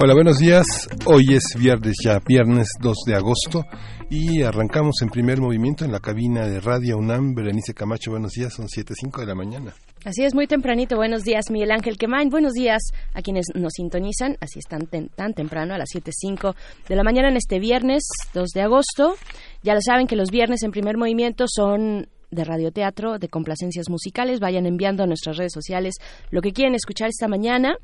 Hola, buenos días. Hoy es viernes ya, viernes 2 de agosto, y arrancamos en primer movimiento en la cabina de Radio UNAM. Berenice Camacho, buenos días, son 7.05 de la mañana. Así es, muy tempranito. Buenos días, Miguel Ángel Quemain. Buenos días a quienes nos sintonizan. Así están tan temprano, a las 7.05 de la mañana en este viernes 2 de agosto. Ya lo saben que los viernes en primer movimiento son de radioteatro, de complacencias musicales. Vayan enviando a nuestras redes sociales lo que quieren escuchar esta mañana.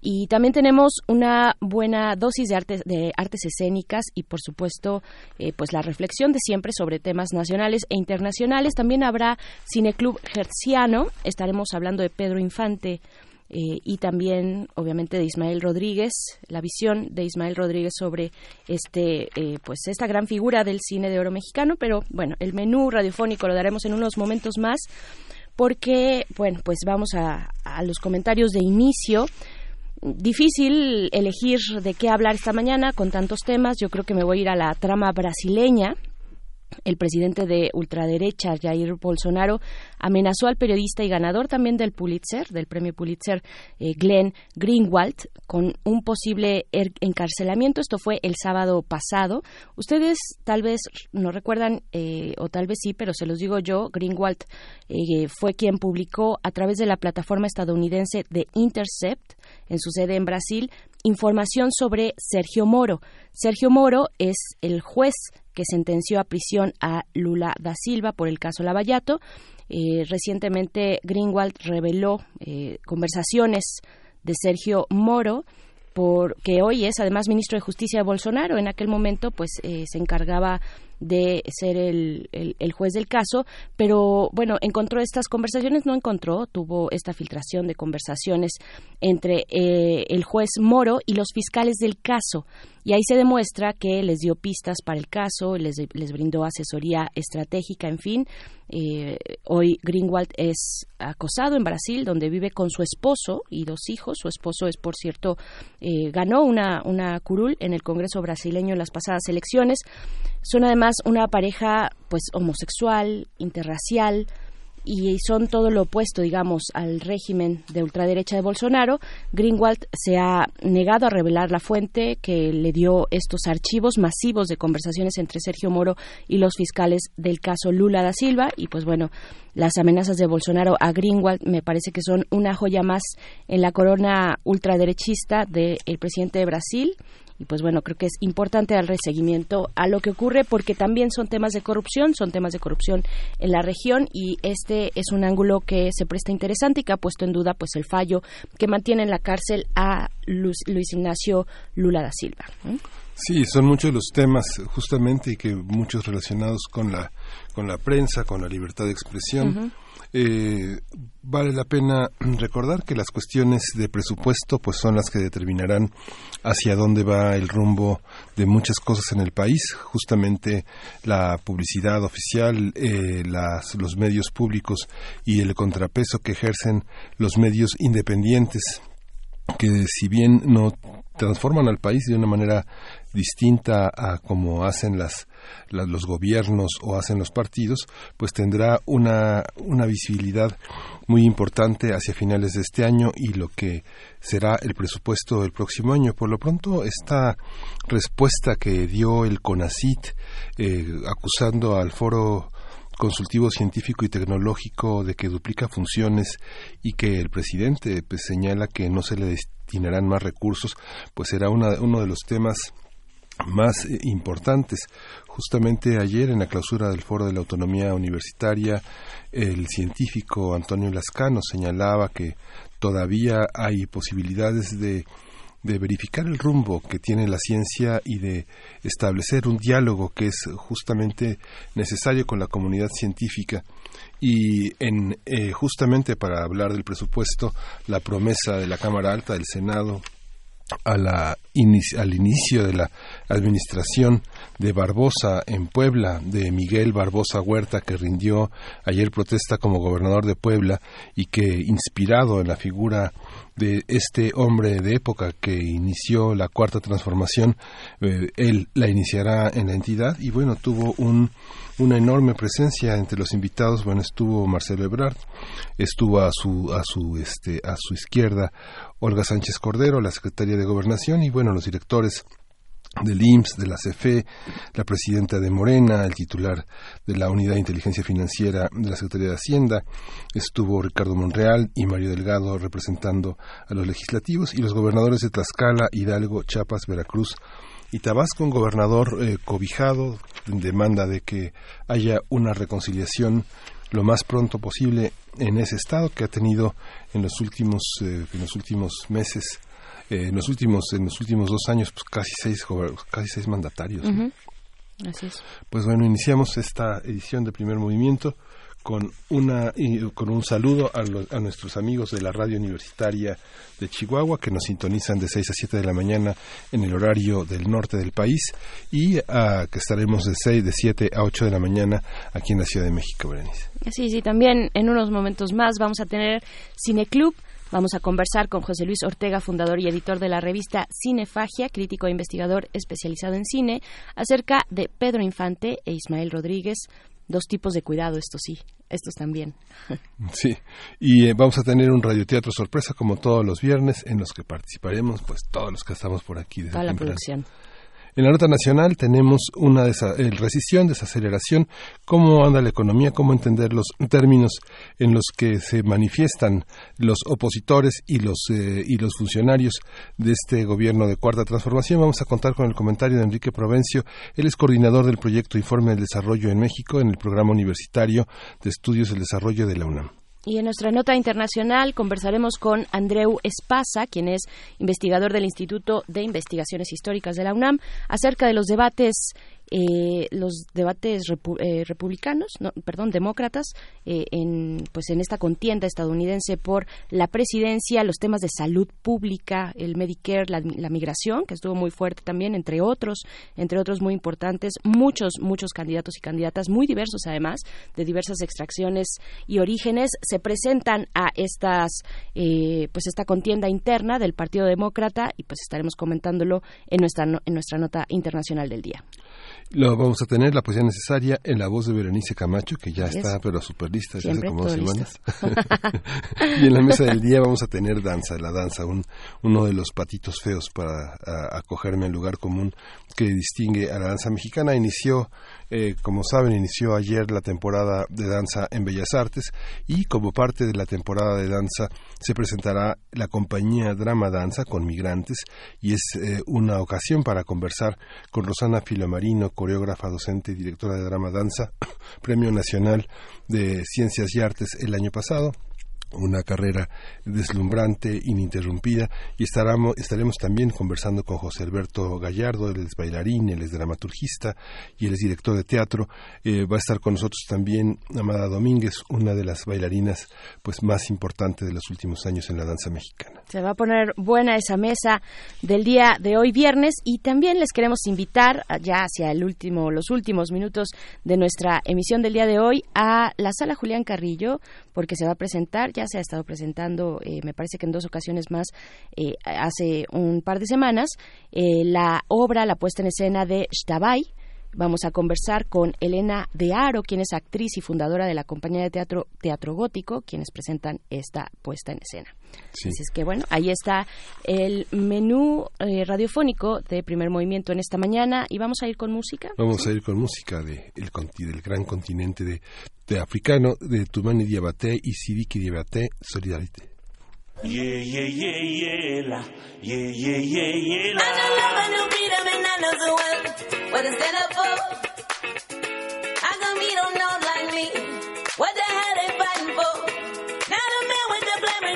Y también tenemos una buena dosis de artes, de artes escénicas y, por supuesto, eh, pues la reflexión de siempre sobre temas nacionales e internacionales. También habrá Cineclub Herciano. Estaremos hablando de Pedro Infante. Eh, y también obviamente de Ismael Rodríguez, la visión de Ismael Rodríguez sobre este eh, pues esta gran figura del cine de oro mexicano, pero bueno, el menú radiofónico lo daremos en unos momentos más porque bueno, pues vamos a, a los comentarios de inicio difícil elegir de qué hablar esta mañana con tantos temas. Yo creo que me voy a ir a la trama brasileña. El presidente de ultraderecha, Jair Bolsonaro, amenazó al periodista y ganador también del Pulitzer, del premio Pulitzer, eh, Glenn Greenwald, con un posible er-, encarcelamiento. Esto fue el sábado pasado. Ustedes tal vez no recuerdan, eh, o tal vez sí, pero se los digo yo, Greenwald eh, fue quien publicó a través de la plataforma estadounidense The Intercept, en su sede en Brasil, información sobre Sergio Moro. Sergio Moro es el juez que sentenció a prisión a Lula da Silva por el caso Lavallato. Eh, recientemente Greenwald reveló eh, conversaciones de Sergio Moro porque hoy es además ministro de Justicia de Bolsonaro. En aquel momento, pues eh, se encargaba de ser el, el, juez del caso, pero bueno, encontró estas conversaciones, no encontró, tuvo esta filtración de conversaciones entre eh, el juez Moro y los fiscales del caso. Y ahí se demuestra que les dio pistas para el caso, les, les brindó asesoría estratégica, en fin. Eh, hoy Greenwald es acosado en Brasil, donde vive con su esposo y dos hijos. Su esposo es, por cierto, eh, ganó una, una curul en el Congreso brasileño en las pasadas elecciones. Son además una pareja pues homosexual, interracial, y son todo lo opuesto, digamos, al régimen de ultraderecha de Bolsonaro. Greenwald se ha negado a revelar la fuente que le dio estos archivos masivos de conversaciones entre Sergio Moro y los fiscales del caso Lula da Silva. Y pues bueno, las amenazas de Bolsonaro a Greenwald me parece que son una joya más en la corona ultraderechista del presidente de Brasil y pues bueno, creo que es importante darle seguimiento a lo que ocurre porque también son temas de corrupción, son temas de corrupción en la región y este es un ángulo que se presta interesante y que ha puesto en duda pues el fallo que mantiene en la cárcel a Luis Ignacio Lula da Silva. Sí, son muchos los temas justamente y que muchos relacionados con la con la prensa, con la libertad de expresión. Eh, vale la pena recordar que las cuestiones de presupuesto pues son las que determinarán hacia dónde va el rumbo de muchas cosas en el país. Justamente la publicidad oficial eh, las, los medios públicos y el contrapeso que ejercen los medios independientes que si bien no transforman al país de una manera distinta a como hacen las los gobiernos o hacen los partidos, pues tendrá una, una visibilidad muy importante hacia finales de este año y lo que será el presupuesto del próximo año. Por lo pronto, esta respuesta que dio el CONACIT eh, acusando al foro consultivo científico y tecnológico de que duplica funciones y que el presidente pues, señala que no se le destinarán más recursos, pues será una, uno de los temas más eh, importantes. Justamente ayer en la clausura del Foro de la Autonomía Universitaria, el científico Antonio Lascano señalaba que todavía hay posibilidades de de verificar el rumbo que tiene la ciencia y de establecer un diálogo que es justamente necesario con la comunidad científica. Y en eh, justamente para hablar del presupuesto la promesa de la Cámara Alta del Senado a la al inicio de la administración de Barbosa en Puebla, de Miguel Barbosa Huerta, que rindió ayer protesta como gobernador de Puebla y que, inspirado en la figura de este hombre de época que inició la cuarta transformación, eh, él la iniciará en la entidad y bueno, tuvo un, una enorme presencia entre los invitados. Bueno, estuvo Marcelo Ebrard, estuvo a su, a su, este, a su izquierda Olga Sánchez Cordero, la secretaria de Gobernación y bueno, los directores del IMSS, de la CFE, la presidenta de Morena, el titular de la Unidad de Inteligencia Financiera de la Secretaría de Hacienda, estuvo Ricardo Monreal y Mario Delgado representando a los legislativos y los gobernadores de Tlaxcala, Hidalgo, Chiapas, Veracruz y Tabasco, un gobernador eh, cobijado en demanda de que haya una reconciliación lo más pronto posible en ese estado que ha tenido en los últimos eh, en los últimos meses. Eh, en los últimos en los últimos dos años pues casi seis casi seis mandatarios Así es. pues bueno iniciamos esta edición de primer movimiento con una con un saludo a, a, nuestros amigos de la radio universitaria de Chihuahua que nos sintonizan de 6 a 7 de la mañana en el horario del norte del país y a, que estaremos de 6 de 7 a 8 de la mañana aquí en la Ciudad de México, Berenice. Sí, sí, también en unos momentos más vamos a tener Cineclub Vamos a conversar con José Luis Ortega, fundador y editor de la revista Cinefagia, crítico e investigador especializado en cine, acerca de Pedro Infante e Ismael Rodríguez, dos tipos de cuidado, esto sí, estos también. Sí, y eh, vamos a tener un radioteatro sorpresa como todos los viernes en los que participaremos pues todos los que estamos por aquí. Desde Toda la producción. En la nota nacional tenemos una recesión, desaceleración, cómo anda la economía, cómo entender los términos en los que se manifiestan los opositores y los, eh, y los funcionarios de este gobierno de cuarta transformación. Vamos a contar con el comentario de Enrique Provencio. Él es coordinador del proyecto Informe del Desarrollo en México en el programa universitario de estudios del desarrollo de la UNAM. Y en nuestra nota internacional conversaremos con Andreu Espasa, quien es investigador del Instituto de Investigaciones Históricas de la UNAM, acerca de los debates eh, los debates eh, republicanos, no, perdón, demócratas, eh, en, pues en esta contienda estadounidense por la presidencia, los temas de salud pública, el Medicare, la, migración, que estuvo muy fuerte también, entre otros, entre otros muy importantes, muchos, muchos candidatos y candidatas, muy diversos además, de diversas extracciones y orígenes, se presentan a estas, pues esta contienda interna del Partido Demócrata y pues estaremos comentándolo en nuestra, en nuestra nota internacional del día. Lo vamos a tener la poesía necesaria en la voz de Berenice Camacho, que ya está, pero super lista desde hace como dos semanas. y en la mesa del día vamos a tener danza, la danza, un, uno de los patitos feos para acogerme al lugar común que distingue a la danza mexicana. Inició eh, como saben, inició ayer la temporada de danza en Bellas Artes y como parte de la temporada de danza se presentará la compañía Drama Danza con migrantes y es eh, una ocasión para conversar con Rosana Filomarino, coreógrafa, docente y directora de Drama Danza, Premio Nacional de Ciencias y Artes el año pasado una carrera deslumbrante, ininterrumpida, y estaremos, estaremos también conversando con José Alberto Gallardo, él es bailarín, él es dramaturgista y él es director de teatro. Eh, va a estar con nosotros también Amada Domínguez, una de las bailarinas pues más importantes de los últimos años en la danza mexicana. Se va a poner buena esa mesa del día de hoy viernes y también les queremos invitar ya hacia el último, los últimos minutos de nuestra emisión del día de hoy a la sala Julián Carrillo porque se va a presentar se ha estado presentando, eh, me parece que en dos ocasiones más, eh, hace un par de semanas, eh, la obra, la puesta en escena de Shtabai, Vamos a conversar con Elena de Aro, quien es actriz y fundadora de la compañía de teatro Teatro Gótico, quienes presentan esta puesta en escena. Así es que bueno, ahí está el menú radiofónico de primer movimiento en esta mañana y vamos a ir con música. Vamos a ir con música de el, del gran continente de de africano de Tumani Diabate y Sidiki Diabate, Solidarité. Yeah, yeah, yeah, yeah, la. Yeah, yeah, yeah, yeah, la. I know love a new freedom and I know so well what it's set up for. How come he don't know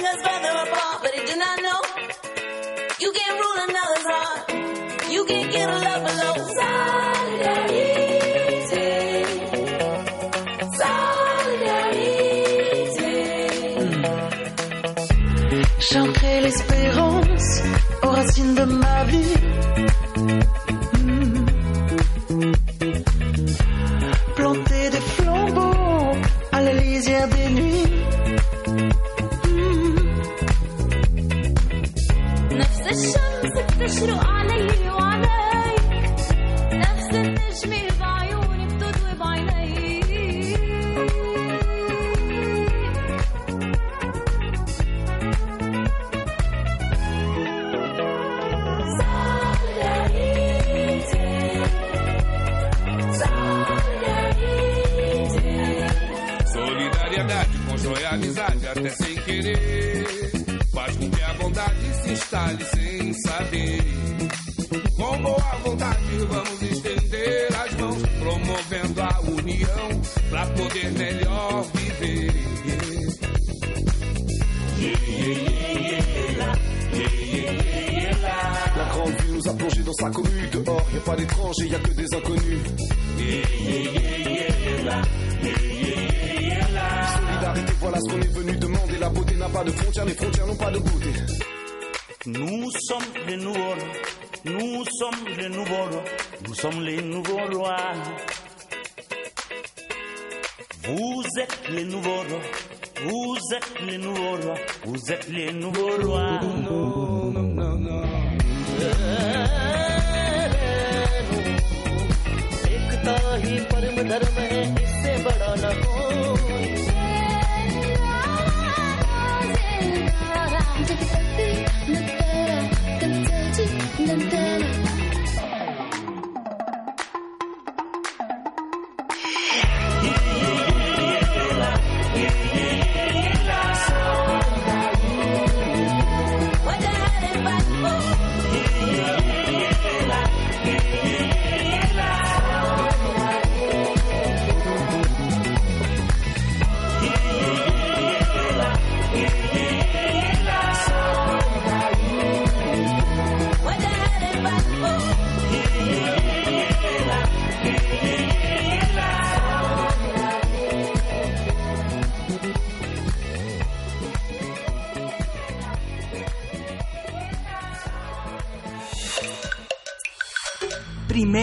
us further apart, but he do not know. You can't rule another's heart. You can't get a love below. Solidarité. J'ancrais l'espérance aux racines de ma vie. Hmm. Planter des flambeaux à la lisière des الشمس بتشرق علي وعليك نفس النجمة بعيوني بتضوي بعينيك Solidariedade constrói amizade até sem querer. Sem saber. Com boa vontade vamos estender as mãos, promovendo a união pra poder melhor viver. La grande ville nous a plongé dans sa commune. Dehors, y a pas d'étrangers, y a que des inconnus. Solidarité, voilà ce qu'on est venu demander. La beauté n'a pas de frontières, les frontières n'ont pas de beauté. Nous sommes les nouveaux, nous sommes les nouveaux, nous sommes les nouveaux rois. Vous êtes les nouveaux rois, vous êtes les nouveaux rois, vous êtes les nouveaux rois.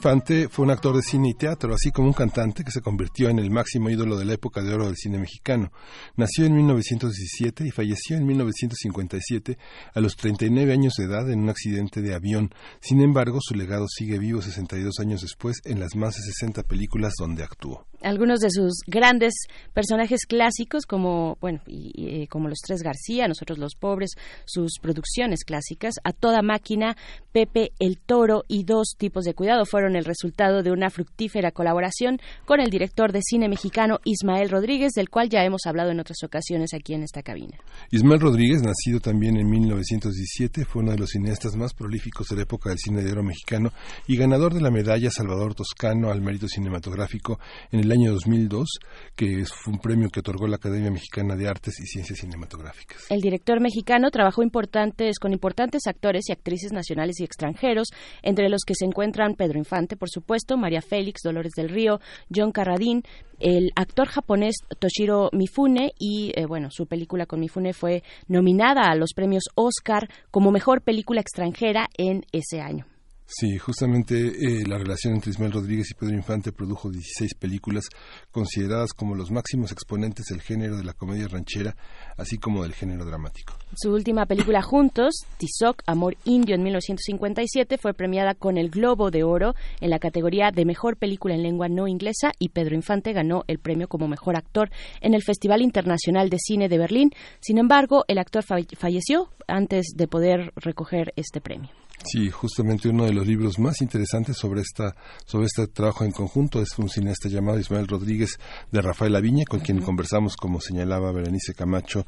Infante fue un actor de cine y teatro, así como un cantante que se convirtió en el máximo ídolo de la época de oro del cine mexicano. Nació en 1917 y falleció en 1957 a los 39 años de edad en un accidente de avión. Sin embargo, su legado sigue vivo 62 años después en las más de 60 películas donde actuó. Algunos de sus grandes personajes clásicos como bueno y, eh, como los tres García nosotros los pobres sus producciones clásicas a toda máquina Pepe el Toro y dos tipos de cuidado fueron el resultado de una fructífera colaboración con el director de cine mexicano Ismael Rodríguez del cual ya hemos hablado en otras ocasiones aquí en esta cabina. Ismael Rodríguez, nacido también en 1917, fue uno de los cineastas más prolíficos de la época del cine de oro mexicano y ganador de la medalla Salvador Toscano al mérito cinematográfico en el año 2002, que fue un premio que otorgó la Academia Mexicana de Artes y Ciencias Cinematográficas. El director mexicano trabajó importantes, con importantes actores y actrices nacionales y extranjeros, entre los que se encuentran Pedro Infante, por supuesto, María Félix, Dolores del Río, John Carradine, el actor japonés Toshiro Mifune y, eh, bueno, su película con Mifune fue nominada a los premios Oscar como mejor película extranjera en ese año. Sí, justamente eh, la relación entre Ismael Rodríguez y Pedro Infante produjo 16 películas consideradas como los máximos exponentes del género de la comedia ranchera, así como del género dramático. Su última película juntos, Tizoc, Amor Indio, en 1957, fue premiada con el Globo de Oro en la categoría de Mejor Película en Lengua No Inglesa y Pedro Infante ganó el premio como Mejor Actor en el Festival Internacional de Cine de Berlín. Sin embargo, el actor falleció antes de poder recoger este premio. Sí, justamente uno de los libros más interesantes sobre esta sobre este trabajo en conjunto es un cineasta llamado Ismael Rodríguez de Rafael Aviña, con quien conversamos, como señalaba Berenice Camacho,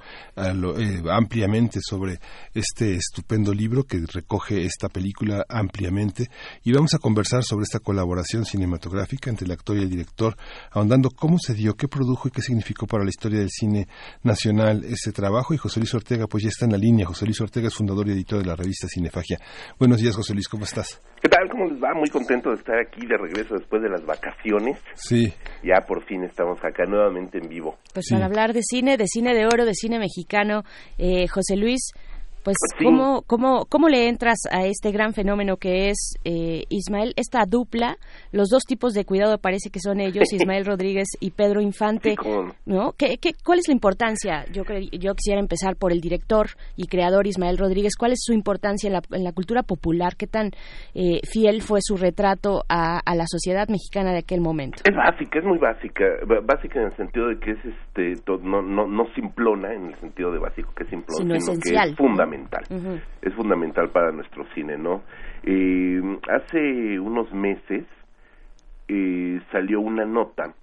lo- eh, ampliamente sobre este estupendo libro que recoge esta película ampliamente. Y vamos a conversar sobre esta colaboración cinematográfica entre el actor y el director, ahondando cómo se dio, qué produjo y qué significó para la historia del cine nacional ese trabajo. Y José Luis Ortega, pues ya está en la línea. José Luis Ortega es fundador y editor de la revista Cinefagia. Buenos días, José Luis, ¿cómo estás? ¿Qué tal? ¿Cómo les va? Muy contento de estar aquí de regreso después de las vacaciones. Sí. Ya por fin estamos acá nuevamente en vivo. Pues para hablar de cine, de cine de oro, de cine mexicano, eh, José Luis, pues Sí. ¿cómo, cómo, ¿cómo le entras a este gran fenómeno que es eh, Ismael, esta dupla, los dos tipos de cuidado parece que son ellos, Ismael Rodríguez y Pedro Infante, ¿no? ¿Qué, qué, cuál es la importancia? Yo, yo quisiera empezar por el director y creador Ismael Rodríguez, ¿cuál es su importancia en la, en la cultura popular? ¿Qué tan eh, fiel fue su retrato a, a la sociedad mexicana de aquel momento? Es básica, es muy básica. Básica en el sentido de que es este no, no, no simplona en el sentido de básico que es simplón, Sino sino, esencial. que es fundamental. Ujú. Es fundamental para nuestro cine, ¿no? Eh, hace unos meses eh, salió una nota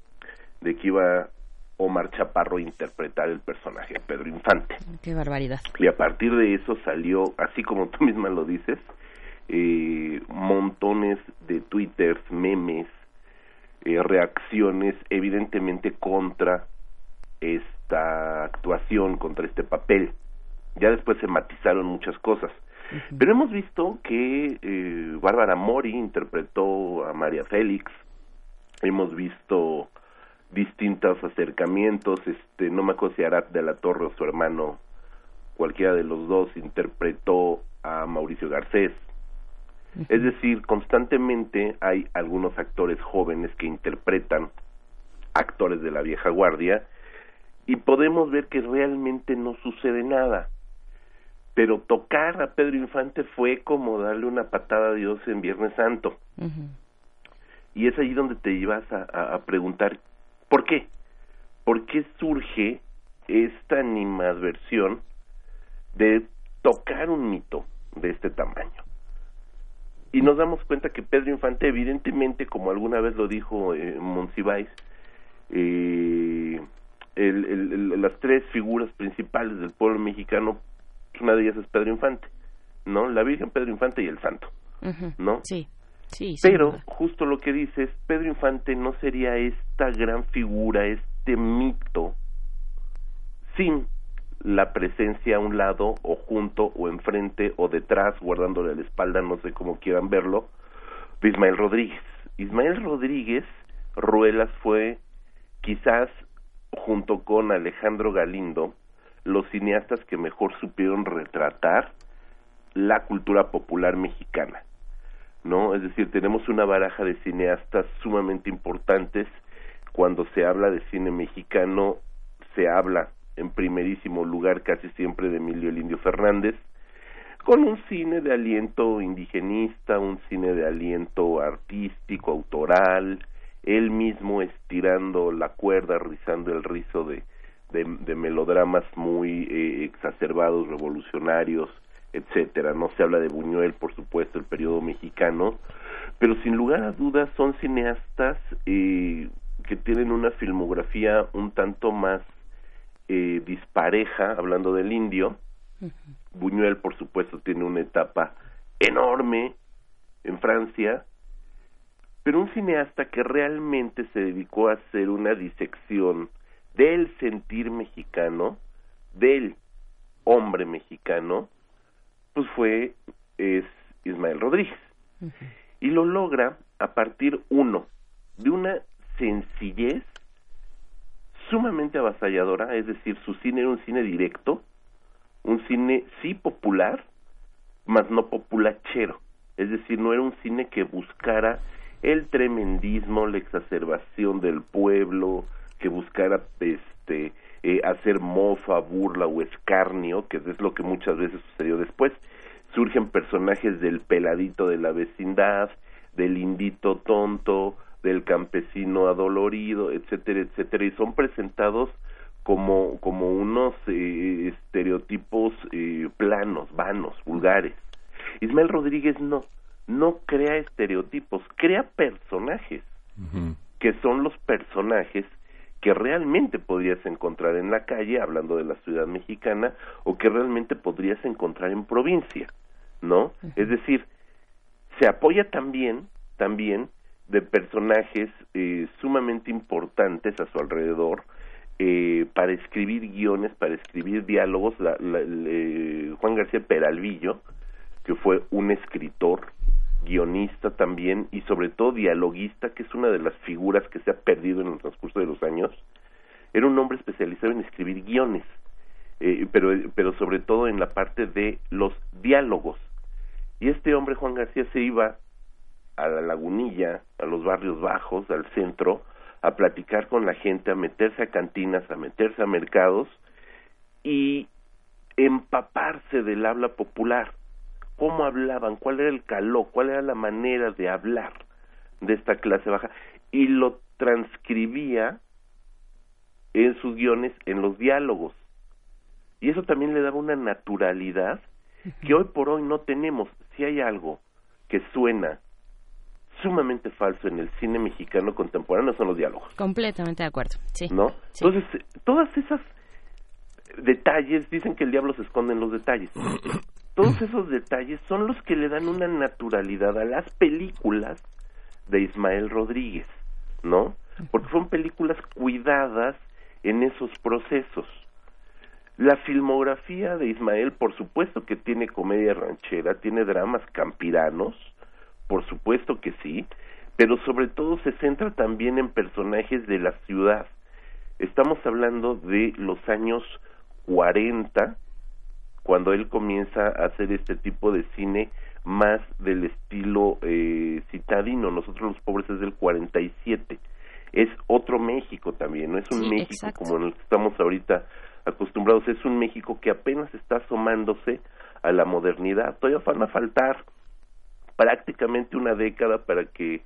de que iba Omar Chaparro a interpretar el personaje de Pedro Infante. Qué barbaridad. Y a partir de eso salió, así como tú misma lo dices, eh, montones de twitters, memes, eh, reacciones evidentemente contra esta actuación, contra este papel. Ya después se matizaron muchas cosas. Pero hemos visto que eh, Bárbara Mori interpretó a María Félix, hemos visto distintos acercamientos, este, no me acuerdo si Arat de la Torre o su hermano, cualquiera de los dos interpretó a Mauricio Garcés. Es decir, constantemente hay algunos actores jóvenes que interpretan actores de la vieja guardia y podemos ver que realmente no sucede nada. Pero tocar a Pedro Infante fue como darle una patada a Dios en Viernes Santo. Y es ahí donde te ibas a, a- a preguntar, ¿por qué? ¿Por qué surge esta animadversión de tocar un mito de este tamaño? Y nos damos cuenta que Pedro Infante, evidentemente, como alguna vez lo dijo eh, Monsiváis, eh, el- el- el- las tres figuras principales del pueblo mexicano, una de ellas es Pedro Infante, ¿no? La Virgen, Pedro Infante y el Santo. ¿no? Sí, sí. Pero justo lo que dices, Pedro Infante no sería esta gran figura, este mito, sin la presencia a un lado o junto o enfrente o detrás, guardándole la espalda, no sé cómo quieran verlo, de Ismael Rodríguez. Ismael Rodríguez Ruelas fue quizás junto con Alejandro Galindo los cineastas que mejor supieron retratar la cultura popular mexicana. ¿no? Es decir, tenemos una baraja de cineastas sumamente importantes. Cuando se habla de cine mexicano, se habla en primerísimo lugar casi siempre de Emilio el Indio Fernández, con un cine de aliento indigenista, un cine de aliento artístico, autoral, él mismo estirando la cuerda, rizando el rizo de, de, de melodramas muy eh, exacerbados, revolucionarios, etcétera. No se habla de Buñuel, por supuesto, el periodo mexicano, pero sin lugar a dudas son cineastas eh, que tienen una filmografía un tanto más eh, dispareja, hablando del indio. Buñuel, por supuesto, tiene una etapa enorme en Francia, pero un cineasta que realmente se dedicó a hacer una disección del sentir mexicano, del hombre mexicano, pues fue es Ismael Rodríguez. Y lo logra a partir, uno, de una sencillez sumamente avasalladora, es decir, su cine era un cine directo, un cine sí popular, mas no populachero, es decir, no era un cine que buscara el tremendismo, la exacerbación del pueblo, que buscara este eh, hacer mofa, burla o escarnio, que es lo que muchas veces sucedió después. Surgen personajes del peladito de la vecindad, del indito tonto, del campesino adolorido, etcétera, etcétera, y son presentados como, como unos eh, estereotipos eh, planos, vanos, vulgares. Ismael Rodríguez no, no crea estereotipos, crea personajes, que son los personajes que realmente podrías encontrar en la calle, hablando de la ciudad mexicana, o que realmente podrías encontrar en provincia, ¿no? Es decir, se apoya también, también de personajes eh, sumamente importantes a su alrededor eh, para escribir guiones, para escribir diálogos. La, la- le- Juan García Peralvillo, que fue un escritor, guionista también y sobre todo dialoguista, que es una de las figuras que se ha perdido en el transcurso de los años, era un hombre especializado en escribir guiones, eh, pero, pero sobre todo en la parte de los diálogos. Y este hombre, Juan García, se iba a la lagunilla, a los barrios bajos, al centro, a platicar con la gente, a meterse a cantinas, a meterse a mercados y empaparse del habla popular. Cómo hablaban, cuál era el calor, cuál era la manera de hablar de esta clase baja. Y lo transcribía en sus guiones, en los diálogos. Y eso también le daba una naturalidad que hoy por hoy no tenemos. Si hay algo que suena sumamente falso en el cine mexicano contemporáneo son los diálogos, Completamente de acuerdo. Sí. ¿no? Entonces, todas esas detalles, dicen que el diablo se esconde en los detalles. Todos esos detalles son los que le dan una naturalidad a las películas de Ismael Rodríguez, ¿no? Porque son películas cuidadas en esos procesos. La filmografía de Ismael, por supuesto que tiene comedia ranchera, tiene dramas campiranos, por supuesto que sí, pero sobre todo se centra también en personajes de la ciudad. Estamos hablando de los años 40, cuando él comienza a hacer este tipo de cine más del estilo eh, citadino. Nosotros los pobres es del 47. Es otro México también, no es un Sí, México exacto. como en el que estamos ahorita acostumbrados, es un México que apenas está asomándose a la modernidad. Todavía van a faltar prácticamente una década para que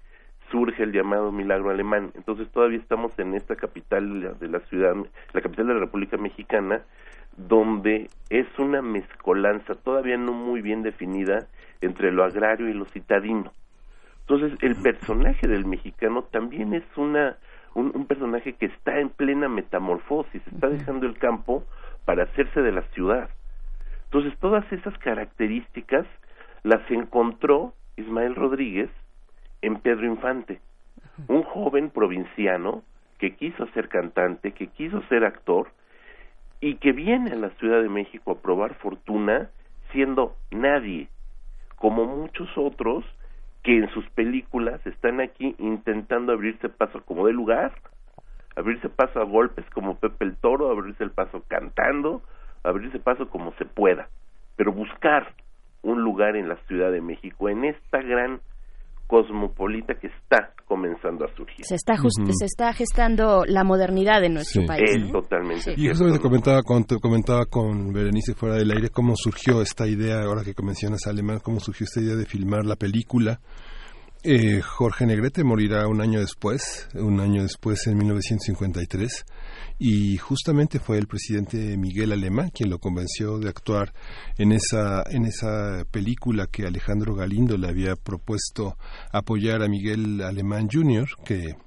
surge el llamado milagro alemán. Entonces todavía estamos en esta capital de la- de la ciudad, la capital de la República Mexicana, donde es una mezcolanza todavía no muy bien definida entre lo agrario y lo citadino. Entonces el personaje del mexicano también es una un, un personaje que está en plena metamorfosis, está dejando el campo para hacerse de la ciudad. Entonces todas esas características las encontró Ismael Rodríguez en Pedro Infante, un joven provinciano que quiso ser cantante, que quiso ser actor y que viene a la Ciudad de México a probar fortuna siendo nadie, como muchos otros que en sus películas están aquí intentando abrirse paso como de lugar, abrirse paso a golpes como Pepe el Toro, abrirse el paso cantando, abrirse paso como se pueda, pero buscar un lugar en la Ciudad de México, en esta gran cosmopolita que está comenzando a surgir. Se está, just- se está gestando la modernidad en nuestro Sí. país. Es ¿no? totalmente Y eso te comentaba con, te comentaba con Berenice fuera del aire cómo surgió esta idea, ahora que mencionas alemán, cómo surgió esta idea de filmar la película. Eh, Jorge Negrete morirá un año después, un año después en 1953, y justamente fue el presidente Miguel Alemán quien lo convenció de actuar en esa, en esa película que Alejandro Galindo le había propuesto apoyar a Miguel Alemán Jr., que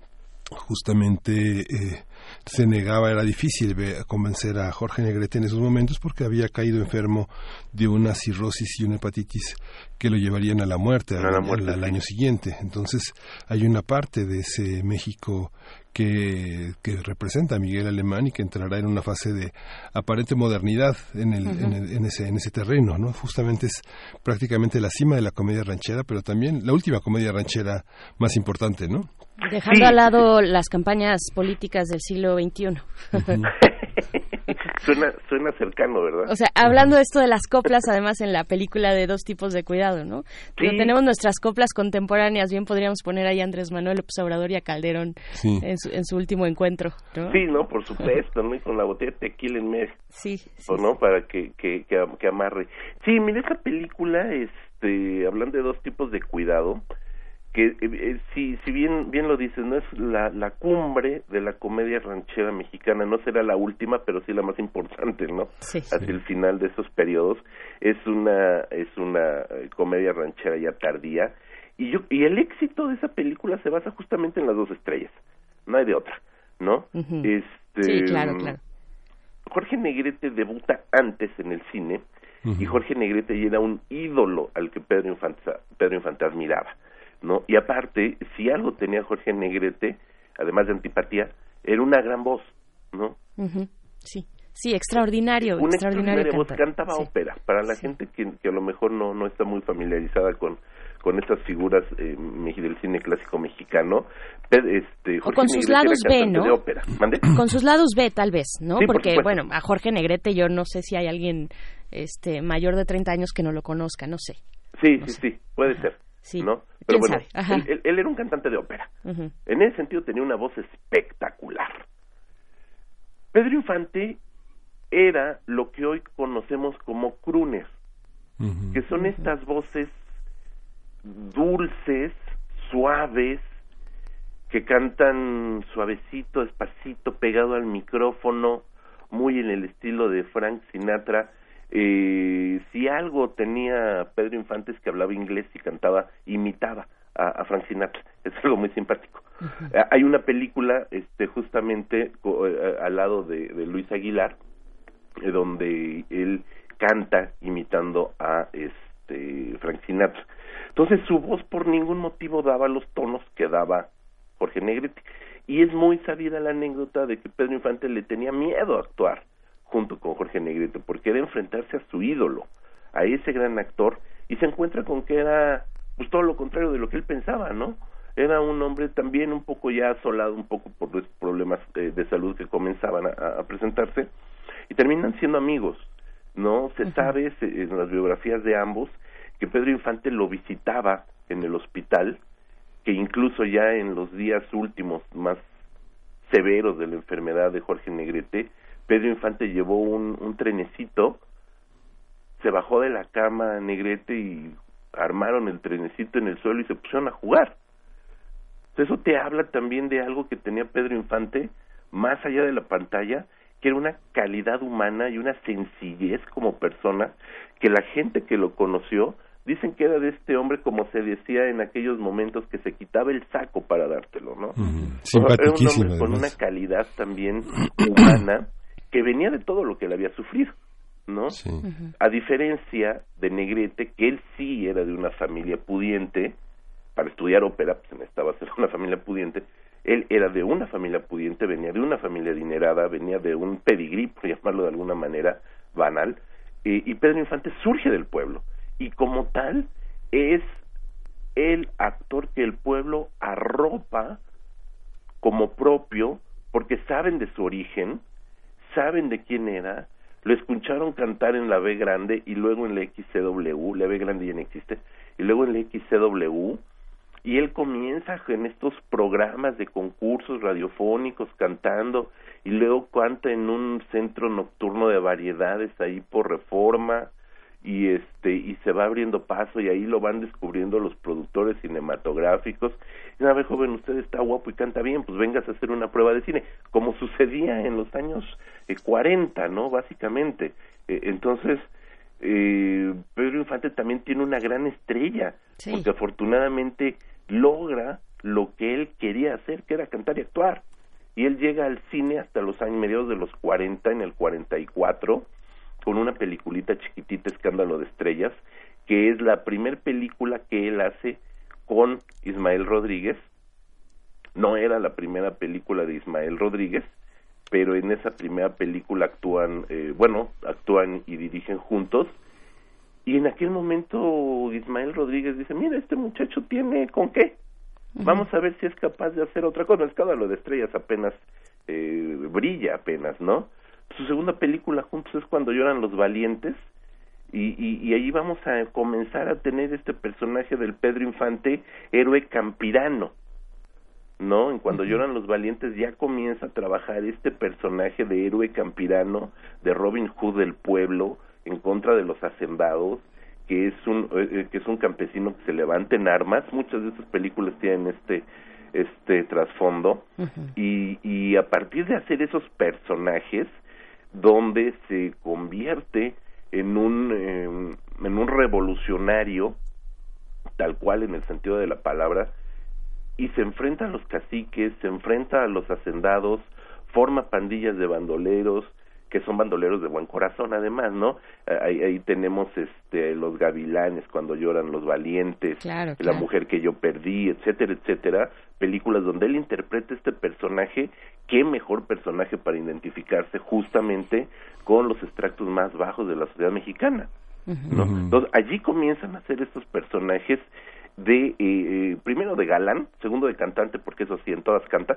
justamente eh, se negaba, era difícil ve- convencer a Jorge Negrete en esos momentos porque había caído enfermo de una cirrosis y una hepatitis que lo llevarían a la muerte, A la al- muerte, al, al sí. año siguiente. Entonces hay una parte de ese México que, que representa a Miguel Alemán y que entrará en una fase de aparente modernidad en, el, en, el- en ese, en ese terreno, ¿no? Justamente es prácticamente la cima de la comedia ranchera, pero también la última comedia ranchera más importante, ¿no? Dejando al lado las campañas políticas del siglo XXI. suena, suena cercano, ¿verdad? O sea, hablando de esto de las coplas, además en la película de dos tipos de cuidado, ¿no? Sí. tenemos nuestras coplas contemporáneas, bien podríamos poner ahí a Andrés Manuel López Obrador y a Calderón Sí. en, su, en su último encuentro, ¿no? Sí, no, por supuesto, ¿no? Y con la botella de tequila en medio, Sí, sí, ¿o ¿no? Para que, que, que amarre. Sí, mira, esa película, este, hablando de dos tipos de cuidado, que eh, eh, si si bien bien lo dices no es la la cumbre de la comedia ranchera mexicana no será la última pero sí la más importante no Sí. hacia el final de esos periodos. Es una es una eh, comedia ranchera ya tardía. Y yo y el éxito de esa película se basa justamente en las dos estrellas. No hay de otra no este Sí, claro, claro. Jorge Negrete debuta antes en el cine y Jorge Negrete ya era un ídolo al que Pedro Infante, Pedro Infante admiraba, ¿no? Y aparte, si algo tenía Jorge Negrete, además de antipatía, era una gran voz, ¿no? Sí, sí, extraordinario, Una extraordinario extraordinaria voz, cantaba Sí. ópera. Para la gente que, que a lo mejor no, no está muy familiarizada con con estas figuras eh, del cine clásico mexicano, este, Jorge con sus Negrete lados B, ¿no? de ópera. Con sus lados B, tal vez, ¿no? Sí, Porque, bueno, a Jorge Negrete yo no sé si hay alguien este mayor de 30 años que no lo conozca, no sé. Sí, sí, sí, puede ser. Sí. ¿no? ¿Quién Pero bueno, él, él- él era un cantante de ópera. En ese sentido tenía una voz espectacular. Pedro Infante era lo que hoy conocemos como crooner, Ujú. que son estas voces dulces, suaves, que cantan suavecito, despacito, pegado al micrófono, muy en el estilo de Frank Sinatra. Eh, si algo tenía Pedro Infante es que hablaba inglés y cantaba, imitaba a, a Frank Sinatra. Es algo muy simpático. Eh, Hay una película, este, justamente co- eh, al lado de, de Luis Aguilar, eh, donde él canta imitando a este Frank Sinatra. Entonces su voz por ningún motivo daba los tonos que daba Jorge Negrete. Y es muy sabida la anécdota de que Pedro Infante le tenía miedo a actuar junto con Jorge Negrete, porque era enfrentarse a su ídolo, a ese gran actor, y se encuentra con que era pues todo lo contrario de lo que él pensaba, ¿no? Era un hombre también un poco ya asolado, un poco por los problemas eh, de salud que comenzaban a- a presentarse, y terminan siendo amigos, ¿no? Se sabe se- en las biografías de ambos que Pedro Infante lo visitaba en el hospital, que incluso ya en los días últimos más severos de la enfermedad de Jorge Negrete, Pedro Infante llevó un, un trenecito, se bajó de la cama Negrete y armaron el trenecito en el suelo y se pusieron a jugar. Eso te habla también de algo que tenía Pedro Infante más allá de la pantalla, que era una calidad humana y una sencillez como persona que la gente que lo conoció dicen que era de este hombre como se decía en aquellos momentos que se quitaba el saco para dártelo, ¿no? Ujú. Era un hombre con una calidad también humana que venía de todo lo que él había sufrido, ¿no? Sí. A diferencia de Negrete, que él sí era de una familia pudiente, para estudiar ópera, pues necesitaba ser una familia pudiente, él era de una familia pudiente, venía de una familia adinerada, venía de un pedigrí, por llamarlo de alguna manera banal, eh, y Pedro Infante surge del pueblo, y como tal es el actor que el pueblo arropa como propio, porque saben de su origen, saben de quién era, lo escucharon cantar en la B grande y luego en la XCW, la B grande ya no existe, y luego en la XCW, y él comienza en estos programas de concursos radiofónicos cantando, y luego canta en un centro nocturno de variedades ahí por reforma, y este y se va abriendo paso y ahí lo van descubriendo los productores cinematográficos y a joven usted está guapo y canta bien pues vengas a hacer una prueba de cine como sucedía en los años eh, 40 no básicamente Eh, entonces eh, Pedro Infante también tiene una gran estrella Sí. porque afortunadamente logra lo que él quería hacer que era cantar y actuar y él llega al cine hasta los años mediados de los 40 en el 44 con una peliculita chiquitita Escándalo de Estrellas, que es la primer película que él hace con Ismael Rodríguez. No era la primera película de Ismael Rodríguez, pero en esa primera película actúan, eh, bueno, actúan y dirigen juntos. Y en aquel momento Ismael Rodríguez dice, mira, este muchacho tiene con qué. Vamos a ver si es capaz de hacer otra cosa. El escándalo de estrellas apenas eh, brilla, apenas, ¿no? Su segunda película juntos es cuando lloran los valientes y, y, y ahí vamos a comenzar a tener este personaje del Pedro Infante, héroe campirano, ¿no? En cuando lloran los valientes ya comienza a trabajar este personaje de héroe campirano, de Robin Hood del pueblo, en contra de los hacendados, que es un eh, que es un campesino que se levanta en armas. Muchas de estas películas tienen este este trasfondo. Y, y a partir de hacer esos personajes donde se convierte en un em, en un revolucionario tal cual en el sentido de la palabra y se enfrenta a los caciques, se enfrenta a los hacendados, forma pandillas de bandoleros, que son bandoleros de buen corazón además, ¿no? Eh, Ahí, ahí tenemos este los gavilanes cuando lloran los valientes, Claro, la claro. mujer que yo perdí, etcétera, etcétera, películas donde él interpreta este personaje, qué mejor personaje para identificarse justamente con los extractos más bajos de la sociedad mexicana. ¿no? Entonces, allí comienzan a hacer estos personajes de, eh, eh, primero de galán, segundo de cantante, porque eso sí, en todas canta,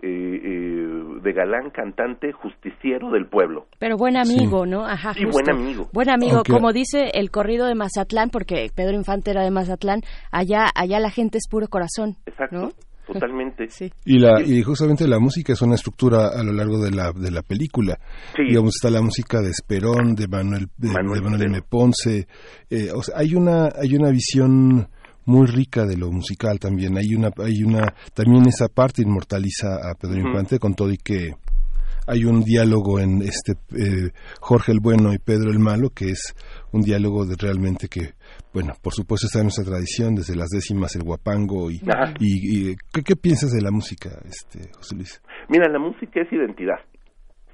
eh, eh, de galán, cantante, justiciero del pueblo. Pero buen amigo, ¿no? Ajá. Sí, justo. buen amigo. Buen amigo, como dice el corrido de Mazatlán, porque Pedro Infante era de Mazatlán, allá, allá la gente es puro corazón. Exacto, totalmente. sí. Y, la, y justamente la música es una estructura a lo largo de la, de la película. Sí. Digamos, está la música de Esperón, de Manuel, de, Manuel de Manuel. M. Ponce. eh, o sea, hay una, hay una visión muy rica de lo musical también. Hay una, hay una, también esa parte inmortaliza a Pedro. Infante con todo y que hay un diálogo en este eh, Jorge el Bueno y Pedro el Malo que es un diálogo de realmente que bueno por supuesto está en nuestra tradición desde las décimas el guapango y, y- ¿qué, qué piensas de la música este José Luis Mira, la música es identidad,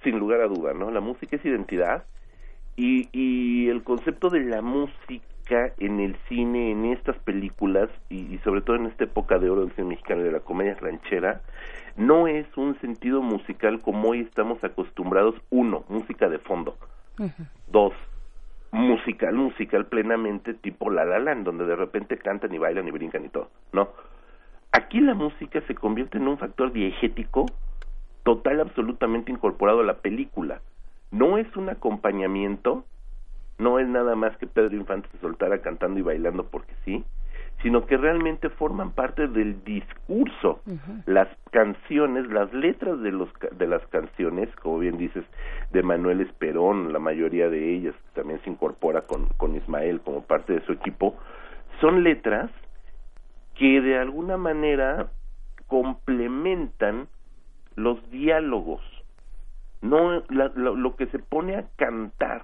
sin lugar a duda, ¿no? La música es identidad y, y el concepto de la música en el cine, en estas películas y, y sobre todo en esta época de oro del cine mexicano y de la comedia ranchera, no es un sentido musical como hoy estamos acostumbrados. Uno, música de fondo. Dos, musical, musical plenamente tipo La La Land, donde de repente cantan y bailan y brincan y todo, ¿no? Aquí la música se convierte en un factor diegético total, absolutamente incorporado a la película. No es un acompañamiento, no es nada más que Pedro Infante se soltara cantando y bailando porque sí, sino que realmente forman parte del discurso. Las canciones, las letras de, los, de las canciones, como bien dices, de Manuel Esperón, la mayoría de ellas también se incorpora con, con Ismael como parte de su equipo, son letras que de alguna manera complementan los diálogos. No la- lo, lo que se pone a cantar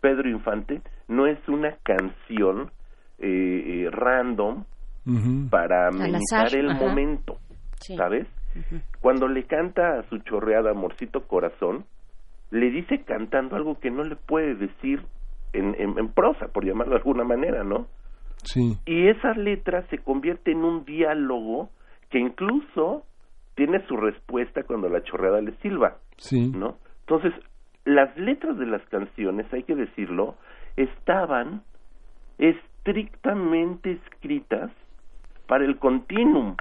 Pedro Infante no es una canción eh, eh, random para amenizar el ajá. momento, Sí. ¿sabes? Cuando le canta a su chorreada Amorcito Corazón, le dice cantando algo que no le puede decir en, en, en prosa, por llamarlo de alguna manera, ¿no? sí Y esa letra se convierte en un diálogo que incluso tiene su respuesta cuando la chorreada le silba, sí ¿no? Entonces, las letras de las canciones, hay que decirlo, estaban estrictamente escritas para el continuum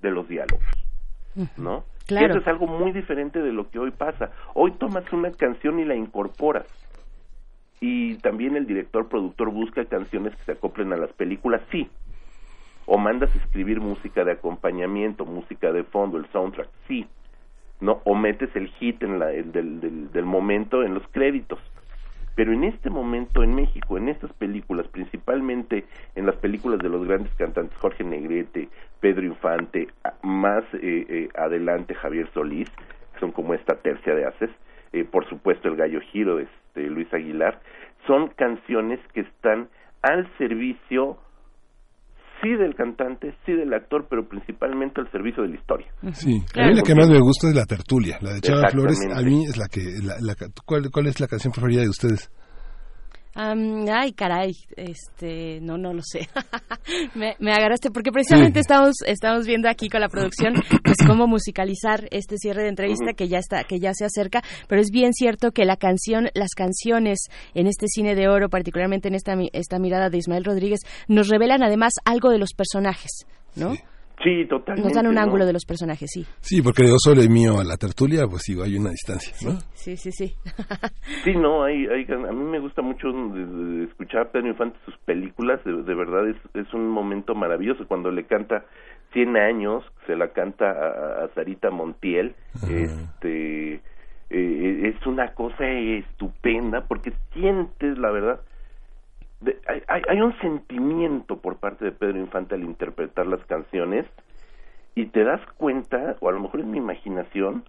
de los diálogos, ¿no? Claro. Y eso es algo muy diferente de lo que hoy pasa. Hoy tomas una canción y la incorporas. Y también el director productor busca canciones que se acoplen a las películas, sí. O mandas escribir música de acompañamiento, música de fondo, el soundtrack, sí. No, o metes el hit en la, el del, del, del momento en los créditos. Pero en este momento en México, en estas películas, principalmente en las películas de los grandes cantantes Jorge Negrete, Pedro Infante, más eh, eh, adelante Javier Solís, son como esta tercia de haces, eh, por supuesto el Gallo Giro, este, Luis Aguilar, son canciones que están al servicio sí del cantante, sí del actor, pero principalmente al servicio de la historia. Sí, Claro. a mí la que más me gusta es la tertulia, la de Chava Flores. A mí es la que, la, la- ¿cuál, ¿cuál es la canción preferida de ustedes? Am, ay, caray, este, no, no lo sé. me, me agarraste porque precisamente Sí. estamos, estamos viendo aquí con la producción, pues cómo musicalizar este cierre de entrevista que ya está, que ya se acerca. Pero es bien cierto que la canción, las canciones en este cine de oro, particularmente en esta, esta mirada de Ismael Rodríguez, nos revelan además algo de los personajes, ¿no? Sí, totalmente. Nos dan un ¿no? ángulo de los personajes, sí. Sí, porque de Oso y mío a la tertulia, pues digo, hay una distancia, ¿no? Sí, sí, sí. Sí, no, hay, hay, a mí me gusta mucho de- de escuchar a Pedro Infante sus películas, de, de verdad es, es un momento maravilloso cuando le canta 100 años, se la canta a, a Sarita Montiel, este eh, es una cosa estupenda porque sientes la verdad de- hay, hay- hay un sentimiento por parte de Pedro Infante al interpretar las canciones y te das cuenta, o a lo mejor es mi imaginación,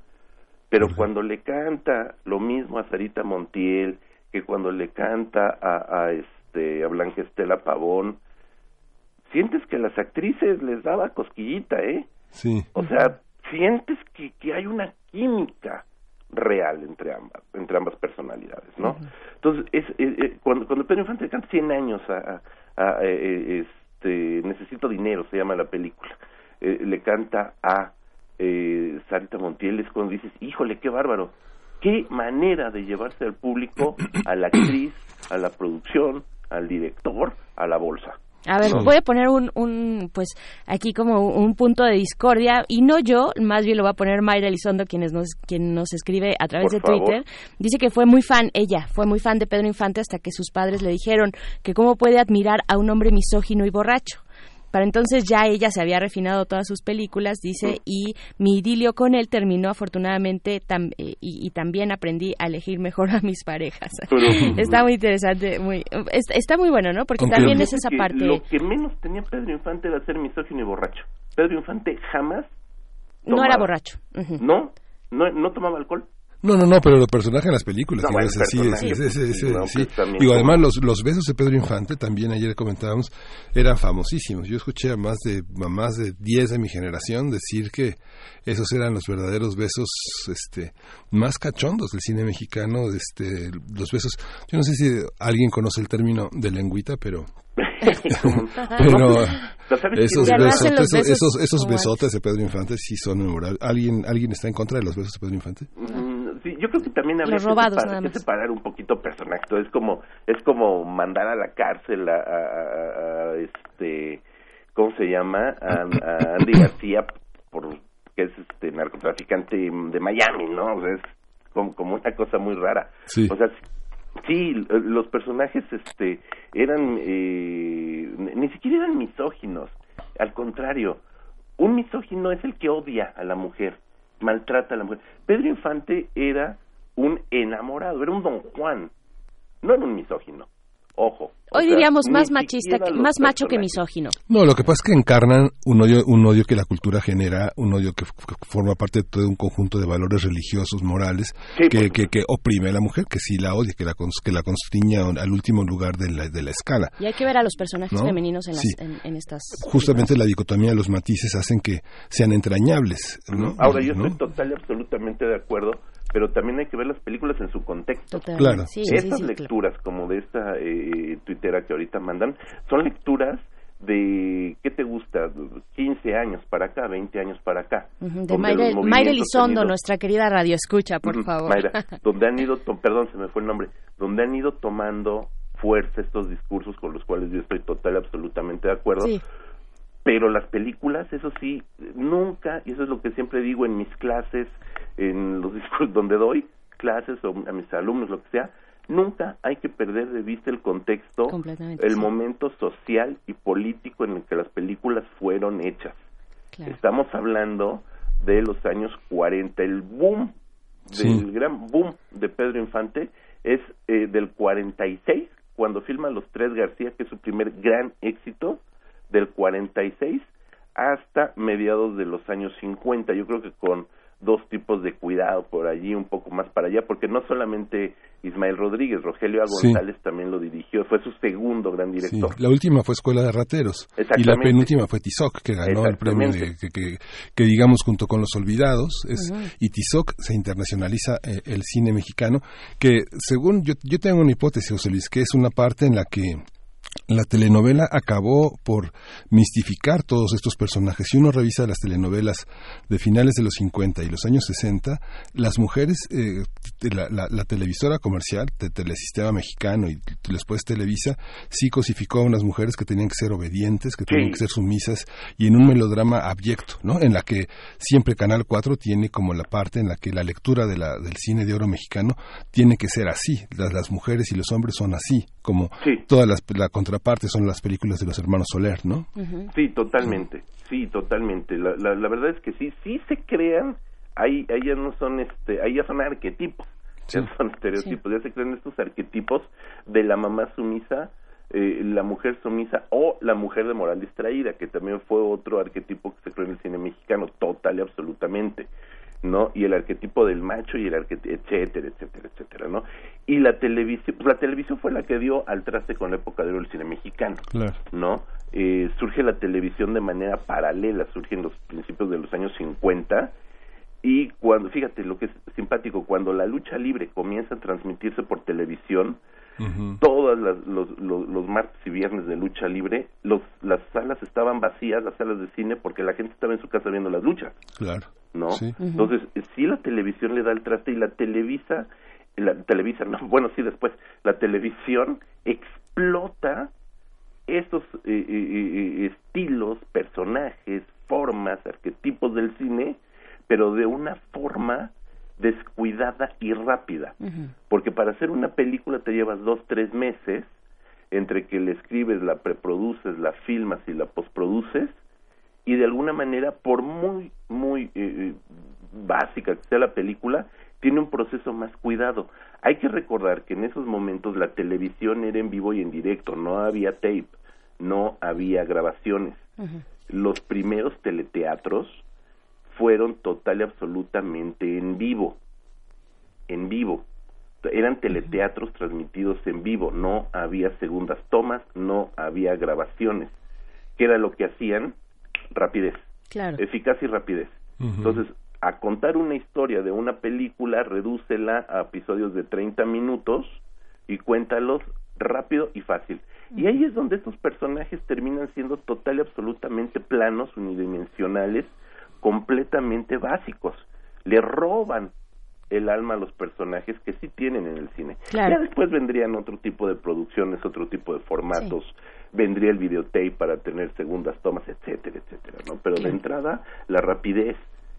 pero cuando le canta lo mismo a Sarita Montiel que cuando le canta a, a este a Blanca Estela Pavón, sientes que a las actrices les daba cosquillita, ¿eh? Sí. O sea, sientes que, que hay una química real entre ambas, entre ambas personalidades, ¿no? Entonces, es, eh, eh, cuando, cuando Pedro Infante canta 100 años a, a- a, eh, eh, este, Necesito Dinero, se llama la película, eh, le canta a eh, Sarita Montiel, es cuando dices, híjole, qué bárbaro, qué manera de llevarse al público, a la actriz, a la producción, al director, a la bolsa. A ver, voy a poner un, un, pues aquí como un punto de discordia y no yo, más bien lo va a poner Mayra Elizondo, quien nos, quien nos escribe a través Por de Twitter. favor. Dice que fue muy fan, ella fue muy fan de Pedro Infante hasta que sus padres le dijeron que cómo puede admirar a un hombre misógino y borracho. Para entonces ya ella se había refinado todas sus películas, dice, y mi idilio con él terminó afortunadamente tam- eh, y, y también aprendí a elegir mejor a mis parejas. Pero- está muy interesante, muy es- está muy bueno, ¿no? Porque también es esa parte. Lo que menos tenía Pedro Infante era ser misógino y borracho. Pedro Infante jamás. No era borracho. No, no, no tomaba alcohol. No, no, no, pero el personaje en las películas, No, sí, ese- ese- sí, ese- no, sí. pues Digo, además los, los besos de Pedro Infante, también ayer comentábamos, eran famosísimos. Yo escuché a más de, a más de 10 de mi generación decir que esos eran los verdaderos besos este, más cachondos del cine mexicano, este, los besos. Yo no sé si alguien conoce el término de lengüita, pero... pero ¿Sabes esos besotes, los esos, besos esos, esos besotes de Pedro Infante sí son memorables. ¿Alguien, ¿Alguien está en contra de los besos de Pedro Infante? Mm, sí, yo creo que también habría Los que, robados, separar, nada que separar un poquito personaje. Es como es como mandar a la cárcel a, a- a- a, este ¿cómo se llama? A, a Andy García por que es este narcotraficante de Miami, ¿no? O sea, es como, como una cosa muy rara. Sí. O sea, sí, los personajes este eran eh, ni siquiera eran misóginos, al contrario, un misógino es el que odia a la mujer, maltrata a la mujer. Pedro Infante era un enamorado, era un don Juan, no era un misógino. Ojo. o Hoy sea, diríamos más machista, que, más macho que misógino. No, lo que pasa es que encarnan un odio, un odio que la cultura genera, un odio que, forma parte de todo un conjunto de valores religiosos, morales, Sí, que, que, que oprime a la mujer, que sí la odia, que la, que la constriña al último lugar de la, de la escala. Y hay que ver a los personajes ¿No? femeninos en, las, Sí. en, en estas. Justamente la dicotomía de los matices hacen que sean entrañables. ¿no? Ahora, yo ¿No? estoy total y absolutamente de acuerdo, pero también hay que ver las películas en su contexto. Totalmente. Claro. Sí, Estas sí, lecturas, como de esta eh, tuitera que ahorita mandan, son lecturas de, ¿qué te gusta? 15 años para acá, 20 años para acá. Ujú, De donde Mayra, Mayra Elizondo, nuestra querida radio escucha, por favor. Mayra, donde han ido, to- perdón, se me fue el nombre, donde han ido tomando fuerza estos discursos con los cuales yo estoy total y absolutamente de acuerdo. Sí. Pero las películas, eso sí, nunca, y eso es lo que siempre digo en mis clases, en los discursos donde doy clases o a mis alumnos, lo que sea, nunca hay que perder de vista el contexto, el sí. momento social y político en el que las películas fueron hechas. Claro. Estamos hablando de los años 40, el boom, Sí. del gran boom de Pedro Infante es eh, del 46, cuando filma Los Tres García, que es su primer gran éxito, del 46 hasta mediados de los años 50. Yo creo que con dos tipos de cuidado por allí, un poco más para allá, porque no solamente Ismael Rodríguez, Rogelio A. Sí. González también lo dirigió, fue su segundo gran Sí, director. la última fue Escuela de Rateros y la penúltima fue Tizoc, que ganó el premio de, que, que- que digamos junto con Los Olvidados. Es. Y Tizoc se internacionaliza eh, el cine mexicano, que según yo, yo tengo una hipótesis, José Luis, que es una parte en la que la telenovela acabó por mistificar todos estos personajes. Si uno revisa las telenovelas de finales de los 50 y los años 60, las mujeres, eh, la, la- la televisora comercial de Telesistema Mexicano y después Televisa, sí cosificó a unas mujeres que tenían que ser obedientes, que tenían Sí. que ser sumisas y en un melodrama abyecto, ¿no? En la que siempre Canal 4 tiene como la parte en la que la lectura de la, del cine de oro mexicano tiene que ser así. Las, las mujeres y los hombres son así, como todas las la contraparte son las películas de los hermanos Soler, ¿no? Sí, totalmente, sí, totalmente. La, la, la verdad es que sí, sí se crean, ahí, ahí ya no son, este, ahí ya son arquetipos, ya no son estereotipos, ya se crean estos arquetipos de la mamá sumisa eh, la mujer sumisa o la mujer de moral distraída, que también fue otro arquetipo que se creó en el cine mexicano, total y absolutamente, ¿no? Y el arquetipo del macho y el arquetipo, etcétera, etcétera, etcétera, ¿no? Y la televisión, pues la televisión fue la que dio al traste con la época de oro del cine mexicano, Claro. ¿no? Eh, surge la televisión de manera paralela, surge en los principios de los años 50 y cuando, fíjate lo que es simpático, cuando la lucha libre comienza a transmitirse por televisión, todas las, los, los, los martes y viernes de lucha libre, los, las salas estaban vacías, las salas de cine, porque la gente estaba en su casa viendo las luchas, Claro. ¿No? Sí. Entonces, sí la televisión le da el traste y la televisa, la televisa, no, bueno, sí después, la televisión explota estos eh, eh, eh, estilos, personajes, formas, arquetipos del cine, pero de una forma descuidada y rápida. Porque para hacer una película te llevas dos, tres meses entre que la escribes, la preproduces, la filmas y la postproduces, y de alguna manera, por muy, muy eh, eh, básica que sea la película, tiene un proceso más cuidado. Hay que recordar que en esos momentos la televisión era en vivo y en directo, no había tape, no había grabaciones. Los primeros teleteatros fueron total y absolutamente en vivo, en vivo. Eran teleteatros transmitidos en vivo, no había segundas tomas, no había grabaciones. ¿Qué era lo que hacían? Rapidez, Claro. eficacia y rapidez. Entonces, a contar una historia de una película, redúcela a episodios de 30 minutos y cuéntalos rápido y fácil. Y ahí es donde estos personajes terminan siendo total y absolutamente planos, unidimensionales, completamente básicos. Le roban el alma a los personajes que sí tienen en el cine. Claro. Ya después vendrían otro tipo de producciones, otro tipo de formatos, vendría el videotape para tener segundas tomas, etcétera, etcétera, ¿no? Pero de entrada, la rapidez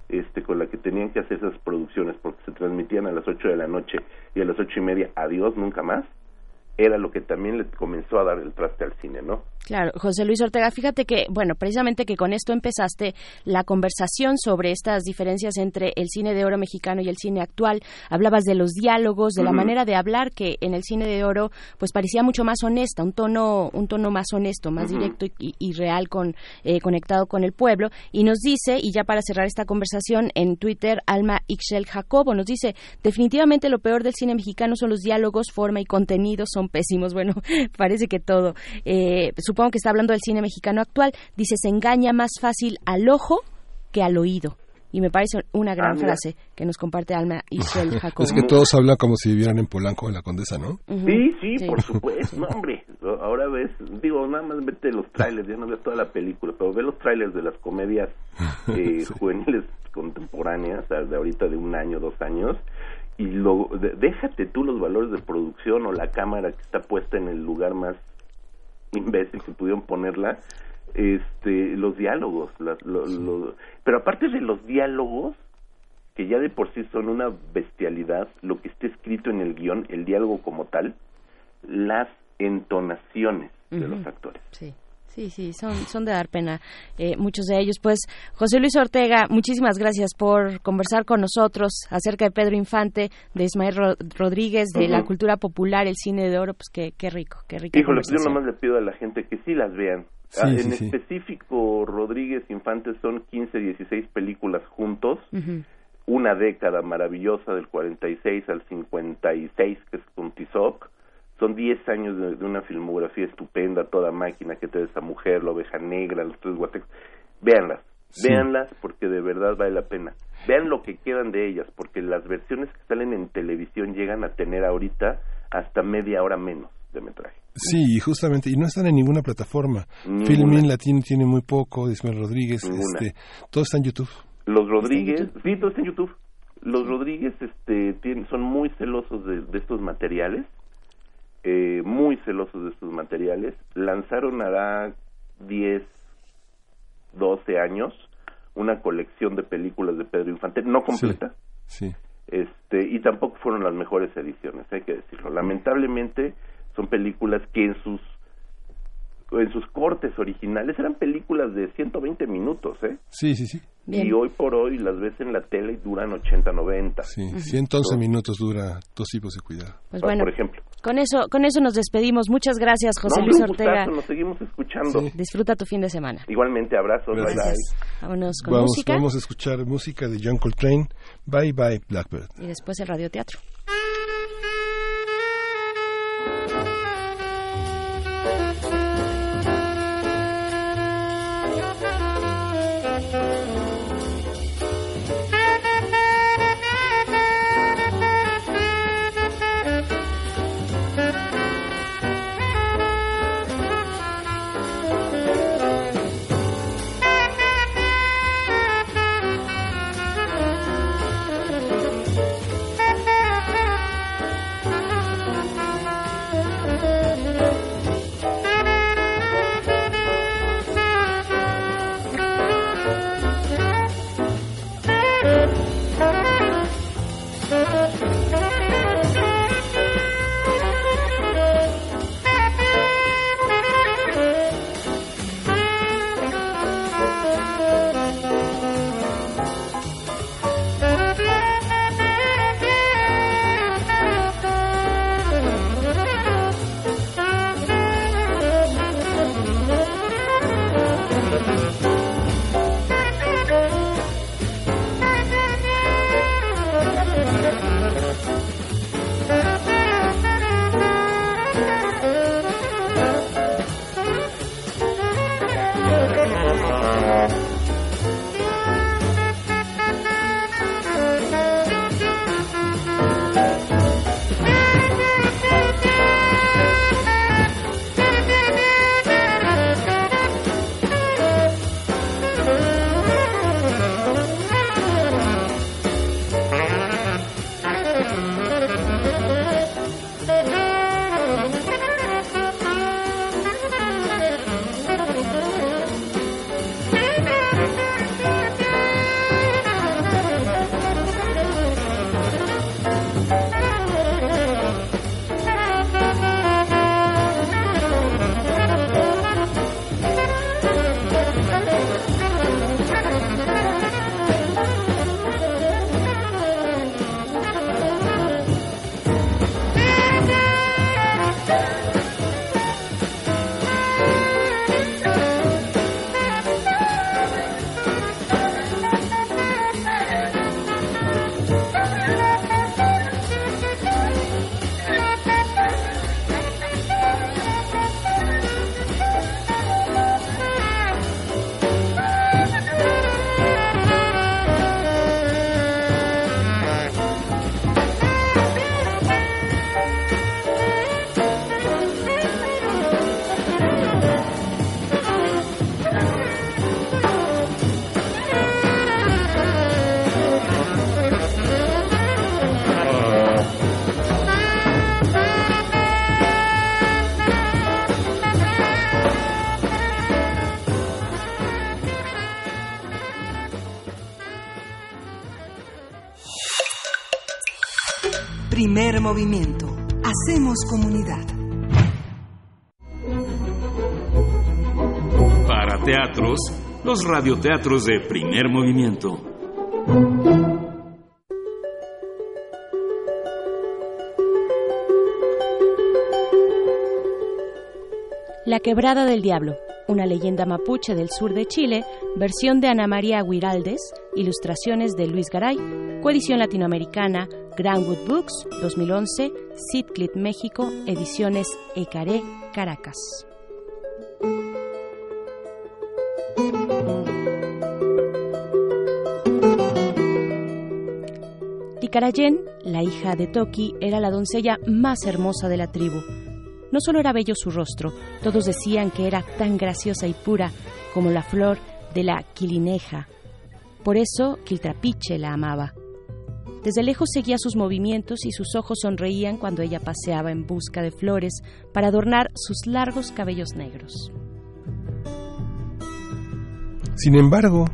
este, con la que tenían que hacer esas producciones, porque se transmitían a las 8 de la noche y a las ocho y media, adiós, nunca más, era lo que también le comenzó a dar el traste al cine, ¿no? Claro, José Luis Ortega, fíjate que, bueno, precisamente que con esto empezaste la conversación sobre estas diferencias entre el cine de oro mexicano y el cine actual. Hablabas de los diálogos, de la manera de hablar que en el cine de oro pues parecía mucho más honesta, un tono un tono más honesto, más directo y, y real con eh, conectado con el pueblo y nos dice y ya para cerrar esta conversación en Twitter Alma Ixchel Jacobo nos dice definitivamente lo peor del cine mexicano son los diálogos, forma y contenido son pésimos. Bueno, parece que todo. Eh, supongo que está hablando del cine mexicano actual. Dice se engaña más fácil al ojo que al oído. Y me parece una gran Ah, frase que nos comparte Alma Ixchel Jacobo. Es que todos hablan como si vivieran en Polanco, en la Condesa, ¿no? Sí, sí, Sí. por supuesto, no, hombre. Ahora ves, digo, nada más vete los trailers, ya no ves toda la película, pero ve los trailers de las comedias eh, juveniles contemporáneas, o sea, de ahorita de un año, dos años, y lo, de- déjate tú los valores de producción o la cámara que está puesta en el lugar más imbécil que pudieron ponerla, este, los diálogos, las- lo- lo- pero aparte de los diálogos, que ya de por sí son una bestialidad, lo que está escrito en el guion, el diálogo como tal, las entonaciones de los actores. Sí. Sí, sí, son, son de dar pena eh, muchos de ellos. Pues José Luis Ortega, muchísimas gracias por conversar con nosotros acerca de Pedro Infante, de Ismael Ro- Rodríguez, de la cultura popular, el cine de oro. Pues qué, qué rico, qué rico. Híjole, pues yo nomás le pido a la gente que sí las vean. Sí, Ah, sí, en sí. específico, Rodríguez Infante son 15, 16 películas juntos, una década maravillosa del 46 al 56, que es con Tizoc. Son 10 años de, de una filmografía estupenda, toda máquina que te esa mujer, la oveja negra, los tres guatecos. Véanlas, Sí. véanlas porque de verdad vale la pena. Vean lo que quedan de ellas, porque las versiones que salen en televisión llegan a tener ahorita hasta media hora menos de metraje. Sí, y justamente, y no están en ninguna plataforma. Ninguna. Filmin Latino tiene muy poco, Ismael Rodríguez, Ninguna. este, todo está en YouTube. Los Rodríguez, sí, todo está en YouTube. Los Rodríguez este, tienen, son muy celosos de, de estos materiales, eh, muy celosos de estos materiales. Lanzaron hará 10, 12 años una colección de películas de Pedro Infante, no completa, Sí. este, y tampoco fueron las mejores ediciones, hay que decirlo. Lamentablemente son películas que en sus en sus cortes originales eran películas de 120 minutos, ¿eh? Sí, sí, sí. Y hoy por hoy las ves en la tele y duran 80, 90. Sí, 111 minutos dura dos tipos de cuidado. Pues bueno, por ejemplo. Con eso, con eso nos despedimos. Muchas gracias, José No, Luis un gustazo, Ortega. nos seguimos escuchando. Disfruta tu fin de semana. Igualmente, abrazos, bye Gracias. bye. Vámonos con Vamos, música vamos a escuchar música de John Coltrane. Bye bye Blackbird. y después el radioteatro. Primer movimiento. Hacemos comunidad. Para teatros, los radioteatros de primer movimiento. La Quebrada del Diablo, una leyenda mapuche del sur de Chile, versión de Ana María Guiraldes, ilustraciones de Luis Garay, coedición latinoamericana, Grandwood Books, 2011, Sitclit México, ediciones Ecaré, Caracas. Ticarayen, la hija de Toki, era la doncella más hermosa de la tribu. No solo era bello su rostro, todos decían que era tan graciosa y pura como la flor de la quilineja. Por eso Quiltrapiche la amaba. Desde lejos seguía sus movimientos y sus ojos sonreían cuando ella paseaba en busca de flores para adornar sus largos cabellos negros. Sin embargo,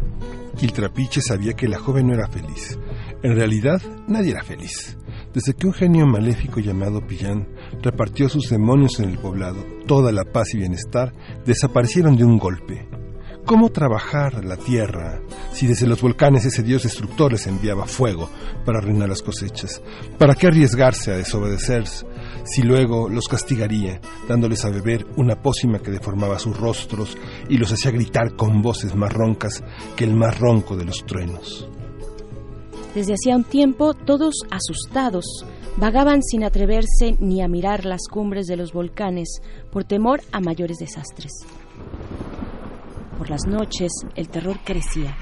Quiltrapiche sabía que la joven no era feliz. En realidad, nadie era feliz. Desde que un genio maléfico llamado Pillán repartió sus demonios en el poblado, toda la paz y bienestar desaparecieron de un golpe. ¿Cómo trabajar la tierra si desde los volcanes ese dios destructor les enviaba fuego para arruinar las cosechas? ¿Para qué arriesgarse a desobedecer si luego los castigaría, dándoles a beber una pócima que deformaba sus rostros y los hacía gritar con voces más roncas que el más ronco de los truenos? Desde hacía un tiempo, todos asustados, vagaban sin atreverse ni a mirar las cumbres de los volcanes por temor a mayores desastres. Por las noches el terror crecía.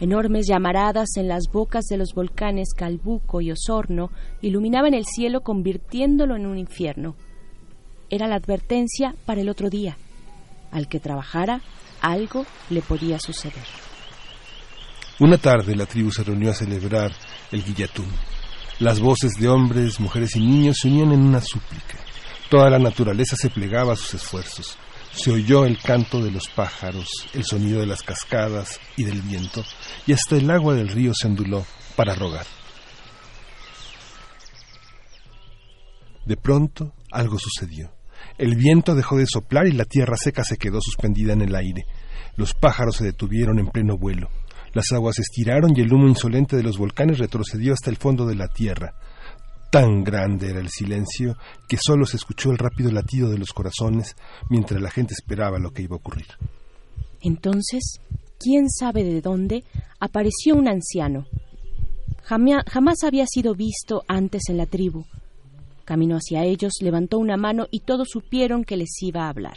Enormes llamaradas en las bocas de los volcanes Calbuco y Osorno iluminaban el cielo convirtiéndolo en un infierno. Era la advertencia para el otro día. Al que trabajara, algo le podía suceder. Una tarde la tribu se reunió a celebrar el Guillatún. Las voces de hombres, mujeres y niños se unían en una súplica. Toda la naturaleza se plegaba a sus esfuerzos. Se oyó el canto de los pájaros, el sonido de las cascadas y del viento, y hasta el agua del río se onduló para rogar. De pronto algo sucedió. El viento dejó de soplar y la tierra seca se quedó suspendida en el aire. Los pájaros se detuvieron en pleno vuelo. Las aguas se estiraron y el humo insolente de los volcanes retrocedió hasta el fondo de la tierra. Tan grande era el silencio que solo se escuchó el rápido latido de los corazones mientras la gente esperaba lo que iba a ocurrir. Entonces, quién sabe de dónde, apareció un anciano. Jamás había sido visto antes en la tribu. Caminó hacia ellos, levantó una mano y todos supieron que les iba a hablar.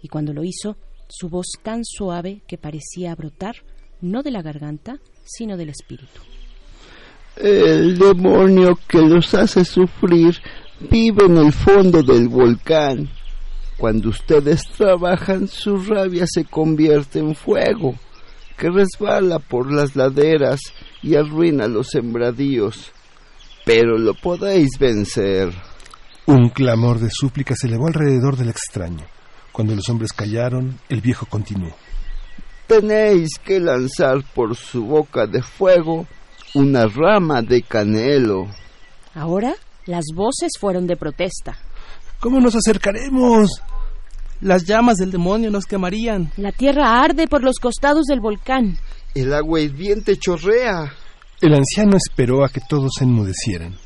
Y cuando lo hizo, su voz tan suave que parecía brotar, no de la garganta, sino del espíritu. El demonio que los hace sufrir vive en el fondo del volcán. Cuando ustedes trabajan, su rabia se convierte en fuego, que resbala por las laderas y arruina los sembradíos. Pero lo podéis vencer. Un clamor de súplica se elevó alrededor del extraño. Cuando los hombres callaron, el viejo continuó. Tenéis que lanzar por su boca de fuego una rama de canelo. Ahora las voces fueron de protesta. ¿Cómo nos acercaremos? Las llamas del demonio nos quemarían. La tierra arde por los costados del volcán. El agua hirviente chorrea. El anciano esperó a que todos se enmudecieran.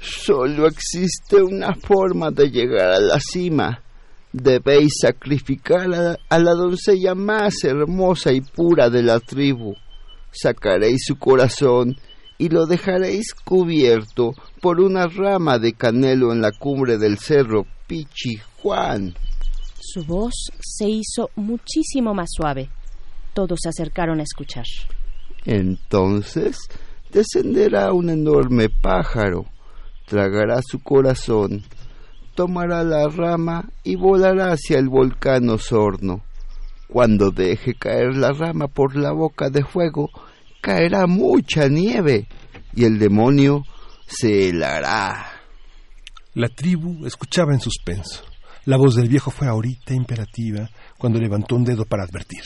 Solo existe una forma de llegar a la cima. Debéis sacrificar a, a la doncella más hermosa y pura de la tribu sacaréis su corazón y lo dejaréis cubierto por una rama de canelo en la cumbre del cerro Pichijuan. Su voz se hizo muchísimo más suave. Todos se acercaron a escuchar. Entonces descenderá un enorme pájaro, tragará su corazón, tomará la rama y volará hacia el volcán Osorno. Cuando deje caer la rama por la boca de fuego, caerá mucha nieve y el demonio se helará. La tribu escuchaba en suspenso. La voz del viejo fue ahorita imperativa cuando levantó un dedo para advertir.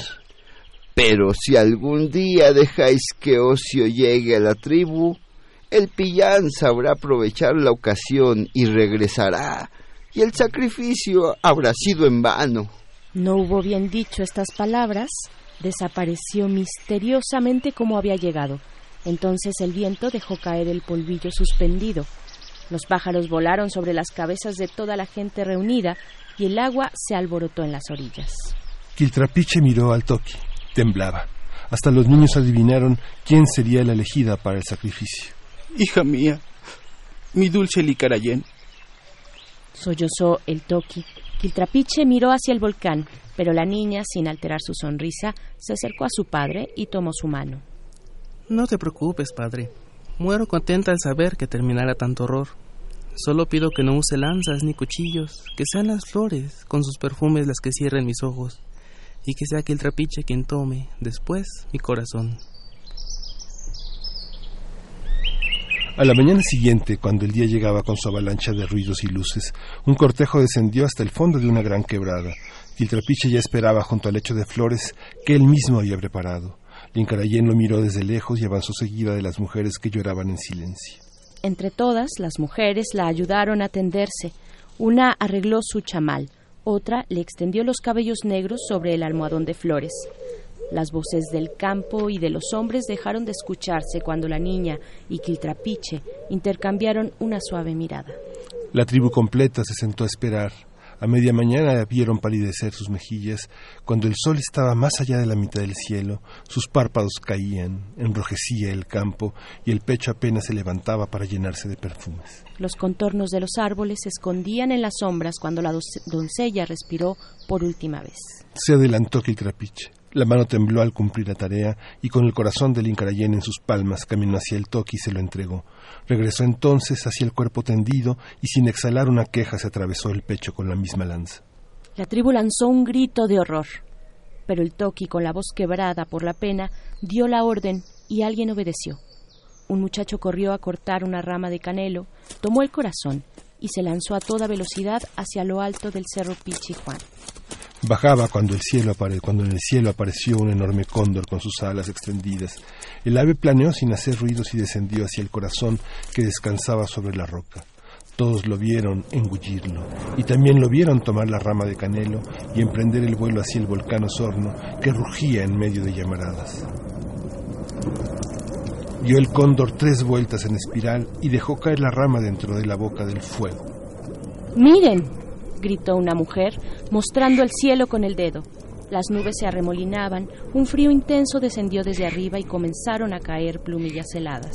Pero si algún día dejáis que Ocio llegue a la tribu, el pillán sabrá aprovechar la ocasión y regresará, y el sacrificio habrá sido en vano. No hubo bien dicho estas palabras, desapareció misteriosamente como había llegado. Entonces el viento dejó caer el polvillo suspendido. Los pájaros volaron sobre las cabezas de toda la gente reunida y el agua se alborotó en las orillas. Quiltrapiche miró al Toki. Temblaba. Hasta los niños adivinaron quién sería la elegida para el sacrificio. Hija mía, mi dulce Licarayén. Sollozó el Toki. Quiltrapiche miró hacia el volcán, pero la niña, sin alterar su sonrisa, se acercó a su padre y tomó su mano. No te preocupes, padre. Muero contenta al saber que terminara tanto horror. Solo pido que no use lanzas ni cuchillos, que sean las flores con sus perfumes las que cierren mis ojos, y que sea aquel trapiche quien tome, después, mi corazón. A la mañana siguiente, cuando el día llegaba con su avalancha de ruidos y luces, un cortejo descendió hasta el fondo de una gran quebrada, el trapiche ya esperaba junto al lecho de flores que él mismo había preparado. Lincarayén lo miró desde lejos y avanzó seguida de las mujeres que lloraban en silencio. Entre todas, las mujeres la ayudaron a tenderse. Una arregló su chamal, otra le extendió los cabellos negros sobre el almohadón de flores. Las voces del campo y de los hombres dejaron de escucharse cuando la niña y Quiltrapiche intercambiaron una suave mirada. La tribu completa se sentó a esperar. A media mañana vieron palidecer sus mejillas. Cuando el sol estaba más allá de la mitad del cielo, sus párpados caían, enrojecía el campo y el pecho apenas se levantaba para llenarse de perfumes. Los contornos de los árboles se escondían en las sombras cuando la doncella respiró por última vez. Se adelantó Quiltrapiche. La mano tembló al cumplir la tarea y con el corazón del Incarayén en sus palmas caminó hacia el toque y se lo entregó. Regresó entonces hacia el cuerpo tendido y sin exhalar una queja se atravesó el pecho con la misma lanza. La tribu lanzó un grito de horror, pero el toqui, con la voz quebrada por la pena, dio la orden y alguien obedeció. Un muchacho corrió a cortar una rama de canelo, tomó el corazón y se lanzó a toda velocidad hacia lo alto del cerro Pichijuan. Bajaba cuando, el cielo cuando en el cielo apareció un enorme cóndor con sus alas extendidas. El ave planeó sin hacer ruidos y descendió hacia el corazón que descansaba sobre la roca. Todos lo vieron engullirlo y también lo vieron tomar la rama de canelo y emprender el vuelo hacia el volcán Osorno que rugía en medio de llamaradas. Dio el cóndor tres vueltas en espiral y dejó caer la rama dentro de la boca del fuego. Miren, gritó una mujer, mostrando el cielo con el dedo. Las nubes se arremolinaban, un frío intenso descendió desde arriba y comenzaron a caer plumillas heladas.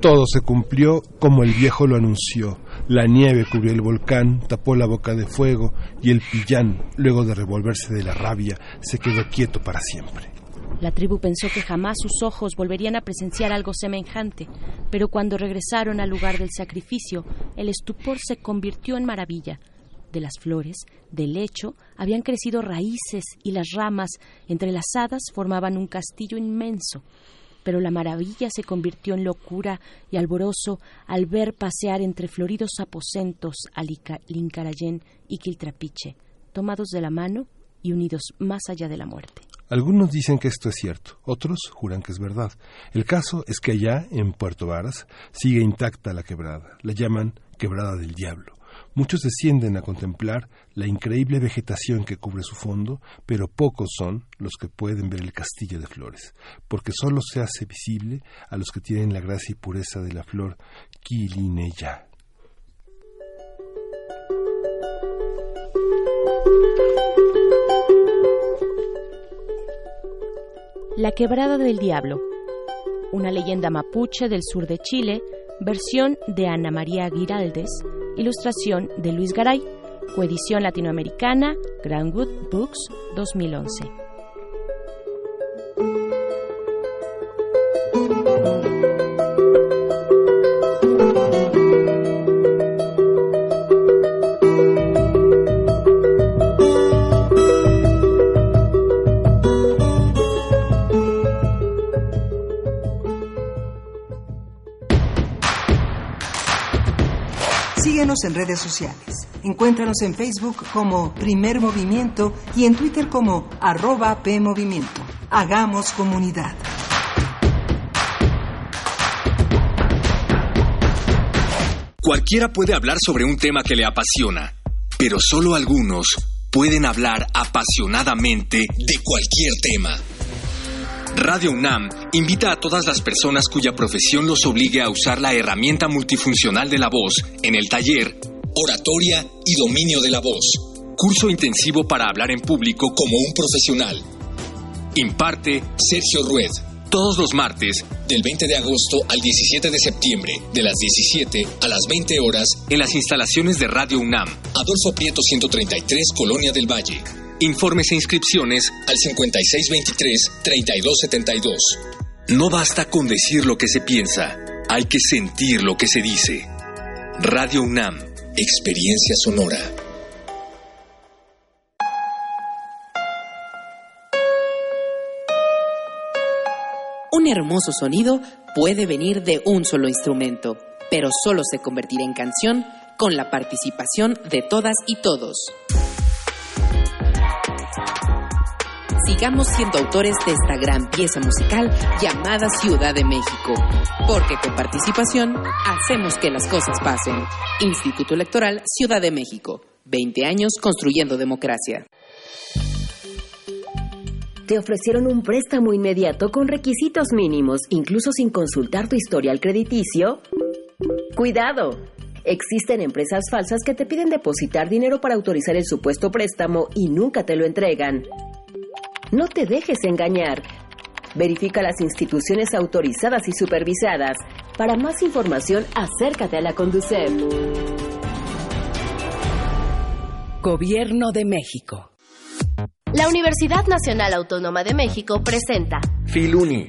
Todo se cumplió como el viejo lo anunció. La nieve cubrió el volcán, tapó la boca de fuego y el pillán, luego de revolverse de la rabia, se quedó quieto para siempre. La tribu pensó que jamás sus ojos volverían a presenciar algo semejante, pero cuando regresaron al lugar del sacrificio, el estupor se convirtió en maravilla. De las flores, del lecho, habían crecido raíces y las ramas, entrelazadas, formaban un castillo inmenso. Pero la maravilla se convirtió en locura y alborozo al ver pasear entre floridos aposentos a Lincarayén y Quiltrapiche, tomados de la mano y unidos más allá de la muerte. Algunos dicen que esto es cierto, otros juran que es verdad. El caso es que allá, en Puerto Varas, sigue intacta la quebrada. La llaman quebrada del diablo. Muchos descienden a contemplar la increíble vegetación que cubre su fondo, pero pocos son los que pueden ver el castillo de flores, porque solo se hace visible a los que tienen la gracia y pureza de la flor Quilineya. La Quebrada del Diablo, una leyenda mapuche del sur de Chile, versión de Ana María Giraldes, ilustración de Luis Garay, coedición latinoamericana, Grandwood Books 2011. En redes sociales. Encuéntranos en Facebook como Primer Movimiento y en Twitter como arroba PMovimiento. Hagamos comunidad. Cualquiera puede hablar sobre un tema que le apasiona, pero solo algunos pueden hablar apasionadamente de cualquier tema. Radio UNAM invita a todas las personas cuya profesión los obligue a usar la herramienta multifuncional de la voz en el taller Oratoria y Dominio de la Voz. Curso intensivo para hablar en público como un profesional. Imparte Sergio Rued. Todos los martes, del 20 de agosto al 17 de septiembre, de las 17 a las 20 horas, en las instalaciones de Radio UNAM. Adolfo Prieto 133, Colonia del Valle. Informes e inscripciones al 5623-3272. No basta con decir lo que se piensa, hay que sentir lo que se dice. Radio UNAM, experiencia sonora. Un hermoso sonido puede venir de un solo instrumento, pero solo se convertirá en canción con la participación de todas y todos. Sigamos siendo autores de esta gran pieza musical llamada Ciudad de México. Porque con participación hacemos que las cosas pasen. Instituto Electoral Ciudad de México. 20 años construyendo democracia. Te ofrecieron un préstamo inmediato con requisitos mínimos, incluso sin consultar tu historial crediticio. Cuidado. Existen empresas falsas que te piden depositar dinero para autorizar el supuesto préstamo y nunca te lo entregan. No te dejes engañar. Verifica las instituciones autorizadas y supervisadas. Para más información, acércate a la Conducef. Gobierno de México. La Universidad Nacional Autónoma de México presenta Filuni,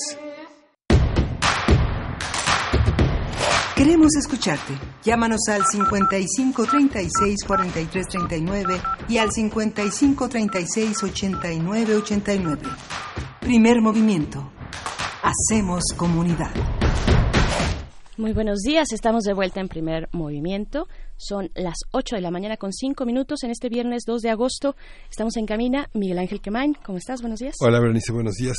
Queremos escucharte. Llámanos al 55 36 43 39 y al 55 36 89 89. Primer movimiento. Hacemos comunidad. Muy buenos días, estamos de vuelta en primer movimiento. Son las 8 de la mañana con 5 minutos en este viernes 2 de agosto. Estamos en Camina. Miguel Ángel Quemain, ¿cómo estás? Buenos días. Hola, Berenice, buenos días.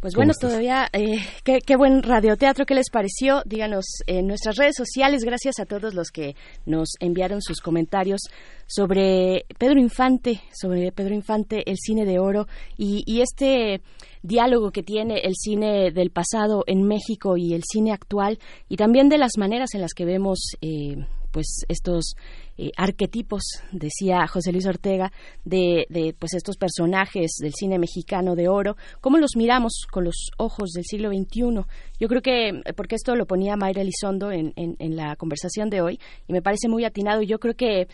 Pues bueno, todavía, eh, qué, qué, buen radioteatro, ¿qué les pareció? Díganos en nuestras redes sociales, gracias a todos los que nos enviaron sus comentarios sobre Pedro Infante, sobre Pedro Infante, el cine de oro y, y este diálogo que tiene el cine del pasado en México y el cine actual y también de las maneras en las que vemos eh, pues estos eh, arquetipos, decía José Luis Ortega, de, de, pues estos personajes del cine mexicano de oro, cómo los miramos con los ojos del siglo XXI. Yo creo que, porque esto lo ponía Mayra Elizondo en, en, en la conversación de hoy, y me parece muy atinado, yo creo que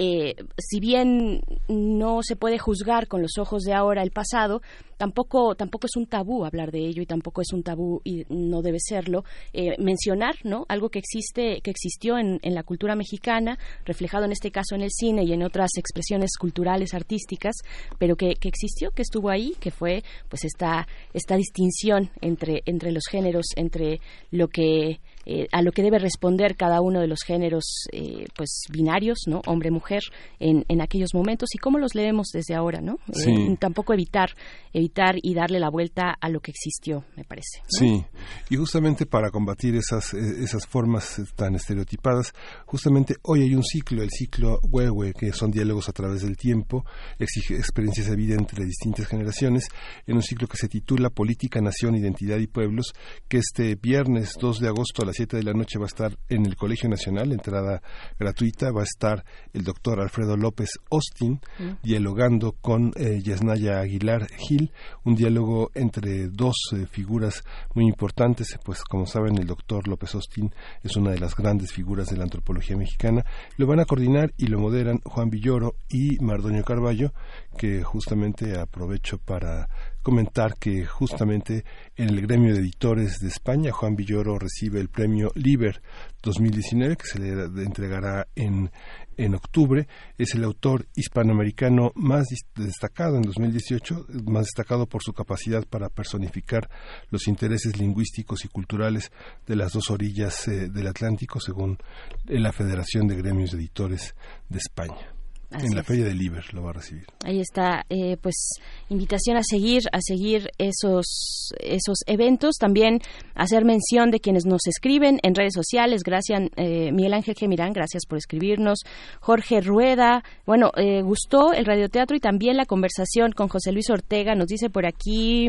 eh, si bien no se puede juzgar con los ojos de ahora el pasado, tampoco tampoco es un tabú hablar de ello y tampoco es un tabú y no debe serlo eh, mencionar, ¿no? Algo que existe que existió en, en, la cultura mexicana, reflejado en este caso en el cine y en otras expresiones culturales artísticas, pero que, que existió, que estuvo ahí, que fue pues esta esta distinción entre entre los géneros, entre lo que eh, a lo que debe responder cada uno de los géneros eh, pues binarios no hombre mujer en, en, aquellos momentos y cómo los leemos desde ahora no sí. eh, tampoco evitar evitar y darle la vuelta a lo que existió me parece ¿no? sí y justamente para combatir esas esas formas tan estereotipadas justamente hoy hay un ciclo el ciclo Huehue que son diálogos a través del tiempo exige experiencias de vida entre distintas generaciones en un ciclo que se titula política nación identidad y pueblos que este viernes 2 de agosto a las 7 de la noche va a estar en el Colegio Nacional, entrada gratuita, va a estar el doctor Alfredo López Austin mm. dialogando con eh, Yasnaya Aguilar Gil, un diálogo entre dos eh, figuras muy importantes, pues como saben el doctor López Austin es una de las grandes figuras de la antropología mexicana, lo van a coordinar y lo moderan Juan Villoro y Mardoño Carballo, que justamente aprovecho para comentar que justamente en el gremio de editores de España, Juan Villoro recibe el premio Liber 2019, que se le entregará en, en octubre. Es el autor hispanoamericano más destacado en 2018, más destacado por su capacidad para personificar los intereses lingüísticos y culturales de las dos orillas eh, del Atlántico, según la Federación de Gremios de Editores de España. Así en la Feria del Liber lo va a recibir. Ahí está, eh, pues invitación a seguir, a seguir esos esos eventos, también hacer mención de quienes nos escriben en redes sociales. Gracias, eh, Miguel Ángel Gemirán, gracias por escribirnos. Jorge Rueda, bueno, eh, gustó el radioteatro y también la conversación con José Luis Ortega. Nos dice por aquí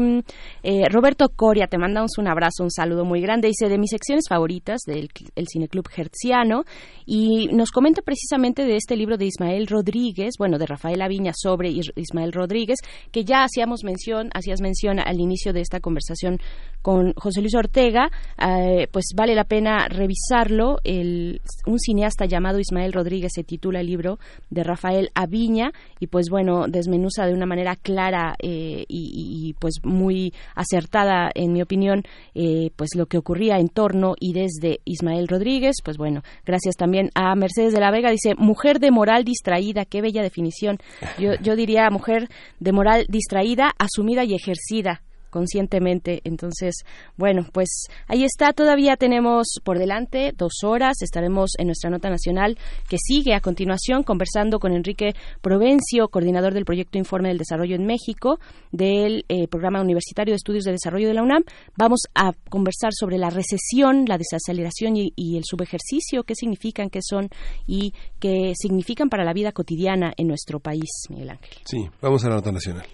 eh, Roberto Coria, te mandamos un abrazo, un saludo muy grande. Dice de mis secciones favoritas del el Cineclub Hertziano y nos comenta precisamente de este libro de Ismael Rodríguez Rodríguez, bueno, de Rafael Aviña sobre Ismael Rodríguez, que ya hacíamos mención, hacías mención al inicio de esta conversación con José Luis Ortega, eh, pues vale la pena revisarlo. Un cineasta llamado Ismael Rodríguez se titula el libro de Rafael Aviña y pues bueno, desmenuza de una manera clara eh, y, pues muy acertada, en mi opinión, eh, pues lo que ocurría en torno y desde Ismael Rodríguez, pues bueno, gracias también a Mercedes de la Vega, dice, mujer de moral distraída, qué bella definición. Yo, yo diría mujer de moral distraída, asumida y ejercida conscientemente. Entonces, bueno, pues ahí está. Todavía tenemos por delante dos horas. Estaremos en nuestra nota nacional que sigue a continuación conversando con Enrique Provencio, coordinador del proyecto Informe del Desarrollo en México del eh, Programa Universitario de Estudios de Desarrollo de la UNAM. Vamos a conversar sobre la recesión, la desaceleración y, y el subejercicio, qué significan, qué son y qué significan para la vida cotidiana en nuestro país, Miguel Ángel. Sí, vamos a la nota nacional.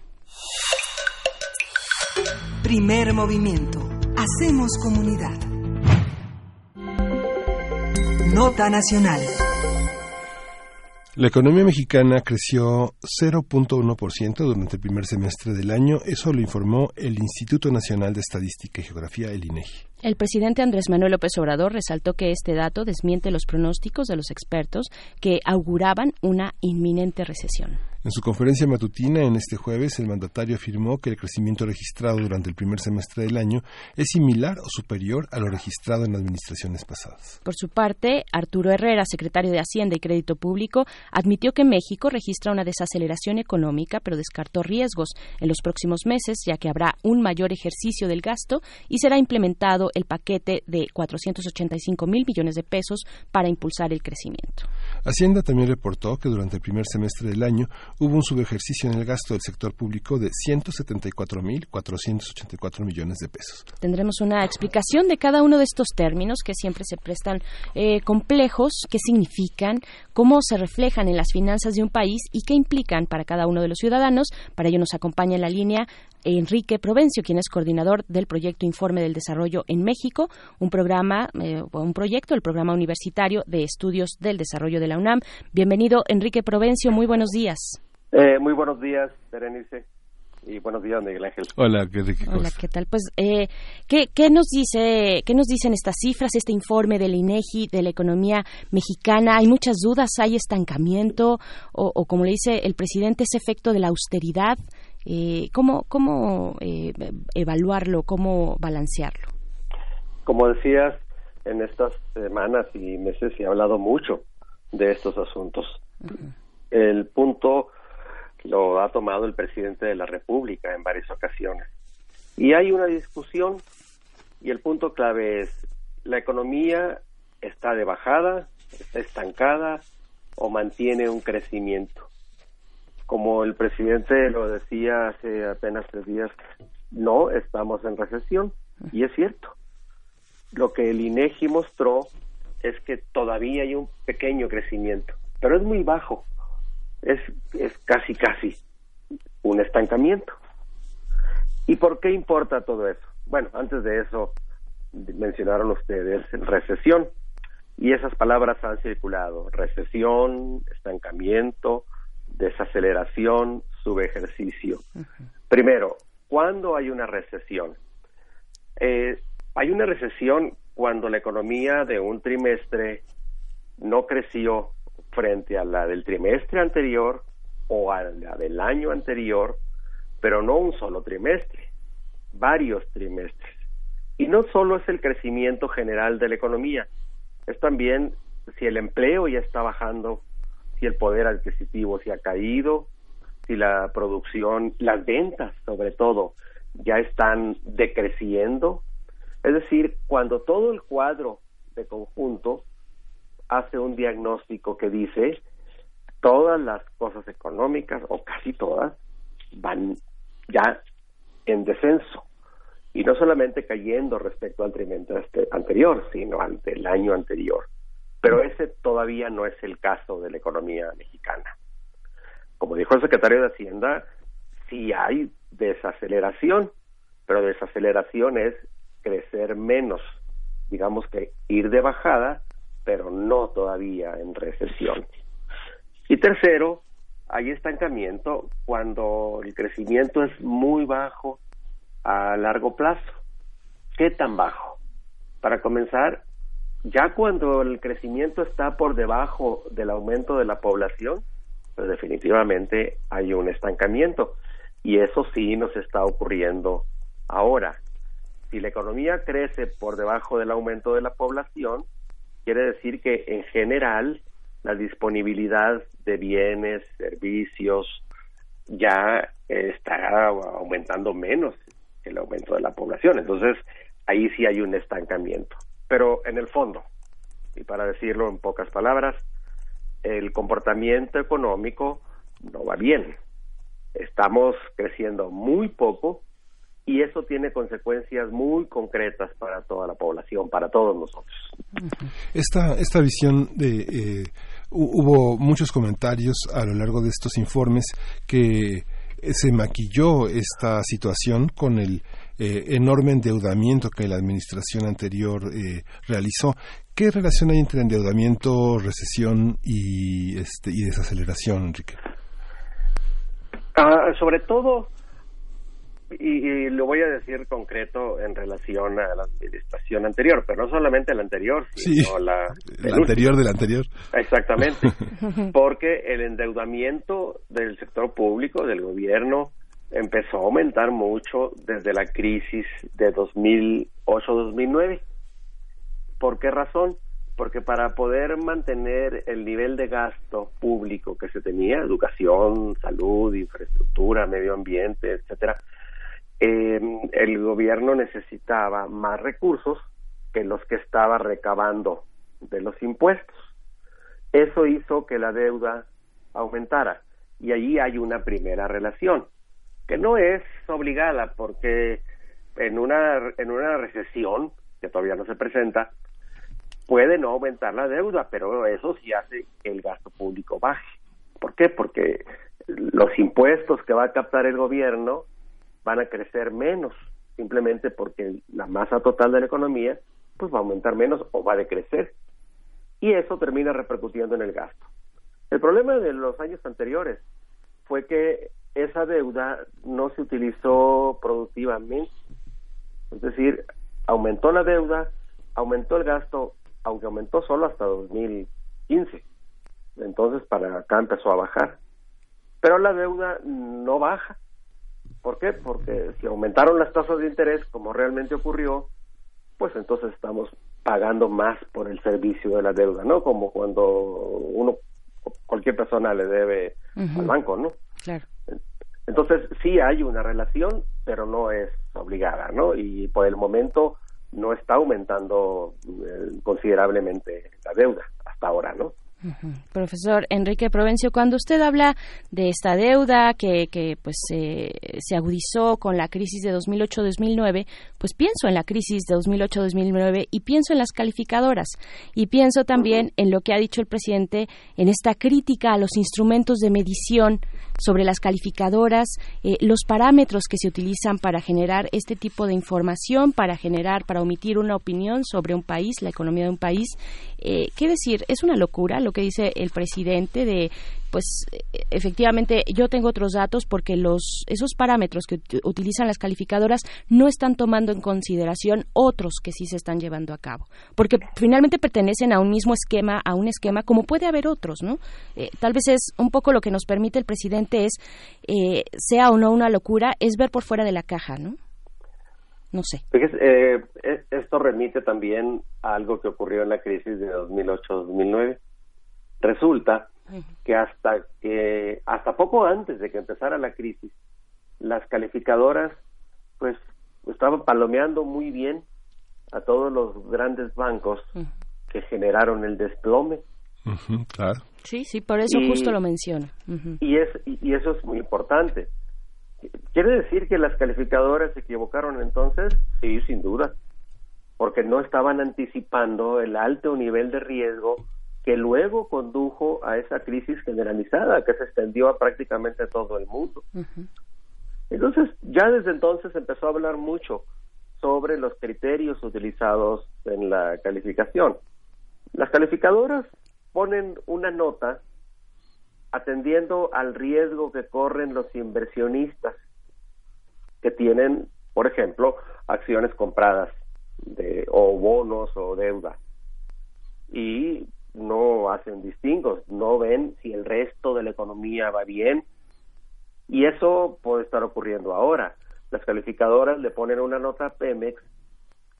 Primer movimiento. Hacemos comunidad. Nota nacional. La economía mexicana creció 0.1% durante el primer semestre del año, eso lo informó el Instituto Nacional de Estadística y Geografía, el INEGI. El presidente Andrés Manuel López Obrador resaltó que este dato desmiente los pronósticos de los expertos que auguraban una inminente recesión. En su conferencia matutina en este jueves, el mandatario afirmó que el crecimiento registrado durante el primer semestre del año es similar o superior a lo registrado en administraciones pasadas. Por su parte, Arturo Herrera, secretario de Hacienda y Crédito Público, admitió que México registra una desaceleración económica, pero descartó riesgos en los próximos meses, ya que habrá un mayor ejercicio del gasto y será implementado el paquete de 485 mil millones de pesos para impulsar el crecimiento. Hacienda también reportó que durante el primer semestre del año hubo un subejercicio en el gasto del sector público de 174.484 millones de pesos. Tendremos una explicación de cada uno de estos términos que siempre se prestan eh, complejos, qué significan, cómo se reflejan en las finanzas de un país y qué implican para cada uno de los ciudadanos. Para ello nos acompaña en la línea Enrique Provencio, quien es coordinador del proyecto Informe del Desarrollo en México, un programa, eh, un proyecto, el programa universitario de estudios del desarrollo de la UNAM. Bienvenido, Enrique Provencio, muy buenos días. Eh, muy buenos días, Berenice. Y buenos días, Miguel Ángel. Hola, ¿qué, Hola, ¿qué tal? Pues, eh, ¿qué, ¿qué, nos dice, qué nos dicen estas cifras, este informe del INEGI de la economía mexicana? Hay muchas dudas, hay estancamiento o, o como le dice el presidente, ese efecto de la austeridad. Eh, ¿Cómo, cómo eh, evaluarlo, cómo balancearlo? Como decías, en estas semanas y meses se ha hablado mucho de estos asuntos. El punto lo ha tomado el presidente de la República en varias ocasiones. Y hay una discusión y el punto clave es, ¿la economía está de bajada, está estancada o mantiene un crecimiento? Como el presidente lo decía hace apenas tres días, no estamos en recesión y es cierto. Lo que el INEGI mostró es que todavía hay un pequeño crecimiento, pero es muy bajo es, es casi, casi un estancamiento. ¿Y por qué importa todo eso? Bueno, antes de eso mencionaron ustedes recesión y esas palabras han circulado. Recesión, estancamiento, desaceleración, subejercicio. Primero, ¿cuándo hay una recesión? Eh, hay una recesión cuando la economía de un trimestre no creció frente a la del trimestre anterior o a la del año anterior, pero no un solo trimestre, varios trimestres. Y no solo es el crecimiento general de la economía, es también si el empleo ya está bajando, si el poder adquisitivo se ha caído, si la producción, las ventas sobre todo, ya están decreciendo. Es decir, cuando todo el cuadro de conjunto hace un diagnóstico que dice todas las cosas económicas o casi todas van ya en descenso y no solamente cayendo respecto al trimestre anterior, sino ante el año anterior. Pero ese todavía no es el caso de la economía mexicana. Como dijo el secretario de Hacienda, sí hay desaceleración, pero desaceleración es crecer menos, digamos que ir de bajada pero no todavía en recesión. Y tercero, hay estancamiento cuando el crecimiento es muy bajo a largo plazo. ¿Qué tan bajo? Para comenzar, ya cuando el crecimiento está por debajo del aumento de la población, pues definitivamente hay un estancamiento. Y eso sí nos está ocurriendo ahora. Si la economía crece por debajo del aumento de la población, quiere decir que en general la disponibilidad de bienes, servicios, ya está aumentando menos el aumento de la población. Entonces, ahí sí hay un estancamiento. Pero en el fondo, y para decirlo en pocas palabras, el comportamiento económico no va bien. Estamos creciendo muy poco y eso tiene consecuencias muy concretas para toda la población, para todos nosotros. Esta, esta visión de... Eh, hubo muchos comentarios a lo largo de estos informes que se maquilló esta situación con el eh, enorme endeudamiento que la administración anterior eh, realizó. ¿Qué relación hay entre endeudamiento, recesión y, este, y desaceleración, Enrique? Ah, sobre todo, y, lo voy a decir concreto en relación a la administración anterior, pero no solamente la anterior, sino la, la anterior de la anterior. Exactamente, porque el endeudamiento del sector público, del gobierno, empezó a aumentar mucho desde la crisis de 2008-2009. ¿Por qué razón? Porque para poder mantener el nivel de gasto público que se tenía, educación, salud, infraestructura, medio ambiente, etcétera, eh, el gobierno necesitaba más recursos que los que estaba recabando de los impuestos. Eso hizo que la deuda aumentara y allí hay una primera relación que no es obligada porque en una en una recesión que todavía no se presenta puede no aumentar la deuda, pero eso sí hace que el gasto público baje. ¿Por qué? Porque los impuestos que va a captar el gobierno van a crecer menos, simplemente porque la masa total de la economía pues va a aumentar menos o va a decrecer. Y eso termina repercutiendo en el gasto. El problema de los años anteriores fue que esa deuda no se utilizó productivamente. Es decir, aumentó la deuda, aumentó el gasto, aunque aumentó solo hasta 2015. Entonces, para acá empezó a bajar. Pero la deuda no baja. ¿Por qué? Porque si aumentaron las tasas de interés, como realmente ocurrió, pues entonces estamos pagando más por el servicio de la deuda, ¿no? Como cuando uno, cualquier persona le debe al banco, ¿no? Claro. Entonces sí hay una relación, pero no es obligada, ¿no? Y por el momento no está aumentando eh, considerablemente la deuda hasta ahora, ¿no? Profesor Enrique Provencio, cuando usted habla de esta deuda que, que pues se agudizó con la crisis de 2008-2009, pues pienso en la crisis de 2008-2009 y pienso en las calificadoras y pienso también en lo que ha dicho el presidente en esta crítica a los instrumentos de medición sobre las calificadoras, eh, los parámetros que se utilizan para generar este tipo de información, para generar, para omitir una opinión sobre un país, la economía de un país. Eh, ¿Qué decir? Es una locura lo que dice el presidente de pues efectivamente yo tengo otros datos porque los esos parámetros que utilizan las calificadoras no están tomando en consideración otros que sí se están llevando a cabo porque finalmente pertenecen a un mismo esquema a un esquema como puede haber otros no eh, tal vez es un poco lo que nos permite el presidente es eh, sea o no una locura es ver por fuera de la caja no no sé. Eh, esto remite también a algo que ocurrió en la crisis de 2008-2009. Resulta que hasta que hasta poco antes de que empezara la crisis, las calificadoras pues estaban palomeando muy bien a todos los grandes bancos que generaron el desplome. claro. Sí, sí, por eso justo lo menciona. Y es y eso es muy importante. ¿Quiere decir que las calificadoras se equivocaron entonces? Sí, sin duda, porque no estaban anticipando el alto nivel de riesgo que luego condujo a esa crisis generalizada que se extendió a prácticamente todo el mundo. Entonces, ya desde entonces empezó a hablar mucho sobre los criterios utilizados en la calificación. Las calificadoras ponen una nota atendiendo al riesgo que corren los inversionistas que tienen, por ejemplo, acciones compradas de, o bonos o deuda y no hacen distingos, no ven si el resto de la economía va bien y eso puede estar ocurriendo ahora. Las calificadoras le ponen una nota a Pemex,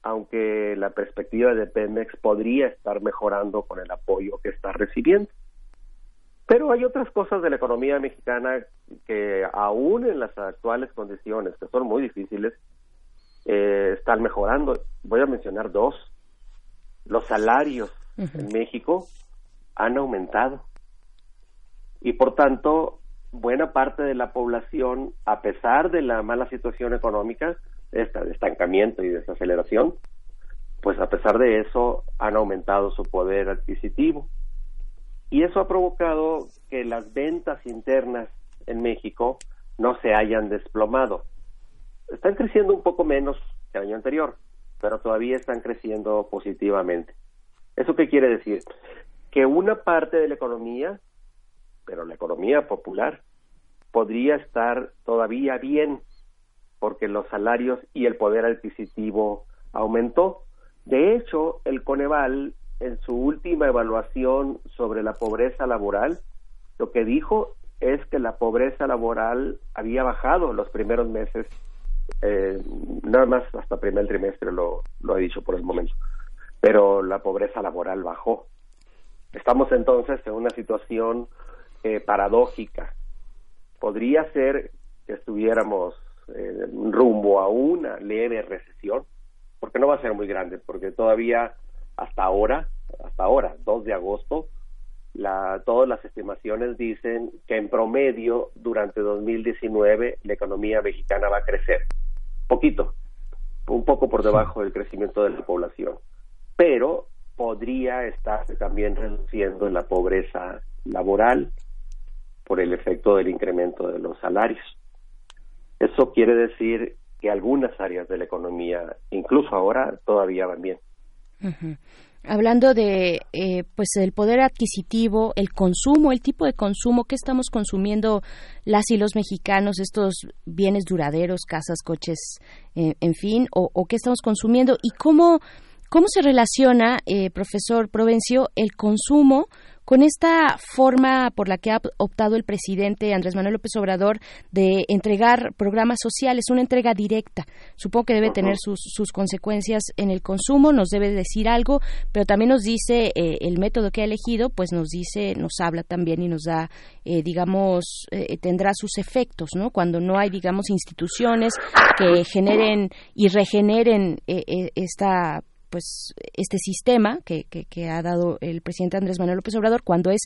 aunque la perspectiva de Pemex podría estar mejorando con el apoyo que está recibiendo. Pero hay otras cosas de la economía mexicana que aún en las actuales condiciones, que son muy difíciles, eh, están mejorando. Voy a mencionar dos. Los salarios en México han aumentado. Y por tanto, buena parte de la población, a pesar de la mala situación económica, esta de estancamiento y desaceleración, pues a pesar de eso han aumentado su poder adquisitivo. Y eso ha provocado que las ventas internas en México no se hayan desplomado. Están creciendo un poco menos que el año anterior, pero todavía están creciendo positivamente. ¿Eso qué quiere decir? Que una parte de la economía, pero la economía popular, podría estar todavía bien porque los salarios y el poder adquisitivo aumentó. De hecho, el Coneval en su última evaluación sobre la pobreza laboral, lo que dijo es que la pobreza laboral había bajado los primeros meses, eh, nada más hasta primer trimestre lo, lo ha dicho por el momento, pero la pobreza laboral bajó. Estamos entonces en una situación eh, paradójica. Podría ser que estuviéramos eh, rumbo a una leve recesión, porque no va a ser muy grande, porque todavía hasta ahora, hasta ahora, 2 de agosto, la, todas las estimaciones dicen que en promedio durante 2019 la economía mexicana va a crecer. Poquito, un poco por debajo del crecimiento de la población, pero podría estar también reduciendo la pobreza laboral por el efecto del incremento de los salarios. Eso quiere decir que algunas áreas de la economía, incluso ahora, todavía van bien. Hablando de eh, pues el poder adquisitivo, el consumo, el tipo de consumo que estamos consumiendo las y los mexicanos, estos bienes duraderos, casas, coches, eh, en fin, o, o qué estamos consumiendo y cómo cómo se relaciona, eh, profesor Provencio, el consumo con esta forma por la que ha optado el presidente Andrés Manuel López Obrador de entregar programas sociales, una entrega directa. Supongo que debe tener sus, sus consecuencias en el consumo, nos debe decir algo, pero también nos dice eh, el método que ha elegido, pues nos dice, nos habla también y nos da, eh, digamos, eh, tendrá sus efectos, ¿no? Cuando no hay, digamos, instituciones que generen y regeneren esta pues este sistema que, que, ha dado el presidente Andrés Manuel López Obrador cuando es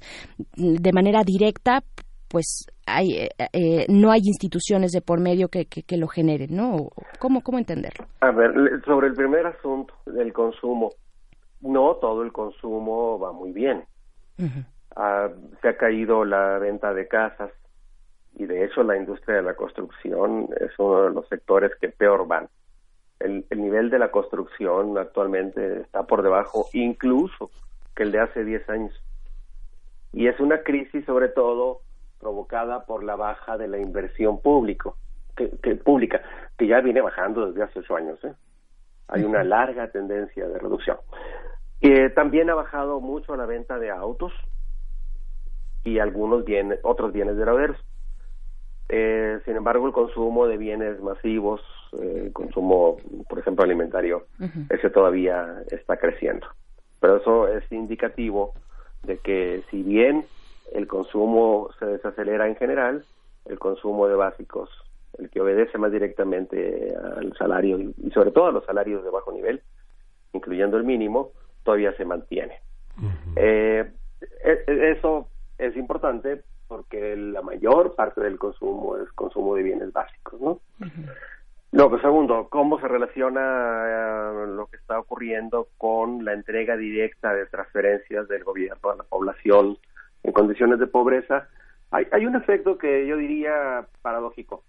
de manera directa pues hay, eh, eh, no hay instituciones de por medio que, que, lo generen, ¿no? ¿Cómo, ¿Cómo entenderlo? A ver, sobre el primer asunto del consumo, no todo el consumo va muy bien. Ah, se ha caído la venta de casas y de hecho la industria de la construcción es uno de los sectores que peor van el, nivel de la construcción actualmente está por debajo incluso que el de hace 10 años. Y es una crisis sobre todo provocada por la baja de la inversión público, que, pública, que ya viene bajando desde hace ocho años. ¿eh? Hay una larga tendencia de reducción. Eh, también ha bajado mucho la venta de autos y algunos bienes, otros bienes duraderos. Eh, sin embargo, el consumo de bienes masivos, el consumo, por ejemplo, alimentario, ese todavía está creciendo. Pero eso es indicativo de que si bien el consumo se desacelera en general, el consumo de básicos, el que obedece más directamente al salario y sobre todo a los salarios de bajo nivel, incluyendo el mínimo, todavía se mantiene. Eh, e, e, eso es importante porque la mayor parte del consumo es consumo de bienes básicos, ¿no? Luego, segundo, ¿cómo se relaciona eh, lo que está ocurriendo con la entrega directa de transferencias del gobierno a la población en condiciones de pobreza? Hay, hay un efecto que yo diría paradójico.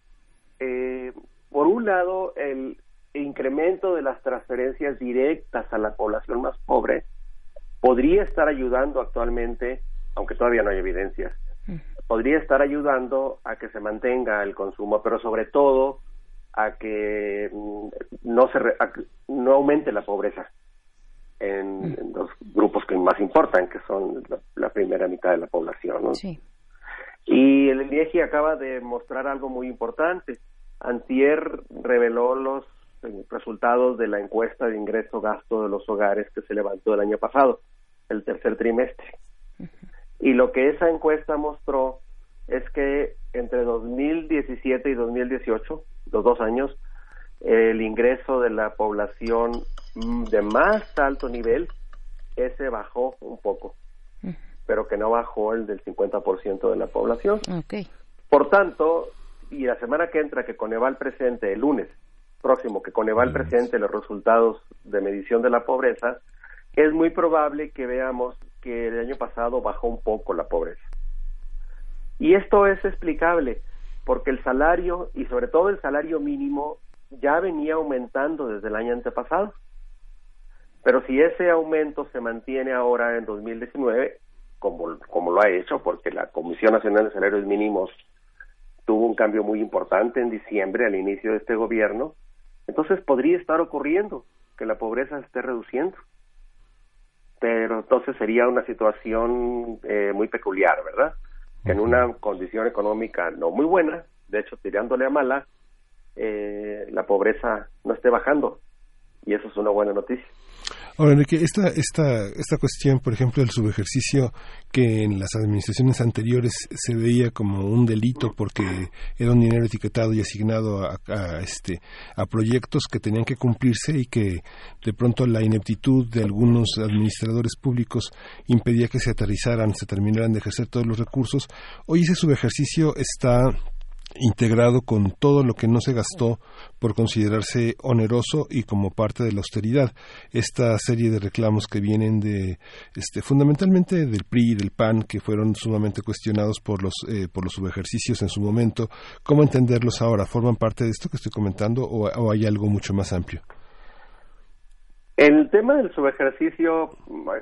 Eh, por un lado, el incremento de las transferencias directas a la población más pobre podría estar ayudando actualmente, aunque todavía no hay evidencias, podría estar ayudando a que se mantenga el consumo, pero sobre todo a que mm, no se re- a que no aumente la pobreza en, en los grupos que más importan, que son la, la primera mitad de la población. ¿no? Sí. Y el INEGI acaba de mostrar algo muy importante. Antier reveló los eh, resultados de la encuesta de ingreso-gasto de los hogares que se levantó el año pasado, el tercer trimestre. Y lo que esa encuesta mostró es que entre 2017 y 2018, los dos años, el ingreso de la población mm, de más alto nivel, ese bajó un poco, pero que no bajó el del 50% de la población. Ok. Por tanto, y la semana que entra que Coneval presente, el lunes próximo, que Coneval presente los resultados de medición de la pobreza, es muy probable que veamos que el año pasado bajó un poco la pobreza. Y esto es explicable porque el salario, y sobre todo el salario mínimo, ya venía aumentando desde el año antepasado. Pero si ese aumento se mantiene ahora en 2019, como, como lo ha hecho, porque la Comisión Nacional de Salarios Mínimos tuvo un cambio muy importante en diciembre, al inicio de este gobierno, entonces podría estar ocurriendo que la pobreza esté reduciendo. Pero entonces sería una situación eh, muy peculiar, ¿verdad? Que en una condición económica no muy buena, de hecho tirándole a mala, eh, la pobreza no esté bajando. Y eso es una buena noticia. Ahora, Enrique, esta, esta, esta cuestión, por ejemplo, del subejercicio que en las administraciones anteriores se veía como un delito porque era un dinero etiquetado y asignado a, a, este, a proyectos que tenían que cumplirse y que de pronto la ineptitud de algunos administradores públicos impedía que se aterrizaran, se terminaran de ejercer todos los recursos. Hoy ese subejercicio está integrado con todo lo que no se gastó por considerarse oneroso y como parte de la austeridad. Esta serie de reclamos que vienen de, este, fundamentalmente del PRI y del PAN, que fueron sumamente cuestionados por los, eh, por los subejercicios en su momento, ¿cómo entenderlos ahora? ¿Forman parte de esto que estoy comentando o, o hay algo mucho más amplio? El tema del subejercicio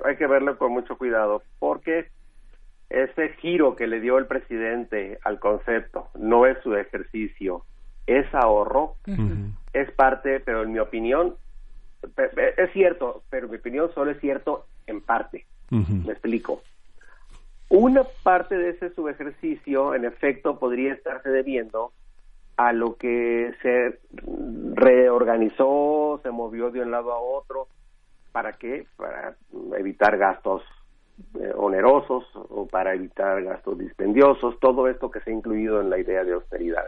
hay que verlo con mucho cuidado, porque ese giro que le dio el presidente al concepto no es su ejercicio, es ahorro, es parte, pero en mi opinión, es cierto, pero en mi opinión solo es cierto en parte. Me explico. Una parte de ese subejercicio, en efecto, podría estarse debiendo a lo que se reorganizó, se movió de un lado a otro. ¿Para qué? Para evitar gastos eh, onerosos o para evitar gastos dispendiosos, todo esto que se ha incluido en la idea de austeridad.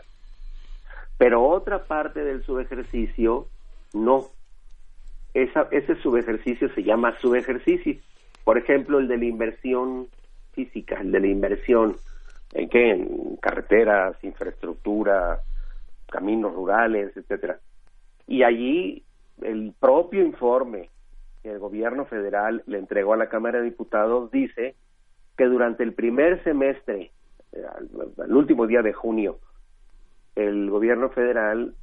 Pero otra parte del subejercicio, no. Esa, ese subejercicio se llama subejercicio. Por ejemplo, el de la inversión física, el de la inversión en qué, en carreteras, infraestructura, caminos rurales, etcétera. Y allí el propio informe que el gobierno federal le entregó a la Cámara de Diputados dice que durante el primer semestre, eh, al, último día de junio, el gobierno federal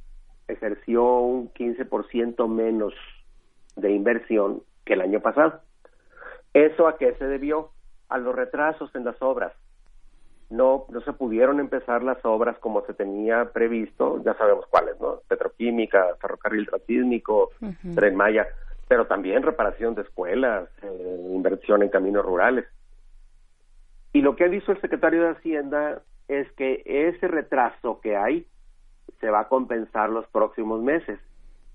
ejerció un 15% menos de inversión que el año pasado. ¿Eso a qué se debió? A los retrasos en las obras. No, no se pudieron empezar las obras como se tenía previsto, ya sabemos cuáles, ¿no? Petroquímica, ferrocarril transísmico, uh -huh. Tren Maya pero también reparación de escuelas, eh, inversión en caminos rurales. Y lo que ha dicho el secretario de Hacienda es que ese retraso que hay se va a compensar los próximos meses.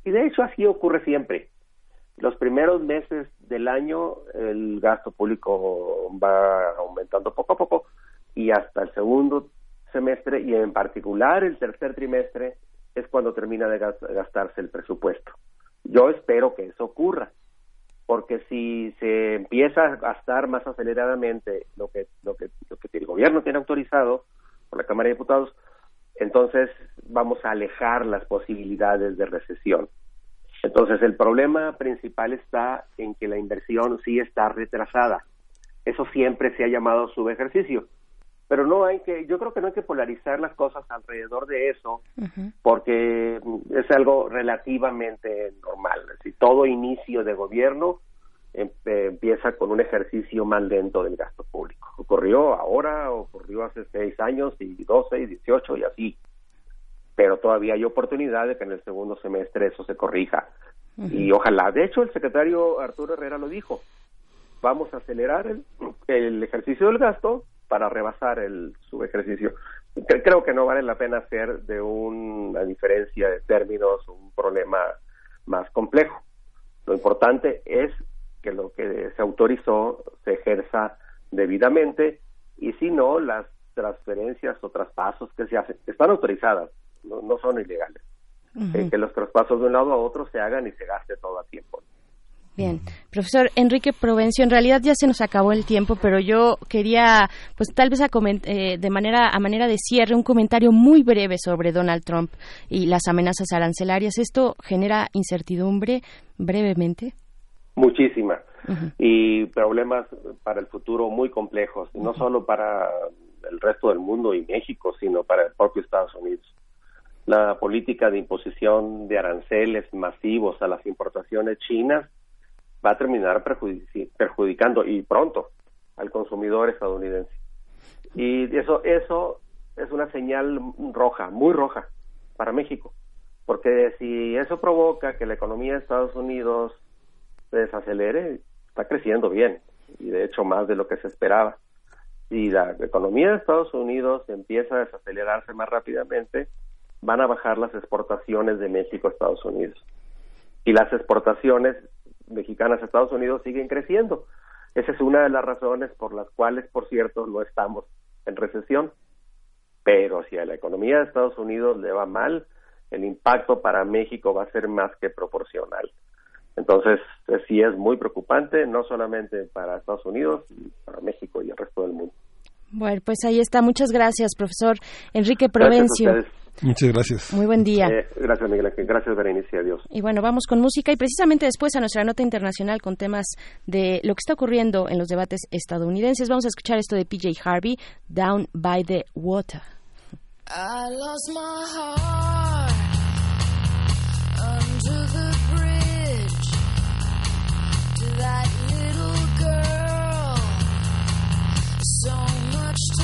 Y de hecho así ocurre siempre. Los primeros meses del año el gasto público va aumentando poco a poco y hasta el segundo semestre y en particular el tercer trimestre es cuando termina de gastarse el presupuesto. Yo espero que eso ocurra, porque si se empieza a gastar más aceleradamente lo que, lo que, lo que el gobierno tiene autorizado por la Cámara de Diputados, entonces vamos a alejar las posibilidades de recesión. Entonces el problema principal está en que la inversión sí está retrasada. Eso siempre se ha llamado subejercicio pero no hay que, yo creo que no hay que polarizar las cosas alrededor de eso, uh -huh. porque es algo relativamente normal. Si todo inicio de gobierno em, empieza con un ejercicio más lento del gasto público. Ocurrió ahora, ocurrió hace seis años y doce y dieciocho y así. Pero todavía hay oportunidad de que en el segundo semestre eso se corrija. Y ojalá, de hecho el secretario Arturo Herrera lo dijo, vamos a acelerar el, el ejercicio del gasto para rebasar el subejercicio. Cre- Creo que no vale la pena hacer de una diferencia de términos un problema más complejo. Lo importante es que lo que se autorizó se ejerza debidamente y si no, las transferencias o traspasos que se hacen están autorizadas, no, no son ilegales. Eh, que los traspasos de un lado a otro se hagan y se gaste todo a tiempo. Bien, profesor Enrique Provencio, en realidad ya se nos acabó el tiempo, pero yo quería, pues tal vez a coment- eh, de manera a manera de cierre un comentario muy breve sobre Donald Trump y las amenazas arancelarias. Esto genera incertidumbre brevemente. Muchísima. y problemas para el futuro muy complejos, no solo para el resto del mundo y México, sino para el propio Estados Unidos. La política de imposición de aranceles masivos a las importaciones chinas va a terminar perjudicando y pronto al consumidor estadounidense. Y eso, eso es una señal roja, muy roja para México, porque si eso provoca que la economía de Estados Unidos se desacelere, está creciendo bien, y de hecho más de lo que se esperaba. Si la economía de Estados Unidos empieza a desacelerarse más rápidamente, van a bajar las exportaciones de México a Estados Unidos. Y las exportaciones mexicanas a Estados Unidos siguen creciendo. Esa es una de las razones por las cuales, por cierto, no estamos en recesión. Pero si a la economía de Estados Unidos le va mal, el impacto para México va a ser más que proporcional. Entonces, eh, sí es muy preocupante, no solamente para Estados Unidos, para México y el resto del mundo. Bueno, pues ahí está. Muchas gracias, profesor Enrique Gracias a Provencio. Muchas gracias. Muy buen día. Eh, gracias, Miguel Ángel. Gracias, Berenice. Adiós. Y bueno, vamos con música y precisamente después a nuestra nota internacional con temas de lo que está ocurriendo en los debates estadounidenses. Vamos a escuchar esto de PJ Harvey, Down by the Water. I lost my heart under the bridge to that little girl. So much to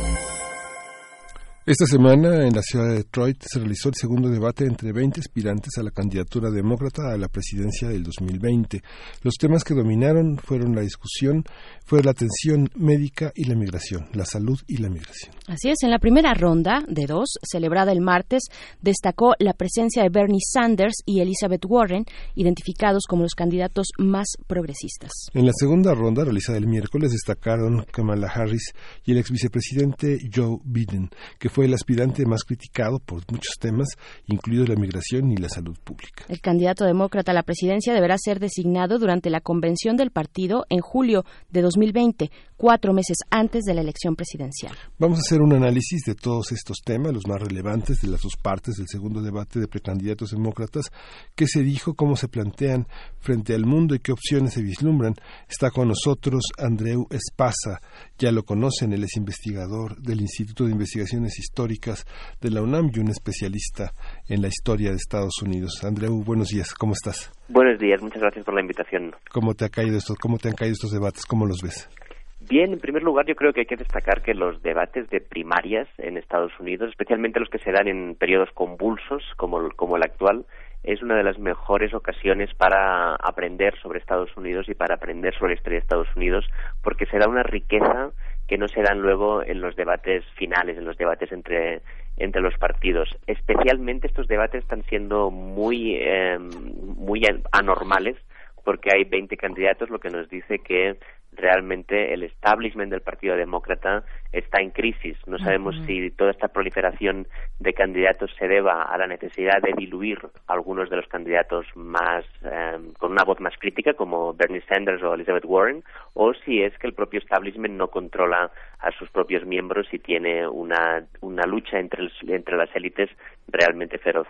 Esta semana en la ciudad de Detroit se realizó el segundo debate entre 20 aspirantes a la candidatura demócrata a la presidencia del 2020. Los temas que dominaron fueron la discusión, fue la atención médica y la migración, la salud y la migración. Así es, en la primera ronda de dos, celebrada el martes, destacó la presencia de Bernie Sanders y Elizabeth Warren, identificados como los candidatos más progresistas. En la segunda ronda, realizada el miércoles, destacaron Kamala Harris y el ex vicepresidente Joe Biden, que fue el aspirante más criticado por muchos temas, incluidos la migración y la salud pública. El candidato demócrata a la presidencia deberá ser designado durante la convención del partido en julio de 2020, cuatro meses antes de la elección presidencial. Vamos a hacer un análisis de todos estos temas, los más relevantes de las dos partes del segundo debate de precandidatos demócratas, qué se dijo, cómo se plantean frente al mundo y qué opciones se vislumbran. Está con nosotros Andreu Espasa, ya lo conocen, él es investigador del Instituto de Investigaciones Históricas de la UNAM y un especialista en la historia de Estados Unidos. Andreu, buenos días, ¿cómo estás? Buenos días, muchas gracias por la invitación. ¿Cómo te ha caído esto, cómo te han caído estos debates? ¿Cómo los ves? Bien, en primer lugar, yo creo que hay que destacar que los debates de primarias en Estados Unidos, especialmente los que se dan en periodos convulsos como, como el actual, es una de las mejores ocasiones para aprender sobre Estados Unidos y para aprender sobre la historia de Estados Unidos, porque se da una riqueza que no se dan luego en los debates finales, en los debates entre, entre los partidos. Especialmente estos debates están siendo muy, eh, muy anormales porque hay 20 candidatos, lo que nos dice que realmente el establishment del Partido Demócrata está en crisis. No sabemos si toda esta proliferación de candidatos se deba a la necesidad de diluir algunos de los candidatos más eh, con una voz más crítica, como Bernie Sanders o Elizabeth Warren, o si es que el propio establishment no controla a sus propios miembros y tiene una, una lucha entre, entre las élites realmente feroz.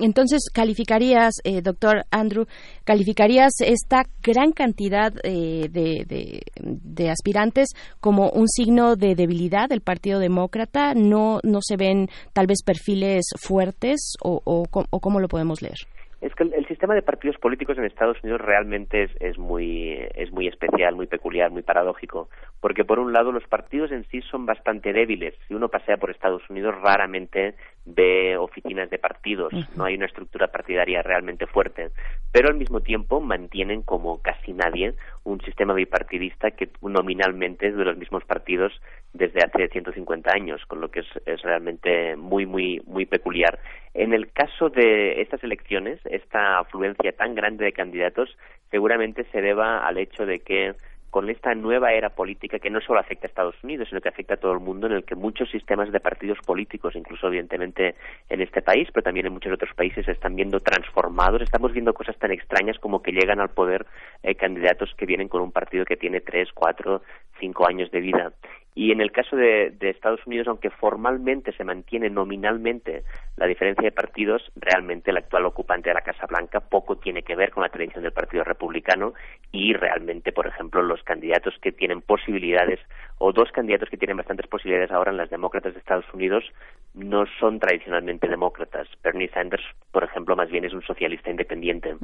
Entonces, calificarías, eh, doctor Andrew, calificarías esta gran cantidad eh, de, de, aspirantes como un signo de debilidad del Partido Demócrata. No, no se ven tal vez perfiles fuertes o, o, cómo lo podemos leer es que el, sistema de partidos políticos en Estados Unidos realmente es, es, muy es muy especial, muy peculiar, muy paradójico, porque por un lado los partidos en sí son bastante débiles. Si uno pasea por Estados Unidos raramente ve oficinas de partidos, no hay una estructura partidaria realmente fuerte, pero al mismo tiempo mantienen como casi nadie un sistema bipartidista que nominalmente es de los mismos partidos desde hace 150 años, con lo que es, es realmente muy muy muy peculiar. En el caso de estas elecciones, esta afluencia tan grande de candidatos seguramente se deba al hecho de que con esta nueva era política que no solo afecta a Estados Unidos, sino que afecta a todo el mundo, en el que muchos sistemas de partidos políticos, incluso evidentemente en este país, pero también en muchos otros países, se están viendo transformados. Estamos viendo cosas tan extrañas como que llegan al poder eh, candidatos que vienen con un partido que tiene tres, cuatro, cinco años de vida. Y en el caso de, Estados Unidos, aunque formalmente se mantiene nominalmente la diferencia de partidos, realmente el actual ocupante de la Casa Blanca poco tiene que ver con la tradición del Partido Republicano y realmente, por ejemplo, los candidatos que tienen posibilidades o dos candidatos que tienen bastantes posibilidades ahora en las demócratas de Estados Unidos no son tradicionalmente demócratas. Bernie Sanders, por ejemplo, más bien es un socialista independiente.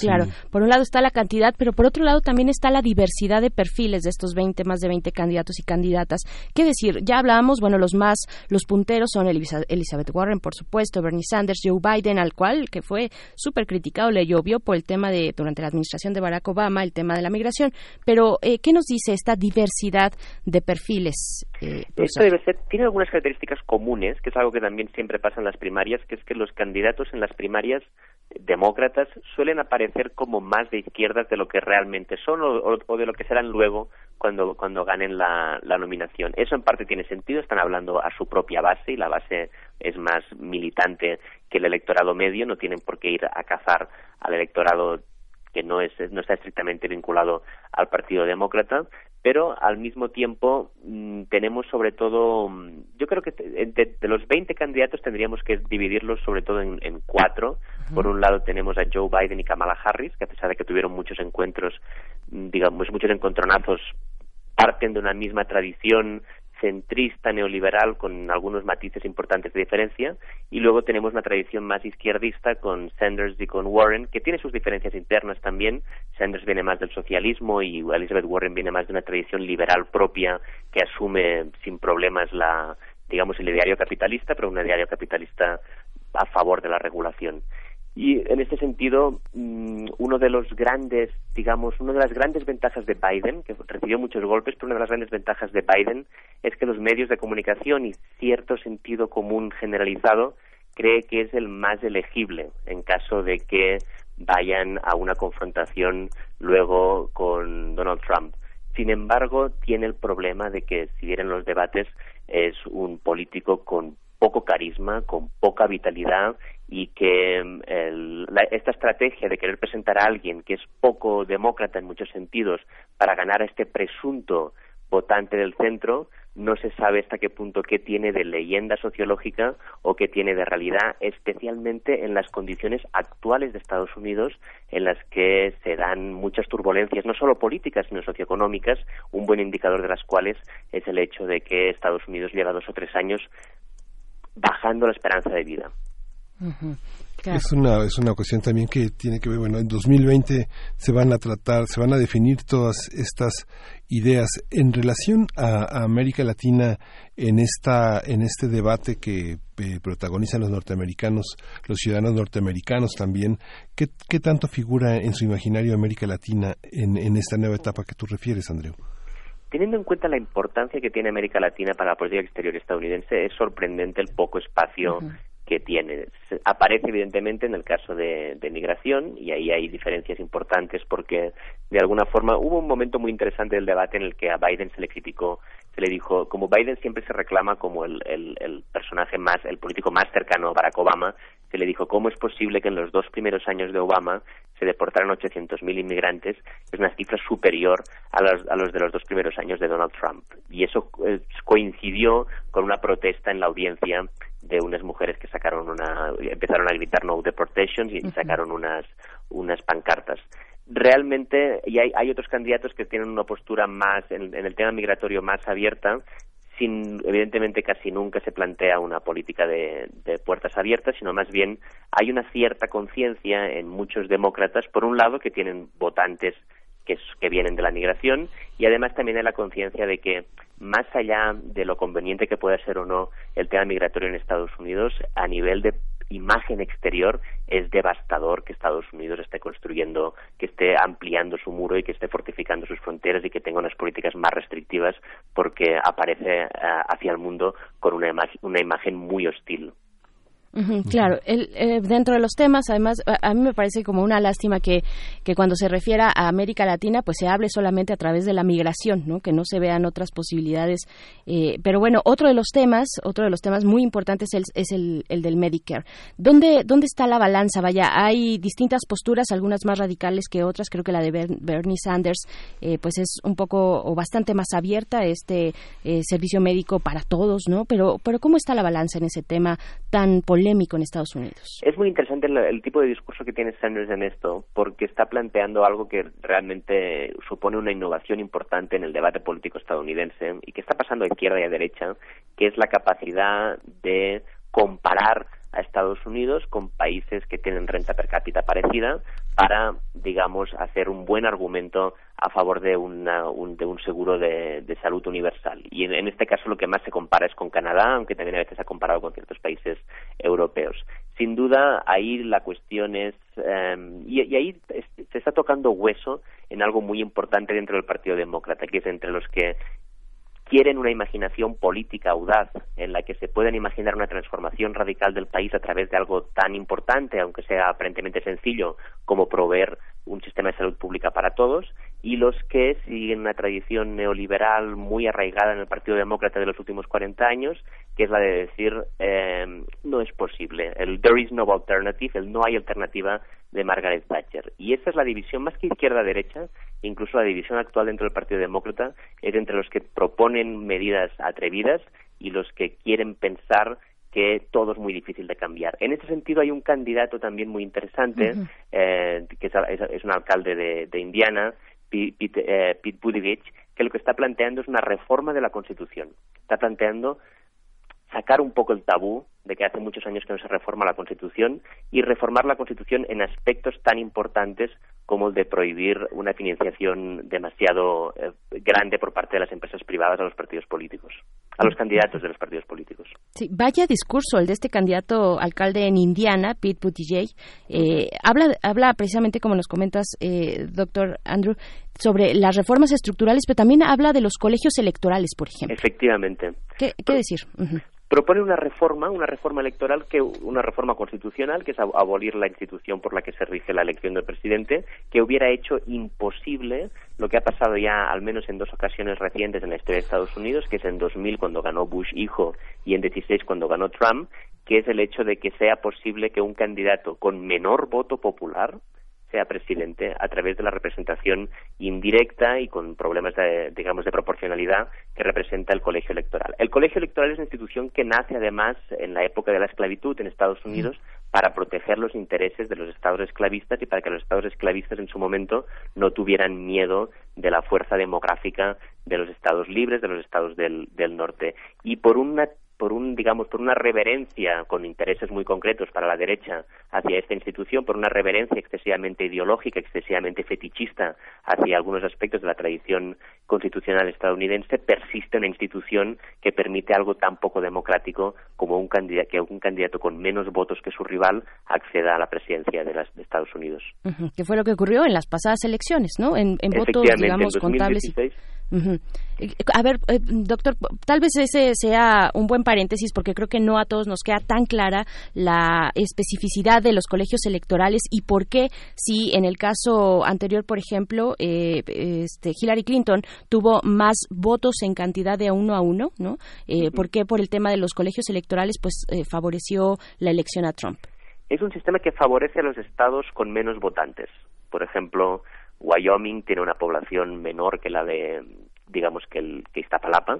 Claro, por un lado está la cantidad, pero por otro lado también está la diversidad de perfiles de estos 20, más de 20 candidatos y candidatas. ¿Qué decir? Ya hablábamos, bueno, los más, los punteros son Elizabeth Warren, por supuesto, Bernie Sanders, Joe Biden, al cual que fue súper criticado, le llovió por el tema de, durante la administración de Barack Obama, el tema de la migración. Pero, eh, ¿qué nos dice esta diversidad de perfiles? Eh, Esto debe ser, tiene algunas características comunes, que es algo que también siempre pasa en las primarias, que es que los candidatos en las primarias demócratas suelen aparecer como más de izquierdas de lo que realmente son o, de lo que serán luego cuando, cuando ganen la, la, nominación. Eso en parte tiene sentido, están hablando a su propia base y la base es más militante que el electorado medio, no tienen por qué ir a cazar al electorado que no, es, no está estrictamente vinculado al Partido Demócrata, pero al mismo tiempo mm, tenemos sobre todo, mm, yo creo que te- de, de los 20 candidatos tendríamos que dividirlos sobre todo en, en cuatro. Por un lado tenemos a Joe Biden y Kamala Harris, que a pesar de que tuvieron muchos encuentros, mm, digamos, muchos encontronazos, parten de una misma tradición centrista neoliberal con algunos matices importantes de diferencia. Y luego tenemos una tradición más izquierdista con Sanders y con Warren que tiene sus diferencias internas también. Sanders viene más del socialismo y Elizabeth Warren viene más de una tradición liberal propia que asume sin problemas la digamos el ideario capitalista pero un ideario capitalista a favor de la regulación y en este sentido, mm, uno de los grandes, digamos, una de las grandes ventajas de Biden, que recibió muchos golpes, pero una de las grandes ventajas de Biden es que los medios de comunicación y cierto sentido común generalizado cree que es el más elegible en caso de que vayan a una confrontación luego con Donald Trump. Sin embargo, tiene el problema de que si vienen los debates es un político con poco carisma, con poca vitalidad y que mm, el- la- esta estrategia de querer presentar a alguien que es poco demócrata en muchos sentidos para ganar a este presunto votante del centro no se sabe hasta qué punto qué tiene de leyenda sociológica o qué tiene de realidad, especialmente en las condiciones actuales de Estados Unidos en las que se dan muchas turbulencias, no solo políticas, sino socioeconómicas, un buen indicador de las cuales es el hecho de que Estados Unidos lleva dos o tres años bajando la esperanza de vida. Es una es una cuestión también que tiene que ver bueno en 2020 se van a tratar se van a definir todas estas ideas. En relación a, a América Latina en esta en este debate que eh, protagonizan los norteamericanos los ciudadanos norteamericanos también qué, qué tanto figura en su imaginario América Latina en, en esta nueva etapa que tú refieres Andreu Teniendo en cuenta la importancia que tiene América Latina para la política exterior estadounidense, es sorprendente el poco espacio que tiene. Aparece evidentemente en el caso de, de migración y ahí hay diferencias importantes porque de alguna forma hubo un momento muy interesante del debate en el que a Biden se le criticó, se le dijo, como Biden siempre se reclama como el, el, personaje más, el político más cercano a Barack Obama, se le dijo cómo es posible que en los dos primeros años de Obama se deportaran 800.000 inmigrantes, es una cifra superior a los, a los de los dos primeros años de Donald Trump. Y eso eh, coincidió con una protesta en la audiencia de unas mujeres que sacaron una, empezaron a gritar no deportations y sacaron unas, unas pancartas. Realmente, y hay, hay otros candidatos que tienen una postura más, en, en el tema migratorio más abierta, sin, evidentemente casi nunca se plantea una política de, de puertas abiertas, sino más bien hay una cierta conciencia en muchos demócratas, por un lado, que tienen votantes que, es- que vienen de la migración y además también hay la conciencia de que más allá de lo conveniente que pueda ser o no el tema migratorio en Estados Unidos, a nivel de imagen exterior es devastador que Estados Unidos esté construyendo, que esté ampliando su muro y que esté fortificando sus fronteras y que tenga unas políticas más restrictivas porque aparece eh, hacia el mundo con una, ima- una imagen muy hostil. Claro, el, eh, dentro de los temas, además, a, a mí me parece como una lástima que, que cuando se refiera a América Latina, pues se hable solamente a través de la migración, ¿no? Que no se vean otras posibilidades. eh, pero bueno, otro de los temas, otro de los temas muy importantes es, el, es el, el del Medicare. ¿Dónde, ¿Dónde está la balanza? Vaya, hay distintas posturas, algunas más radicales que otras. Creo que la de Ber- Bernie Sanders, eh, pues es un poco o bastante más abierta, este eh, servicio médico para todos, ¿no? Pero, pero ¿cómo está la balanza en ese tema tan polémico Estados Unidos? Es muy interesante el, el tipo de discurso que tiene Sanders en esto, porque está planteando algo que realmente supone una innovación importante en el debate político estadounidense y que está pasando a izquierda y a derecha, que es la capacidad de comparar a Estados Unidos con países que tienen renta per cápita parecida para, digamos, hacer un buen argumento a favor de, una- un, de un seguro de, de salud universal. Y en, este caso lo que más se compara es con Canadá, aunque también a veces se ha comparado con ciertos países europeos. Sin duda, ahí la cuestión es, eh, y, ahí se está tocando hueso en algo muy importante dentro del Partido Demócrata, que es entre los que quieren una imaginación política audaz en la que se pueden imaginar una transformación radical del país a través de algo tan importante, aunque sea aparentemente sencillo, como proveer un sistema de salud pública para todos, y los que siguen una tradición neoliberal muy arraigada en el Partido Demócrata de los últimos 40 años, que es la de decir eh, no es posible, el there is no alternative, el no hay alternativa de Margaret Thatcher. Y esa es la división más que izquierda-derecha, incluso la división actual dentro del Partido Demócrata, es entre los que proponen medidas atrevidas y los que quieren pensar que todo es muy difícil de cambiar. En ese sentido hay un candidato también muy interesante, eh, que es, un alcalde de, de Indiana, Pete, Pete, eh, Pete Buttigieg, que lo que está planteando es una reforma de la Constitución. Está planteando sacar un poco el tabú de que hace muchos años que no se reforma la Constitución y reformar la Constitución en aspectos tan importantes como el de prohibir una financiación demasiado eh, grande por parte de las empresas privadas a los partidos políticos, a los candidatos de los partidos políticos. Sí, vaya discurso el de este candidato alcalde en Indiana, Pete Buttigieg. Eh, habla, habla precisamente, como nos comentas, eh, doctor Andrew, sobre las reformas estructurales, pero también habla de los colegios electorales, por ejemplo. Efectivamente. ¿Qué, qué decir? Ujú. Propone una reforma, una reforma electoral, que una reforma constitucional, que es ab- abolir la institución por la que se rige la elección del presidente, que hubiera hecho imposible lo que ha pasado ya al menos en dos ocasiones recientes en la historia de Estados Unidos, que es en 2000 cuando ganó Bush hijo y en 16 cuando ganó Trump, que es el hecho de que sea posible que un candidato con menor voto popular sea presidente a través de la representación indirecta y con problemas de, digamos de proporcionalidad que representa el colegio electoral. El colegio electoral es una institución que nace además en la época de la esclavitud en Estados Unidos para proteger los intereses de los estados esclavistas y para que los estados esclavistas en su momento no tuvieran miedo de la fuerza demográfica de los estados libres, de los estados del, del norte. Y por una por un digamos por una reverencia con intereses muy concretos para la derecha hacia esta institución por una reverencia excesivamente ideológica excesivamente fetichista hacia algunos aspectos de la tradición constitucional estadounidense persiste una institución que permite algo tan poco democrático como un candidato que un candidato con menos votos que su rival acceda a la presidencia de, las, de Estados Unidos Ujú, Que fue lo que ocurrió en las pasadas elecciones, ¿no? En, en votos, digamos, en contables. y- 2016 Ujú. Eh, A ver, eh, doctor, tal vez ese sea un buen paréntesis porque creo que no a todos nos queda tan clara la especificidad de los colegios electorales y por qué si en el caso anterior, por ejemplo, eh, este, Hillary Clinton tuvo más votos en cantidad de uno a uno, ¿no? Eh, ¿Por qué por el tema de los colegios electorales pues eh, favoreció la elección a Trump? es un sistema que favorece a los estados con menos votantes. Por ejemplo, Wyoming tiene una población menor que la de digamos que el que Iztapalapa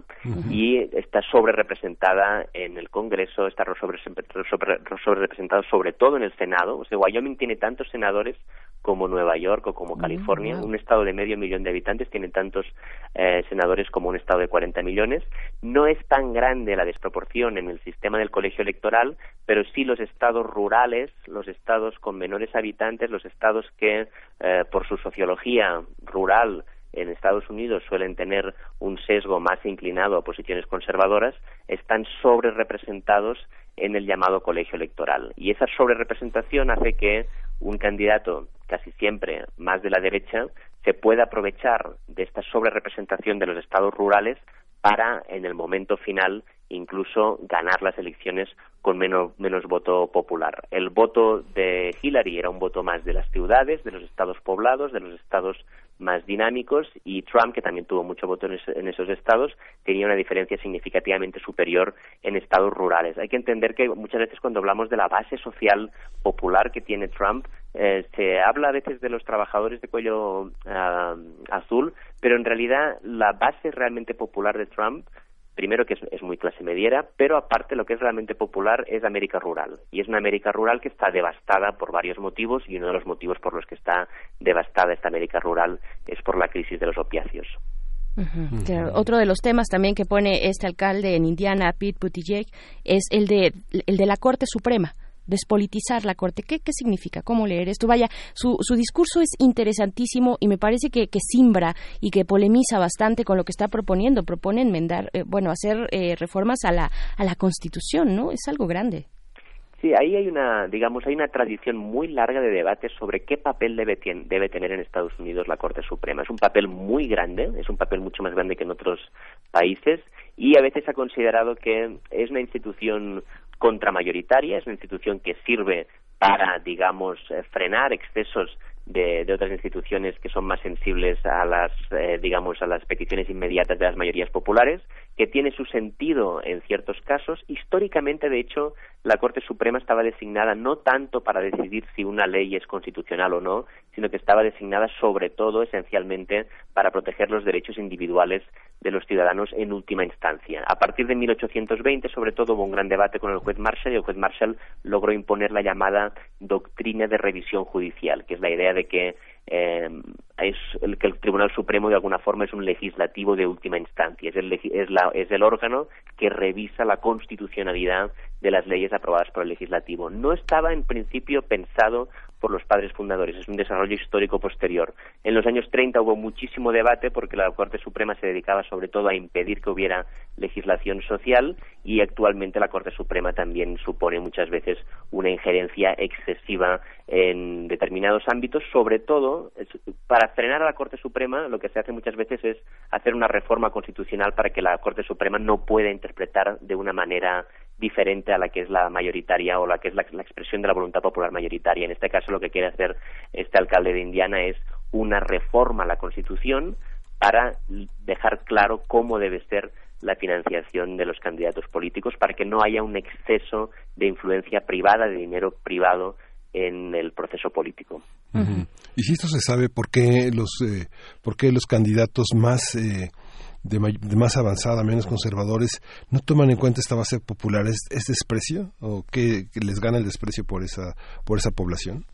y está sobre representada en el Congreso, está sobre, sobre, sobre representado sobre todo en el Senado. O sea, Wyoming tiene tantos senadores como Nueva York o como California. wow. Un estado de medio millón de habitantes tiene tantos eh, senadores como un estado de 40 millones. No es tan grande la desproporción en el sistema del colegio electoral, pero sí los estados rurales, los estados con menores habitantes, los estados que eh, por su sociología rural en Estados Unidos suelen tener un sesgo más inclinado a posiciones conservadoras, están sobre representados en el llamado colegio electoral. Y esa sobrerepresentación hace que un candidato, casi siempre más de la derecha, se pueda aprovechar de esta sobrerepresentación de los estados rurales para, en el momento final, incluso ganar las elecciones con menos, menos voto popular. El voto de Hillary era un voto más de las ciudades, de los estados poblados, de los estados más dinámicos y Trump, que también tuvo mucho voto en, es- en esos estados, tenía una diferencia significativamente superior en estados rurales. Hay que entender que muchas veces cuando hablamos de la base social popular que tiene Trump, eh, se habla a veces de los trabajadores de cuello ah, azul, pero en realidad la base realmente popular de Trump primero que es, es muy clase mediera, pero aparte lo que es realmente popular es América rural. Y es una América rural que está devastada por varios motivos y uno de los motivos por los que está devastada esta América rural es por la crisis de los opiáceos. Claro. Otro de los temas también que pone este alcalde en Indiana, Pete Buttigieg, es el de, el de la Corte Suprema despolitizar la Corte. ¿Qué, qué significa? ¿Cómo leer esto? Vaya, su, su discurso es interesantísimo y me parece que, que simbra y que polemiza bastante con lo que está proponiendo. Propone enmendar, eh, bueno, hacer eh, reformas a la, a la Constitución, ¿no? Es algo grande. Sí, ahí hay una, digamos, hay una tradición muy larga de debate sobre qué papel debe, tien- debe tener en Estados Unidos la Corte Suprema. Es un papel muy grande, es un papel mucho más grande que en otros países y a veces ha considerado que es una institución contramayoritaria, es una institución que sirve para, digamos, eh, frenar excesos de, otras instituciones que son más sensibles a las, eh, digamos, a las peticiones inmediatas de las mayorías populares, que tiene su sentido en ciertos casos. Históricamente, de hecho, la Corte Suprema estaba designada no tanto para decidir si una ley es constitucional o no, sino que estaba designada sobre todo, esencialmente, para proteger los derechos individuales de los ciudadanos en última instancia. A partir de 1820, sobre todo, hubo un gran debate con el juez Marshall y el juez Marshall logró imponer la llamada doctrina de revisión judicial, que es la idea de que eh, es el que el Tribunal Supremo de alguna forma es un legislativo de última instancia, es el, es, la- es el órgano que revisa la constitucionalidad de las leyes aprobadas por el legislativo. No estaba en principio pensado por los padres fundadores, es un desarrollo histórico posterior. En los años 30 hubo muchísimo debate porque la Corte Suprema se dedicaba sobre todo a impedir que hubiera legislación social y actualmente la Corte Suprema también supone muchas veces una injerencia excesiva en determinados ámbitos, sobre todo para frenar a la Corte Suprema lo que se hace muchas veces es hacer una reforma constitucional para que la Corte Suprema no pueda interpretar de una manera diferente a la que es la mayoritaria o la que es la, la expresión de la voluntad popular mayoritaria. En este caso lo que quiere hacer este alcalde de Indiana es una reforma a la Constitución para dejar claro cómo debe ser la financiación de los candidatos políticos para que no haya un exceso de influencia privada, de dinero privado en el proceso político. Ujú. Y si esto se sabe, ¿por qué los, eh, por qué los candidatos más eh, de, de más avanzada, menos conservadores, no toman en cuenta esta base popular? ¿Es, es desprecio o qué les gana el desprecio por esa por esa población?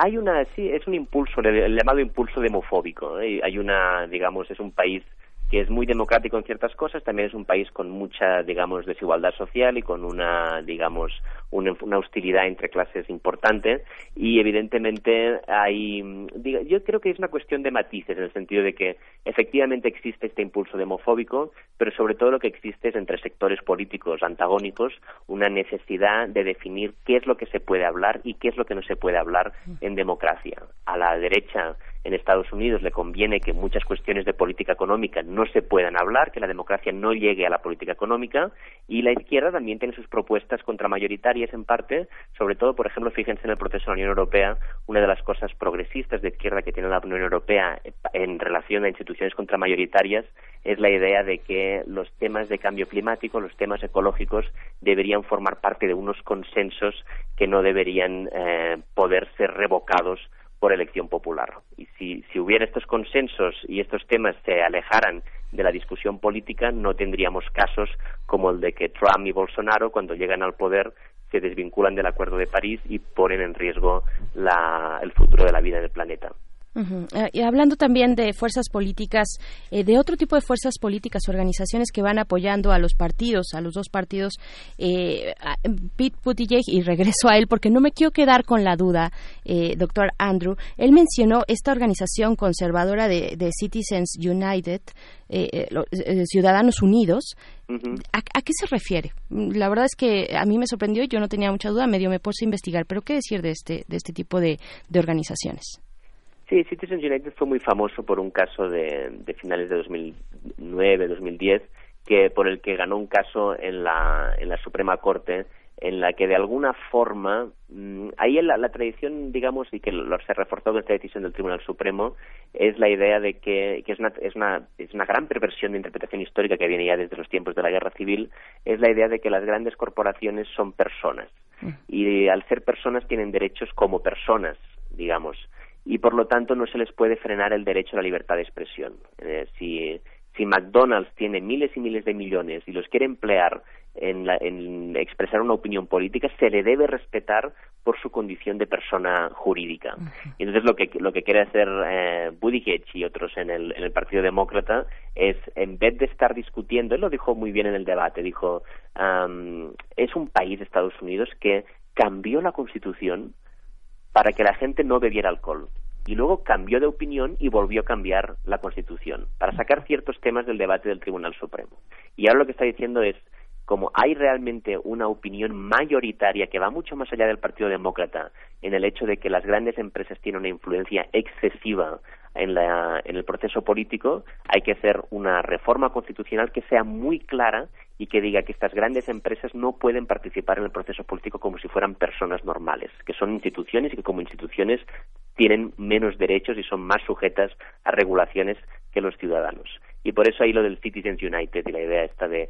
Hay una, sí, es un impulso, el, llamado impulso demofóbico. Hay una, digamos, es un país que es muy democrático en ciertas cosas, también es un país con mucha, digamos, desigualdad social y con una, digamos, una, hostilidad entre clases importante y evidentemente hay, mm, diga- yo creo que es una cuestión de matices en el sentido de que efectivamente existe este impulso demofóbico, pero sobre todo lo que existe es entre sectores políticos antagónicos una necesidad de definir qué es lo que se puede hablar y qué es lo que no se puede hablar en democracia. A la derecha en Estados Unidos le conviene que muchas cuestiones de política económica no se puedan hablar, que la democracia no llegue a la política económica, y la izquierda también tiene sus propuestas contramayoritarias en parte, sobre todo, por ejemplo, fíjense en el proceso de la Unión Europea, una de las cosas progresistas de izquierda que tiene la Unión Europea en relación a instituciones contramayoritarias es la idea de que los temas de cambio climático, los temas ecológicos, deberían formar parte de unos consensos que no deberían eh, poder ser revocados por elección popular. Y si, si hubiera estos consensos y estos temas se alejaran de la discusión política, no tendríamos casos como el de que Trump y Bolsonaro, cuando llegan al poder, se desvinculan del Acuerdo de París y ponen en riesgo la- el futuro de la vida en el planeta. Eh, y hablando también de fuerzas políticas, eh, de otro tipo de fuerzas políticas, organizaciones que van apoyando a los partidos, a los dos partidos, eh, a- Pete Buttigieg, y regreso a él porque no me quiero quedar con la duda, eh, doctor Andrew, él mencionó esta organización conservadora de, de Citizens United, eh, eh, lo- eh, Ciudadanos Unidos, ¿A, a qué se refiere? La verdad es que a mí me sorprendió y yo no tenía mucha duda, medio me puse a investigar, pero ¿qué decir de este, de este tipo de, de organizaciones? Sí, Citizens United fue muy famoso por un caso de, de finales de 2009-2010 que por el que ganó un caso en la, en la Suprema Corte en la que de alguna forma mm, ahí en la, la tradición digamos y que lo, se reforzó con esta decisión del Tribunal Supremo es la idea de que, que es, una, es una es una gran perversión de interpretación histórica que viene ya desde los tiempos de la Guerra Civil es la idea de que las grandes corporaciones son personas. Y al ser personas tienen derechos como personas digamos y por lo tanto no se les puede frenar el derecho a la libertad de expresión. Eh, si, si McDonald's tiene miles y miles de millones y los quiere emplear en, la- en expresar una opinión política, se le debe respetar por su condición de persona jurídica. Y entonces lo que lo que quiere hacer eh, Buttigieg y otros en el, en el Partido Demócrata es, en vez de estar discutiendo, él lo dijo muy bien en el debate, dijo, am, es un país, Estados Unidos, que cambió la Constitución para que la gente no bebiera alcohol. Y luego cambió de opinión y volvió a cambiar la Constitución para sacar ciertos temas del debate del Tribunal Supremo. Y ahora lo que está diciendo es, como hay realmente una opinión mayoritaria que va mucho más allá del Partido Demócrata en el hecho de que las grandes empresas tienen una influencia excesiva en, la- en el proceso político, hay que hacer una reforma constitucional que sea muy clara y que diga que estas grandes empresas no pueden participar en el proceso político como si fueran personas normales, que son instituciones y que como instituciones tienen menos derechos y son más sujetas a regulaciones que los ciudadanos. Y por eso ahí lo del Citizens United y la idea esta de,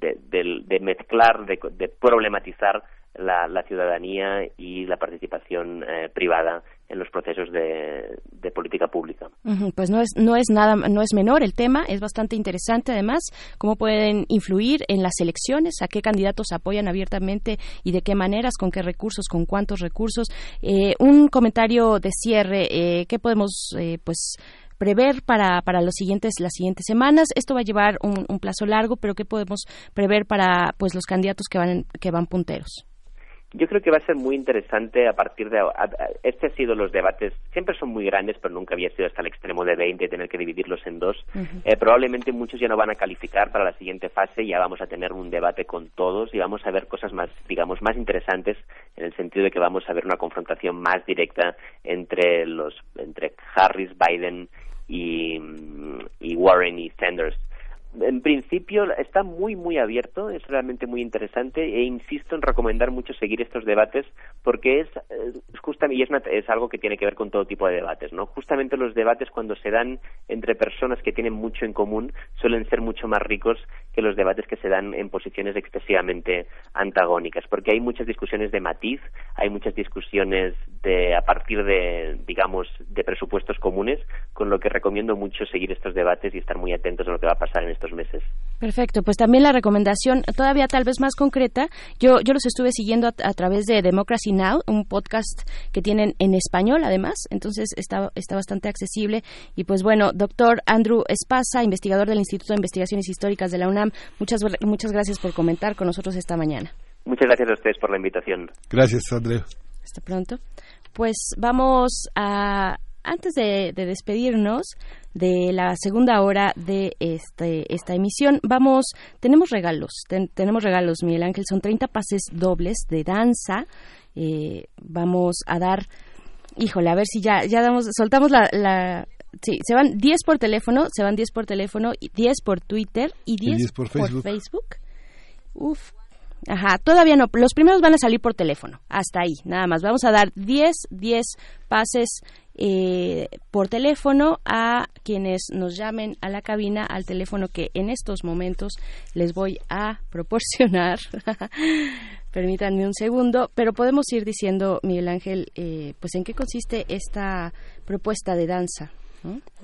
de, de- mezclar, de, de problematizar la, la ciudadanía y la participación eh, privada en los procesos de, de política pública. Pues no es, no es nada, no es menor el tema, es bastante interesante además, cómo pueden influir en las elecciones, a qué candidatos apoyan abiertamente y de qué maneras, con qué recursos, con cuántos recursos. Eh, un comentario de cierre, eh, ¿qué podemos, eh, pues, prever para, para los siguientes, las siguientes semanas? Esto va a llevar un, un plazo largo, pero ¿qué podemos prever para, pues, los candidatos que van, que van punteros? Yo creo que va a ser muy interesante a partir de... a- Este ha sido los debates, siempre son muy grandes, pero nunca había sido hasta el extremo de 20 y tener que dividirlos en dos. Eh, probablemente muchos ya no van a calificar para la siguiente fase, ya vamos a tener un debate con todos y vamos a ver cosas más, digamos, más interesantes en el sentido de que vamos a ver una confrontación más directa entre los, entre Harris, Biden y, y Warren y Sanders. En principio está muy muy abierto, es realmente muy interesante e insisto en recomendar mucho seguir estos debates porque es eh, justamente y es, es algo que tiene que ver con todo tipo de debates, ¿no? Justamente los debates cuando se dan entre personas que tienen mucho en común suelen ser mucho más ricos que los debates que se dan en posiciones excesivamente antagónicas, porque hay muchas discusiones de matiz, hay muchas discusiones de a partir de digamos de presupuestos comunes, con lo que recomiendo mucho seguir estos debates y estar muy atentos a lo que va a pasar en estos meses. Perfecto, pues también la recomendación todavía tal vez más concreta. Yo, yo los estuve siguiendo a, a través de Democracy Now, un podcast que tienen en español además, entonces está, está bastante accesible. Y pues bueno, doctor Andrew Espasa, investigador del Instituto de Investigaciones Históricas de la UNAM, muchas, muchas gracias por comentar con nosotros esta mañana. Muchas gracias a ustedes por la invitación. Gracias, André. Hasta pronto. Pues vamos a, antes de, de despedirnos de la segunda hora de este, esta emisión, vamos, tenemos regalos, ten- tenemos regalos, Miguel Ángel, son 30 pases dobles de danza. Eh, vamos a dar, híjole, a ver si ya, ya damos, soltamos la, la sí, se van 10 por teléfono, se van 10 por teléfono, y 10 por Twitter y 10, 10 por Facebook. Facebook. Uf, Ajá, todavía no. Los primeros van a salir por teléfono. Hasta ahí, nada más. Vamos a dar 10, 10 pases eh, por teléfono a quienes nos llamen a la cabina al teléfono que en estos momentos les voy a proporcionar. Permítanme un segundo, pero podemos ir diciendo, Miguel Ángel, eh, pues en qué consiste esta propuesta de danza.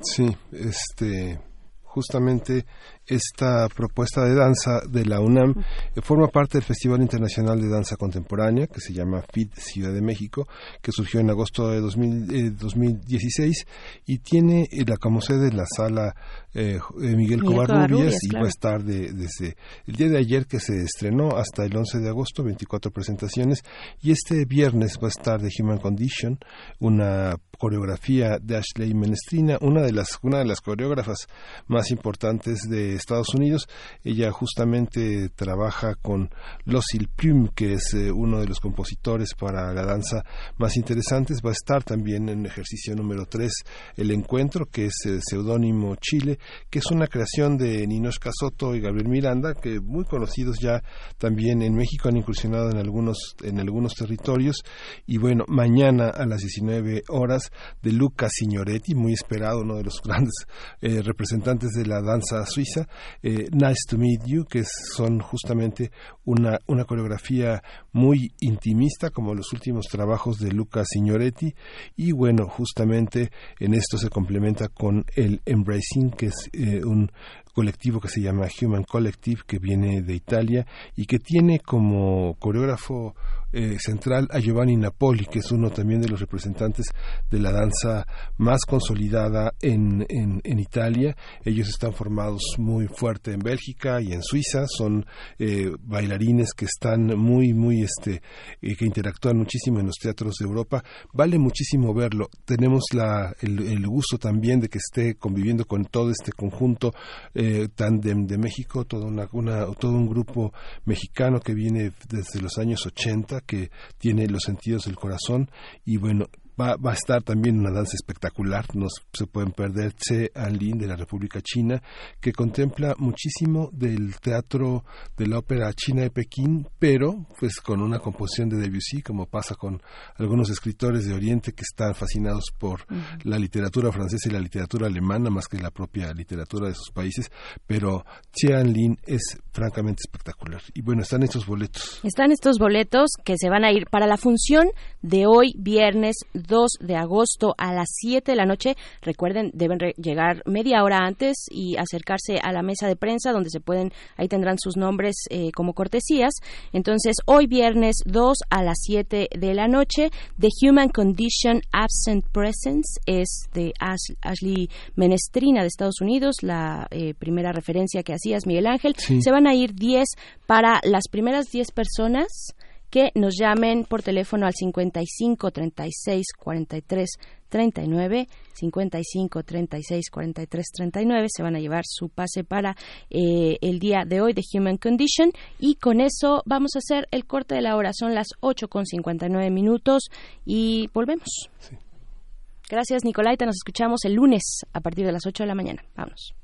Sí, este, justamente esta propuesta de danza de la UNAM eh, forma parte del Festival Internacional de Danza Contemporánea que se llama FIT Ciudad de México, que surgió en agosto de 2000, eh, 2016 y tiene eh, la como sede la sala eh, eh, Miguel, Covarrubias y va a estar de- desde el día de ayer que se estrenó hasta el 11 de agosto, 24 presentaciones y este viernes va a estar de Human Condition, una coreografía de Ashley Menestrina, una de las una de las coreógrafas más importantes de Estados Unidos. Ella justamente trabaja con Lucille Plume, que es eh, uno de los compositores para la danza más interesantes. Va a estar también en ejercicio número 3 el encuentro, que es eh, Seudónimo Chile, que es una creación de Ninochka Soto y Gabriel Miranda, que muy conocidos ya también en México han incursionado en algunos en algunos territorios y bueno, mañana a las 19 horas de Luca Signoretti, muy esperado, uno de los grandes eh, representantes de la danza suiza, eh, Nice to Meet You, que son justamente una, una coreografía muy intimista, como los últimos trabajos de Luca Signoretti, y bueno, justamente en esto se complementa con el Embracing, que es eh, un colectivo que se llama Human Collective, que viene de Italia y que tiene como coreógrafo eh, central a Giovanni Napoli, que es uno también de los representantes de la danza más consolidada en, en, Italia. Ellos están formados muy fuerte en Bélgica y en Suiza, son eh, bailarines que están muy, muy, este, eh, que interactúan muchísimo en los teatros de Europa. Vale muchísimo verlo. Tenemos la, el, el gusto también de que esté conviviendo con todo este conjunto eh, tan de, de México, todo, una, una- todo un grupo mexicano que viene desde los años 80, que tiene los sentidos del corazón y bueno, Va, va a estar también una danza espectacular, no se pueden perder Che Anlin de la República China, que contempla muchísimo del teatro de la ópera china de Pekín, pero pues con una composición de Debussy, como pasa con algunos escritores de Oriente que están fascinados por la literatura francesa y la literatura alemana más que la propia literatura de sus países, pero Che Anlin es francamente espectacular. Y bueno, están estos boletos. Están estos boletos que se van a ir para la función de hoy, viernes 2 de agosto a las 7 de la noche. Recuerden, deben re- llegar media hora antes y acercarse a la mesa de prensa donde se pueden, ahí tendrán sus nombres eh, como cortesías. Entonces, hoy viernes 2 a las 7 de la noche, The Human Condition Absent Presence es de Ash- Ashley Menestrina de Estados Unidos, la eh, primera referencia que hacías, Miguel Ángel. Sí. Se van a ir 10 para las primeras 10 personas que nos llamen por teléfono al 55 36 43 39 55 36 43 39 se van a llevar su pase para eh, el día de hoy de Human Condition. Y con eso vamos a hacer el corte de la hora. Son las 8 con 59 minutos y volvemos. Gracias Nicolaita. Nos escuchamos el lunes a partir de las 8 de la mañana. Vámonos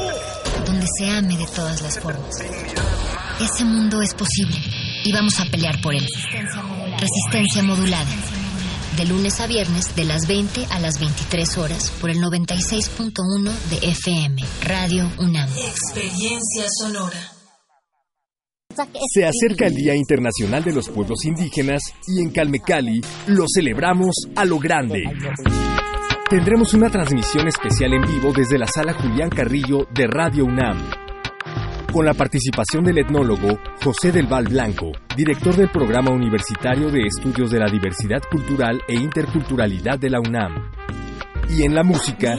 donde se ame de todas las formas. Ese mundo es posible y vamos a pelear por él. Resistencia modulada. De lunes a viernes, de las 20 a las 23 horas, por el 96.1 de FM, Radio UNAM. Experiencia sonora. Se acerca el Día Internacional de los Pueblos Indígenas y en Calmecali lo celebramos a lo grande. Tendremos una transmisión especial en vivo desde la sala Julián Carrillo de Radio UNAM. Con la participación del etnólogo José del Val Blanco, director del Programa Universitario de Estudios de la Diversidad Cultural e Interculturalidad de la UNAM. Y en la música,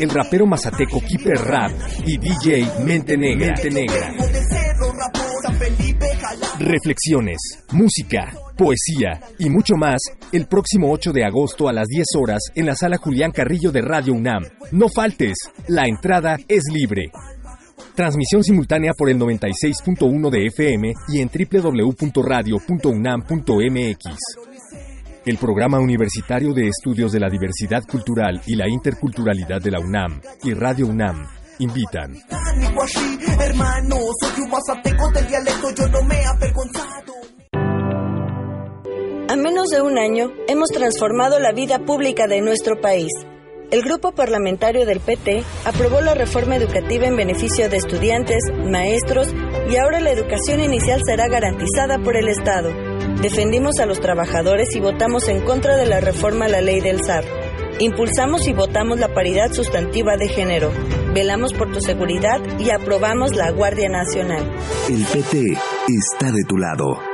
el rapero mazateco Keeper Rap y DJ Mente Negra. Mente Negra. Reflexiones, música, poesía y mucho más el próximo 8 de agosto a las 10 horas en la sala Julián Carrillo de Radio UNAM. No faltes, la entrada es libre. Transmisión simultánea por el 96.1 de FM y en www.radio.unam.mx. El Programa Universitario de Estudios de la Diversidad Cultural y la Interculturalidad de la UNAM y Radio UNAM invitan. A menos de un año, hemos transformado la vida pública de nuestro país. El grupo parlamentario del PT aprobó la reforma educativa en beneficio de estudiantes, maestros y ahora la educación inicial será garantizada por el Estado. Defendimos a los trabajadores y votamos en contra de la reforma a la ley del SAR. Impulsamos y votamos la paridad sustantiva de género. Velamos por tu seguridad y aprobamos la Guardia Nacional. El PT está de tu lado.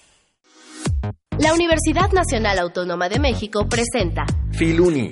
La Universidad Nacional Autónoma de México presenta Filuni,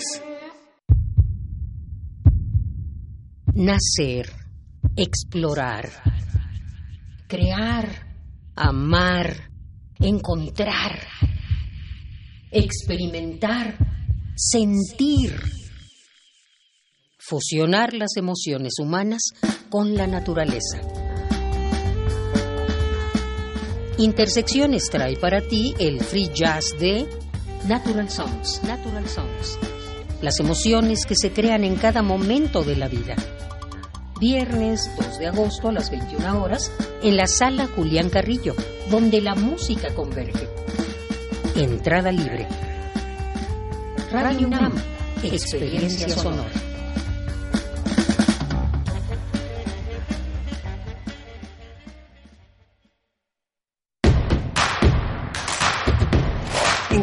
Nacer, explorar, crear, amar, encontrar, experimentar, sentir, fusionar las emociones humanas con la naturaleza. Intersecciones trae para ti el free jazz de Natural Songs, Natural Songs. Las emociones que se crean en cada momento de la vida. Viernes 2 de agosto a las 21 horas en la sala Julián Carrillo, donde la música converge. Entrada libre. Radio UNAM, experiencia sonora.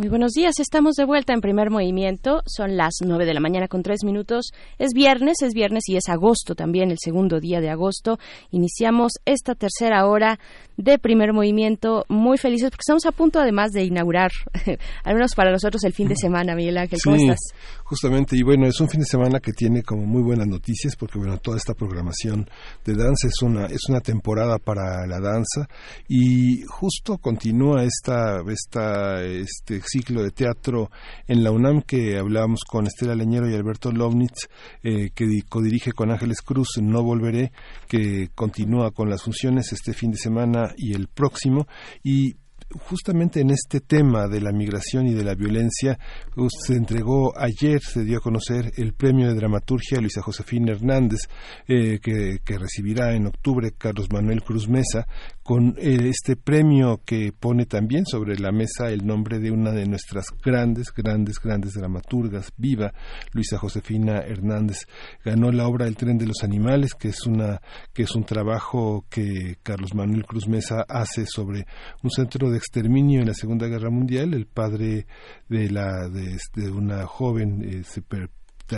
Muy buenos días, estamos de vuelta en primer movimiento, son las nueve de la mañana con tres minutos, es viernes, es viernes y es agosto también, el segundo día de agosto, iniciamos esta tercera hora de primer movimiento, muy felices porque estamos a punto además de inaugurar, al menos para nosotros, el fin de semana, Miguel Ángel, ¿cómo Sí, estás? Justamente, y bueno, es un fin de semana que tiene como muy buenas noticias porque bueno, toda esta programación de danza es una es una temporada para la danza y justo continúa esta esta este ciclo de teatro en la UNAM que hablábamos con Estela Leñero y Alberto Lovnitz eh, que di- codirige con Ángeles Cruz No Volveré que continúa con las funciones este fin de semana y el próximo y justamente en este tema de la migración y de la violencia se entregó ayer, se dio a conocer el premio de dramaturgia Luisa Josefina Hernández, eh, que, que recibirá en octubre Carlos Manuel Cruz Mesa, con eh, este premio que pone también sobre la mesa el nombre de una de nuestras grandes, grandes, grandes dramaturgas, viva, Luisa Josefina Hernández. Ganó la obra El tren de los animales, que es una, que es un trabajo que Carlos Manuel Cruz Mesa hace sobre un centro de exterminio en la Segunda Guerra Mundial. El padre de la de, de una joven eh, se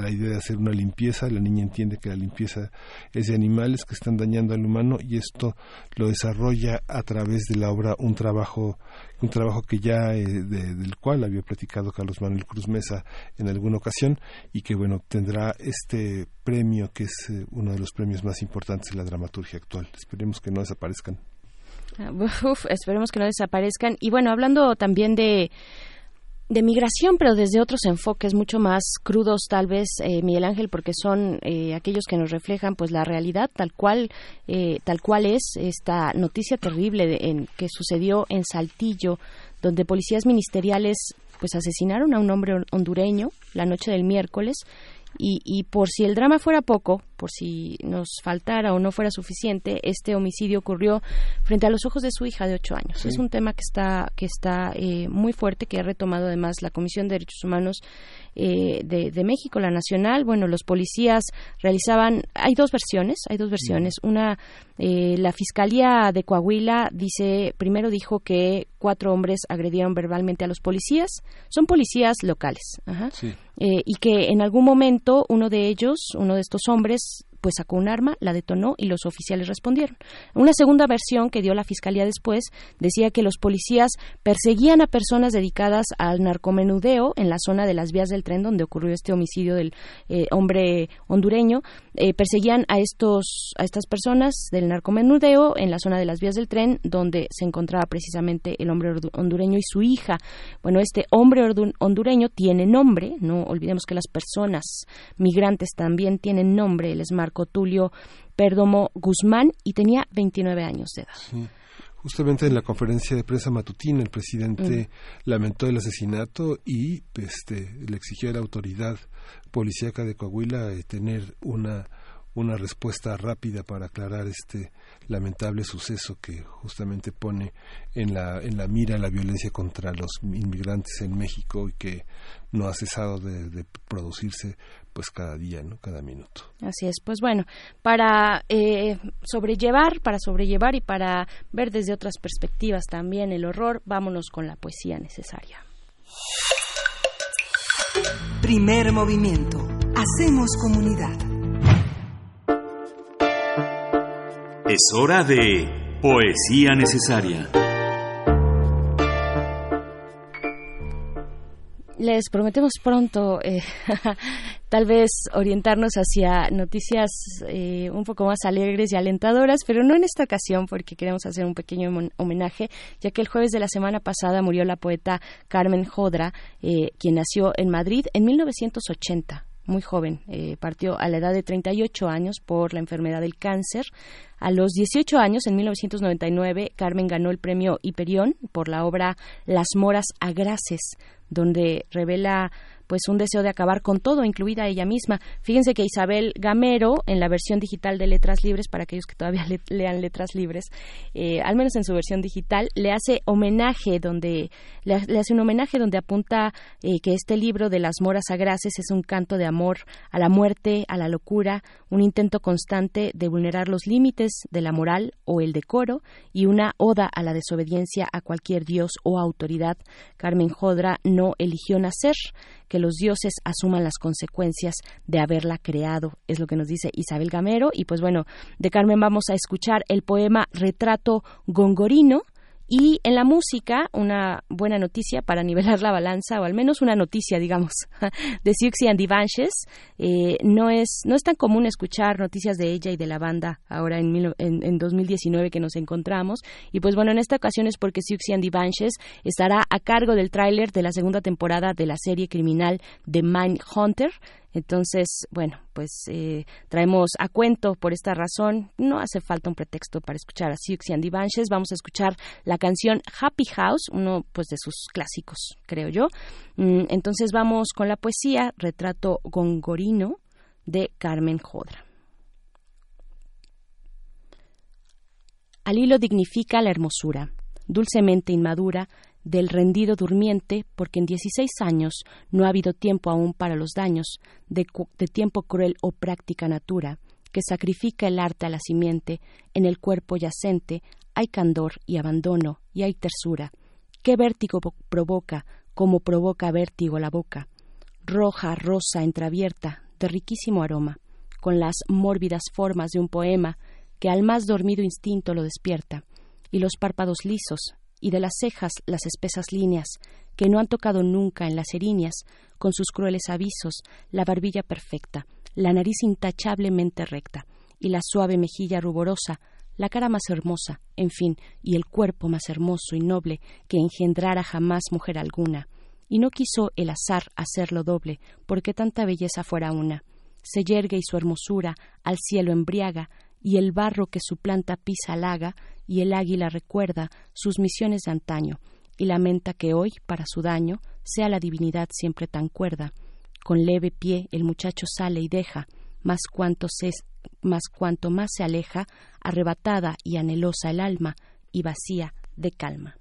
la idea de hacer una limpieza, la niña entiende que la limpieza es de animales que están dañando al humano y esto lo desarrolla a través de la obra un trabajo un trabajo que ya eh, de- del cual había platicado Carlos Manuel Cruz Mesa en alguna ocasión y que bueno tendrá este premio que es eh, uno de los premios más importantes de la dramaturgia actual. Esperemos que no desaparezcan. Ah, Uf, esperemos que no desaparezcan. Y bueno, hablando también de, de migración, pero desde otros enfoques mucho más crudos, tal vez, eh, Miguel Ángel, porque son eh, aquellos que nos reflejan pues la realidad tal cual, eh, tal cual es esta noticia terrible de- en, que sucedió en Saltillo, donde policías ministeriales pues asesinaron a un hombre hon- hondureño la noche del miércoles y, y por si el drama fuera poco, por si nos faltara o no fuera suficiente, este homicidio ocurrió frente a los ojos de su hija de ocho años. Sí. Es un tema que está que está eh, muy fuerte, que ha retomado además la Comisión de Derechos Humanos eh, de, de México, la nacional. Bueno, los policías realizaban, hay dos versiones, hay dos versiones. Una, eh, la Fiscalía de Coahuila dice, primero dijo que cuatro hombres agredieron verbalmente a los policías, son policías locales, ajá. Eh, y que en algún momento uno de ellos, uno de estos hombres, pues sacó un arma, la detonó y los oficiales respondieron. Una segunda versión que dio la fiscalía después decía que los policías perseguían a personas dedicadas al narcomenudeo en la zona de las vías del tren donde ocurrió este homicidio del eh, hombre hondureño. Eh, perseguían a estos a estas personas del narcomenudeo en la zona de las vías del tren donde se encontraba precisamente el hombre hondureño y su hija. Bueno, este hombre hondureño tiene nombre, no olvidemos que las personas migrantes también tienen nombre, él es Marco Tulio Perdomo Guzmán y tenía 29 años de edad. Sí. Justamente en la conferencia de prensa matutina el presidente lamentó el asesinato y este, le exigió a la autoridad policíaca de Coahuila eh, tener una una respuesta rápida para aclarar este lamentable suceso que justamente pone en la en la mira la violencia contra los inmigrantes en México y que no ha cesado de, de producirse pues cada día no cada minuto Así es, pues bueno, para eh, sobrellevar, para sobrellevar y para ver desde otras perspectivas también el horror, vámonos con la poesía necesaria. Primer movimiento. Hacemos comunidad. Es hora de Poesía Necesaria. Les prometemos pronto eh, tal vez orientarnos hacia noticias eh, un poco más alegres y alentadoras, pero no en esta ocasión porque queremos hacer un pequeño hom- homenaje, ya que el jueves de la semana pasada murió la poeta Carmen Jodra, eh, quien nació en Madrid en 1980 muy joven, eh, partió a la edad de 38 años por la enfermedad del cáncer. A los 18 años, en 1999, Carmen ganó el premio Hiperión por la obra Las moras agraces, donde revela pues un deseo de acabar con todo, incluida ella misma. Fíjense que Isabel Gamero, en la versión digital de Letras Libres, para aquellos que todavía le- lean Letras Libres, eh, al menos en su versión digital, le hace homenaje donde le hace un homenaje donde apunta eh, que este libro de las moras agraces es un canto de amor a la muerte, a la locura, un intento constante de vulnerar los límites de la moral o el decoro y una oda a la desobediencia a cualquier dios o autoridad. Carmen Jodra no eligió nacer, que los dioses asuman las consecuencias de haberla creado, es lo que nos dice Isabel Gamero. Y pues bueno, de Carmen vamos a escuchar el poema Retrato Gongorino. Y en la música, una buena noticia para nivelar la balanza, o al menos una noticia, digamos, de Siouxsie and the Banshees. Eh, no, es, no es tan común escuchar noticias de ella y de la banda ahora en, mil- en, en 2019 que nos encontramos. Y pues bueno, en esta ocasión es porque Siouxsie and the Banshees estará a cargo del tráiler de la segunda temporada de la serie criminal de Mindhunter. Entonces, bueno, pues eh, traemos a cuento por esta razón. No hace falta un pretexto para escuchar a Siouxsie and the Banshees. Vamos a escuchar la canción Happy House, uno pues de sus clásicos, creo yo. Mm, Entonces vamos con la poesía Retrato Gongorino de Carmen Jodra. Al hilo dignifica la hermosura, dulcemente inmadura, del rendido durmiente, porque en dieciséis años no ha habido tiempo aún para los daños de, tiempo cruel o práctica natura, que sacrifica el arte a la simiente, en el cuerpo yacente hay candor y abandono y hay tersura. ¿Qué vértigo provoca, como provoca vértigo la boca? Roja, rosa, entreabierta, de riquísimo aroma, con las mórbidas formas de un poema que al más dormido instinto lo despierta, y los párpados lisos, y de las cejas las espesas líneas, que no han tocado nunca en las erinias, con sus crueles avisos, la barbilla perfecta, la nariz intachablemente recta, y la suave mejilla ruborosa, la cara más hermosa, en fin, y el cuerpo más hermoso y noble que engendrara jamás mujer alguna. Y no quiso el azar hacerlo doble, porque tanta belleza fuera una. Se yergue y su hermosura al cielo embriaga, y el barro que su planta pisa halaga, y el águila recuerda sus misiones de antaño, y lamenta que hoy, para su daño, sea la divinidad siempre tan cuerda. Con leve pie el muchacho sale y deja, más cuanto, más cuanto más se aleja, arrebatada y anhelosa el alma, y vacía de calma.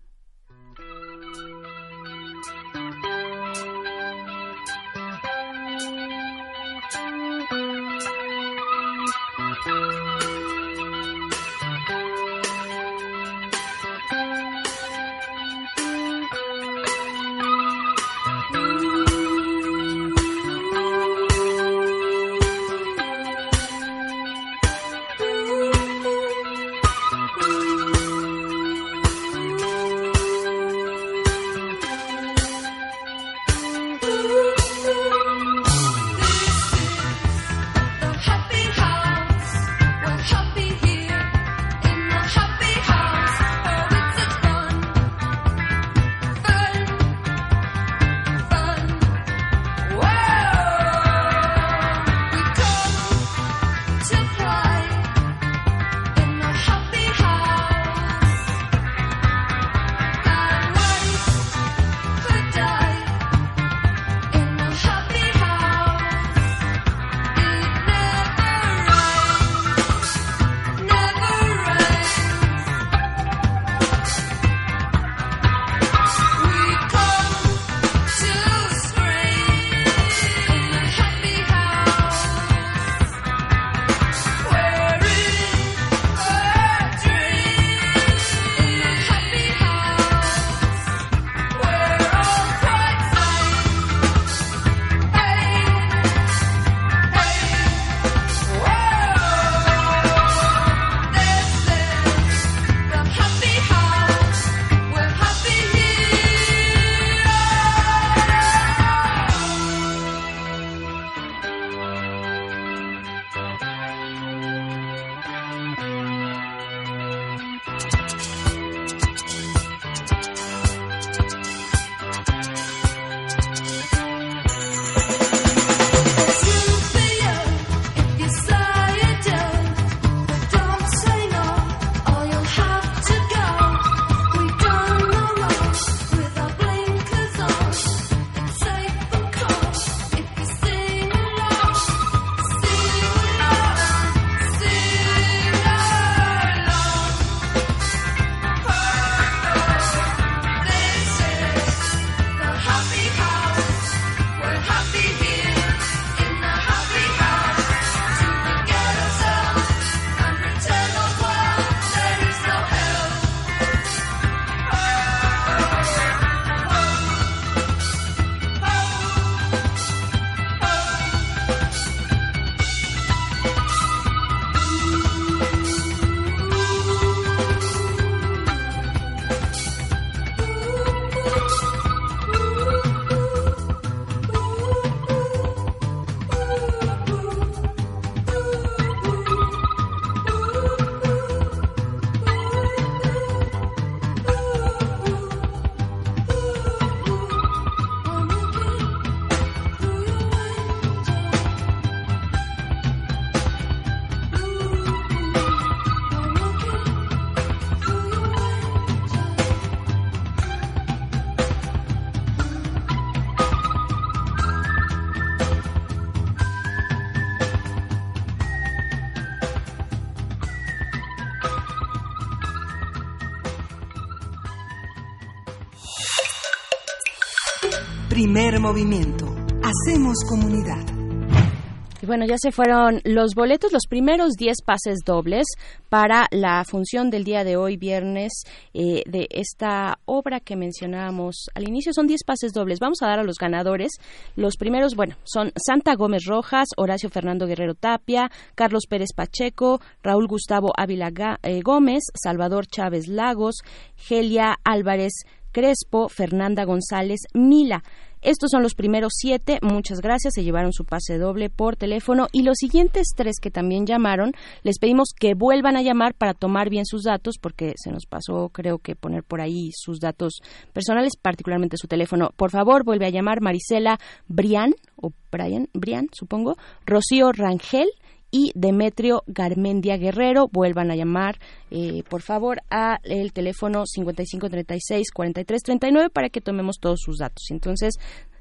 Primer movimiento. Hacemos comunidad. Bueno, ya se fueron los boletos, los primeros 10 pases dobles para la función del día de hoy, viernes, eh, de esta obra que mencionábamos al inicio. Son 10 pases dobles. Vamos a dar a los ganadores. Los primeros, bueno, son Santa Gómez Rojas, Horacio Fernando Guerrero Tapia, Carlos Pérez Pacheco, Raúl Gustavo Ávila eh, Gómez, Salvador Chávez Lagos, Gelia Álvarez Crespo, Fernanda González Mila. Estos son los primeros siete. Muchas gracias. Se llevaron su pase doble por teléfono. Y los siguientes tres que también llamaron, les pedimos que vuelvan a llamar para tomar bien sus datos, porque se nos pasó, creo que, poner por ahí sus datos personales, particularmente su teléfono. Por favor, vuelve a llamar Marisela Brian, o Brian, Brian, supongo, Rocío Rangel y Demetrio Garmendia Guerrero. Vuelvan a llamar, eh, por favor, a el teléfono 5536-4339 para que tomemos todos sus datos. Entonces,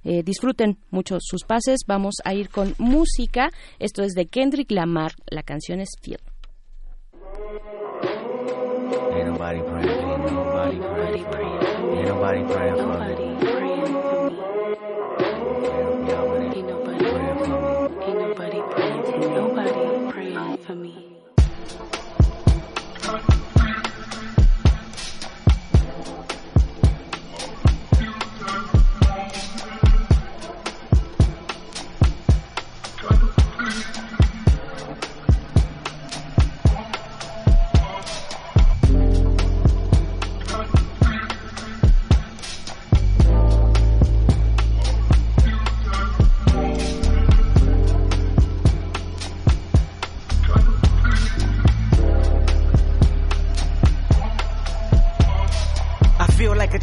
eh, disfruten mucho sus pases. Vamos a ir con música. Esto es de Kendrick Lamar. La canción es. Ain't nobody praying. Nobody praying nobody praying. For me.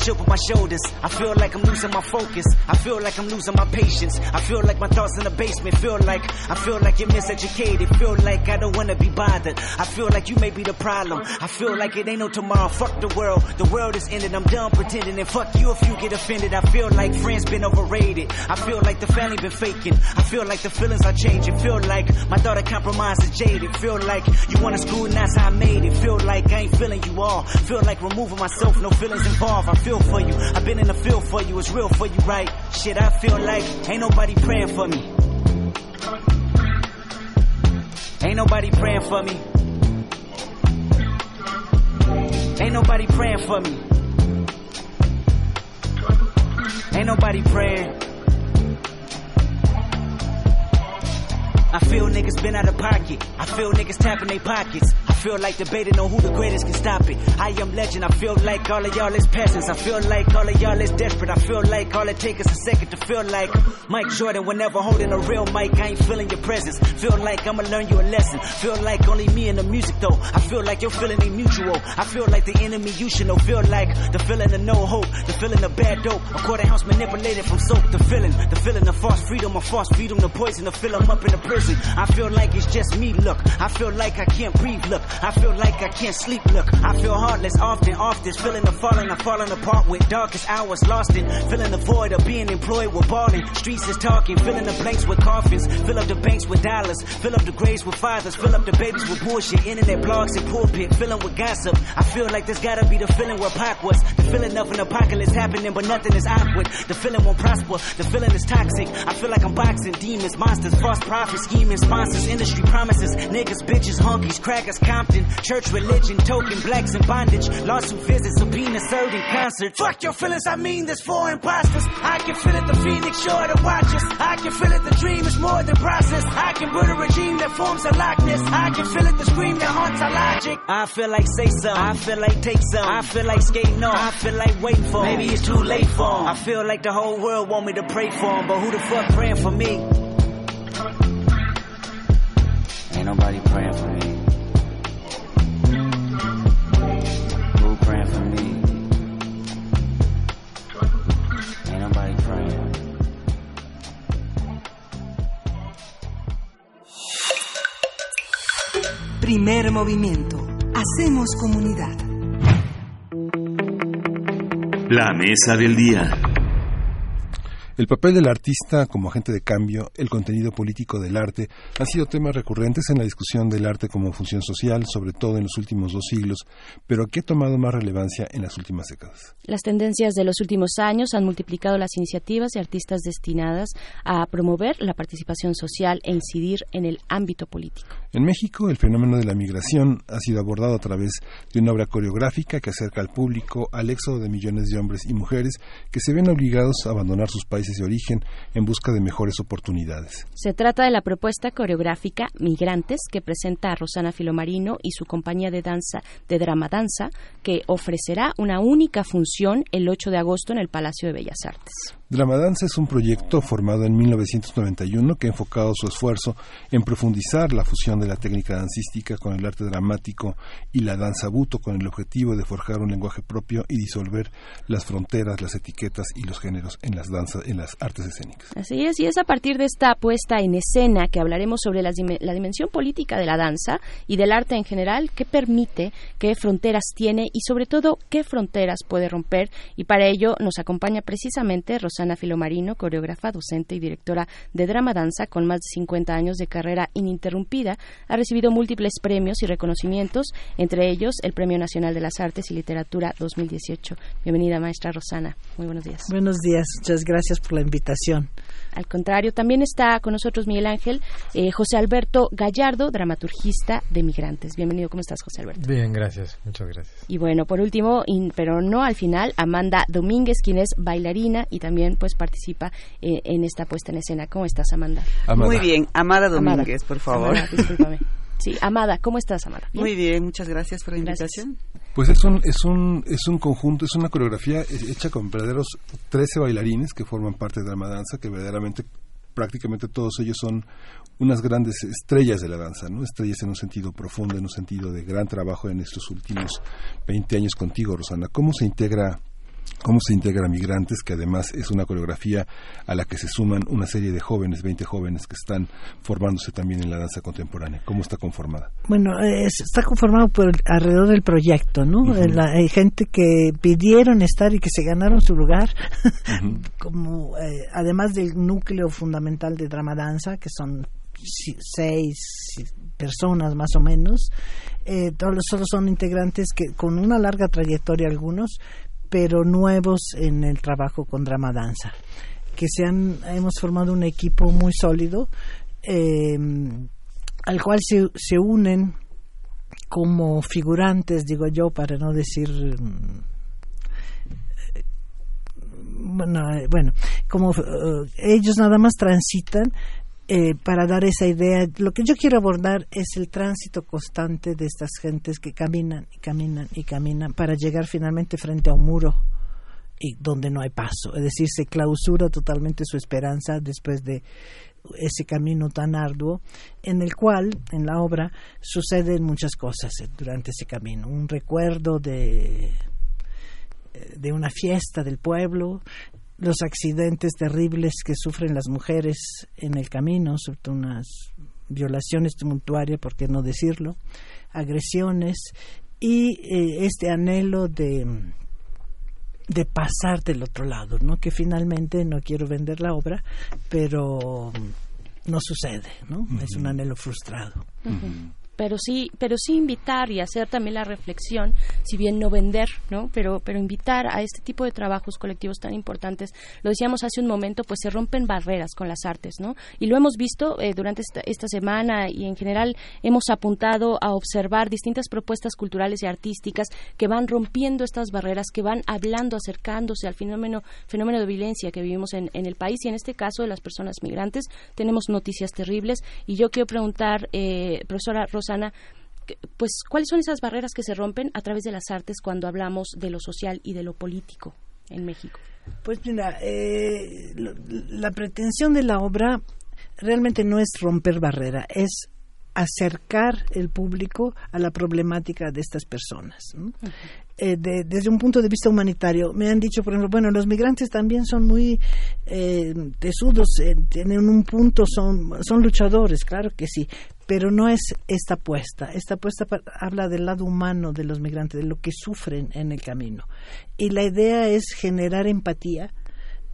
Chip on my shoulders. I feel like I'm losing my focus. I feel like I'm losing my patience. I feel like my thoughts in the basement. Feel like I feel like you're miseducated. Feel like I don't wanna be bothered. I feel like you may be the problem. I feel like it ain't no tomorrow. Fuck the world. The world is ended. I'm done pretending. And fuck you if you get offended. I feel like friends been overrated. I feel like the family been faking. I feel like the feelings are changing. Feel like my of compromise is jaded. Feel like you wanna school and that's how I made it. Feel like I ain't feeling you all. Feel like removing myself. No feelings involved. I feel for you. I've been in the field for you. It's real for you, right? Shit, I feel like ain't nobody praying for me. Ain't nobody praying for me. Ain't nobody praying for me. Ain't nobody praying. I feel niggas been out of pocket. I feel niggas tapping their pockets. Feel like debating on who the greatest can stop it. I am legend. I feel like all of y'all is peasants. I feel like all of y'all is desperate. I feel like all it takes is a second to feel like Mike Jordan whenever holding a real mic. I ain't feeling your presence. Feel like I'ma learn you a lesson. Feel like only me and the music though. I feel like your feeling ain't mutual. I feel like the enemy you should know. Feel like the feeling of no hope. The feeling of bad dope. A quarter ounce manipulated from soap. The feeling. The feeling of false freedom. A false freedom. The poison to fill 'em up in the prison. I feel like it's just me, look. I feel like I can't breathe, look. I feel like I can't sleep, look. I feel heartless often, often. Feeling the falling, I'm falling apart with darkest hours lost in. Feeling the void of being employed with balling. Streets is talking, filling the blanks with coffins. Fill up the banks with dollars. Fill up the graves with fathers. Fill up the babies with bullshit. Internet blogs and pulpit. Filling with gossip. I feel like this gotta be the feeling where Pac was. The feeling of an apocalypse happening, but nothing is awkward. The feeling won't prosper. The feeling is toxic. I feel like I'm boxing demons, monsters, false prophets, scheming sponsors, industry promises, niggas, bitches, honkies, crackers, Compton, church, religion, token, blacks in bondage, lawsuit visits, subpoena served in concert. Fuck your feelings, I mean this for imposters. I can feel it, the phoenix sure to watch us. I can feel it, the dream is more than process. I can build a regime that forms a likeness. I can feel it, the scream that haunts our logic. I feel like say some, I feel like take some. I feel like skating on, I feel like waiting for. Maybe it's too late for 'em. I feel like the whole world want me to pray for 'em, but who the fuck praying for me? Ain't nobody praying for me. Primer movimiento. Hacemos comunidad. La mesa del día. El papel del artista como agente de cambio, el contenido político del arte, han sido temas recurrentes en la discusión del arte como función social, sobre todo en los últimos dos siglos, pero que ha tomado más relevancia en las últimas décadas. Las tendencias de los últimos años han multiplicado las iniciativas de artistas destinadas a promover la participación social e incidir en el ámbito político. En México, el fenómeno de la migración ha sido abordado a través de una obra coreográfica que acerca al público al éxodo de millones de hombres y mujeres que se ven obligados a abandonar sus países de origen en busca de mejores oportunidades. Se trata de la propuesta coreográfica Migrantes que presenta a Rosana Filomarino y su compañía de danza de drama danza que ofrecerá una única función el 8 de agosto en el Palacio de Bellas Artes. Dramadanza es un proyecto formado en 1991 que ha enfocado su esfuerzo en profundizar la fusión de la técnica dancística con el arte dramático y la danza buto con el objetivo de forjar un lenguaje propio y disolver las fronteras, las etiquetas y los géneros en las danzas, en las artes escénicas. Así es, y es a partir de esta puesta en escena que hablaremos sobre la, la dimensión política de la danza y del arte en general, qué permite, qué fronteras tiene y sobre todo qué fronteras puede romper. Y para ello nos acompaña precisamente Rosana Filomarino, coreógrafa, docente y directora de drama danza con más de 50 años de carrera ininterrumpida. Ha recibido múltiples premios y reconocimientos, entre ellos el Premio Nacional de las Artes y Literatura 2018. Bienvenida, maestra Rosana. Muy buenos días. Buenos días, muchas gracias por la invitación. Al contrario, también está con nosotros Miguel Ángel, eh, José Alberto Gallardo, dramaturgista de Migrantes. Bienvenido, ¿cómo estás, José Alberto? Bien, gracias, muchas gracias. Y bueno, por último, in, pero no al final, Amanda Domínguez, quien es bailarina y también pues participa eh, en esta puesta en escena. ¿Cómo estás, Amanda? Amada. Muy bien, Amada Domínguez, Amada. por favor. Amada, discúlpame. Sí, Amada, ¿cómo estás, Amada? ¿Bien? Muy bien, muchas gracias por la invitación. Gracias. Pues es un, es un, es un conjunto, es una coreografía hecha con verdaderos 13 bailarines que forman parte de Drama Danza, que verdaderamente prácticamente todos ellos son unas grandes estrellas de la danza, ¿no? Estrellas en un sentido profundo, en un sentido de gran trabajo en estos últimos 20 años contigo, Rosana. ¿Cómo se integra cómo se integra Migrantes, que además es una coreografía a la que se suman una serie de jóvenes, 20 jóvenes que están formándose también en la danza contemporánea. ¿Cómo está conformada? Bueno, es, está conformado por alrededor del proyecto, ¿no? Uh -huh. la, hay gente que pidieron estar y que se ganaron su lugar, uh -huh. como eh, además del núcleo fundamental de drama danza, que son seis personas más o menos. Eh, todos solo son integrantes que con una larga trayectoria algunos, pero nuevos en el trabajo con drama danza que se han hemos formado un equipo muy sólido eh, al cual se, se unen como figurantes digo yo para no decir bueno, bueno como uh, ellos nada más transitan eh, para dar esa idea. Lo que yo quiero abordar es el tránsito constante de estas gentes que caminan y caminan y caminan para llegar finalmente frente a un muro y donde no hay paso. Es decir, se clausura totalmente su esperanza después de ese camino tan arduo en el cual en la obra suceden muchas cosas durante ese camino. Un recuerdo de de una fiesta del pueblo, los accidentes terribles que sufren las mujeres en el camino, sobre todo unas violaciones tumultuarias, por qué no decirlo, agresiones y eh, este anhelo de de pasar del otro lado, ¿no? Que finalmente no quiero vender la obra, pero no sucede, ¿no? Uh -huh. Es un anhelo frustrado. Uh -huh pero sí pero sí invitar y hacer también la reflexión si bien no vender no pero pero invitar a este tipo de trabajos colectivos tan importantes. Lo decíamos hace un momento pues se rompen barreras con las artes no y lo hemos visto eh, durante esta, esta, semana y en general hemos apuntado a observar distintas propuestas culturales y artísticas que van rompiendo estas barreras que van hablando acercándose al fenómeno fenómeno de violencia que vivimos en, el país. Y en este caso de las personas migrantes tenemos noticias terribles. Y yo quiero preguntar eh, profesora Rosa Susana, pues cuáles son esas barreras que se rompen a través de las artes cuando hablamos de lo social y de lo político en México. Pues mira, eh, la pretensión de la obra realmente no es romper barrera, es acercar el público a la problemática de estas personas. ¿no? Uh -huh. eh, de, desde un punto de vista humanitario, me han dicho, por ejemplo, bueno, los migrantes también son muy eh, tesudos, eh, tienen un punto, son, son luchadores, claro que sí, pero no es esta apuesta. Esta apuesta habla del lado humano de los migrantes, de lo que sufren en el camino. Y la idea es generar empatía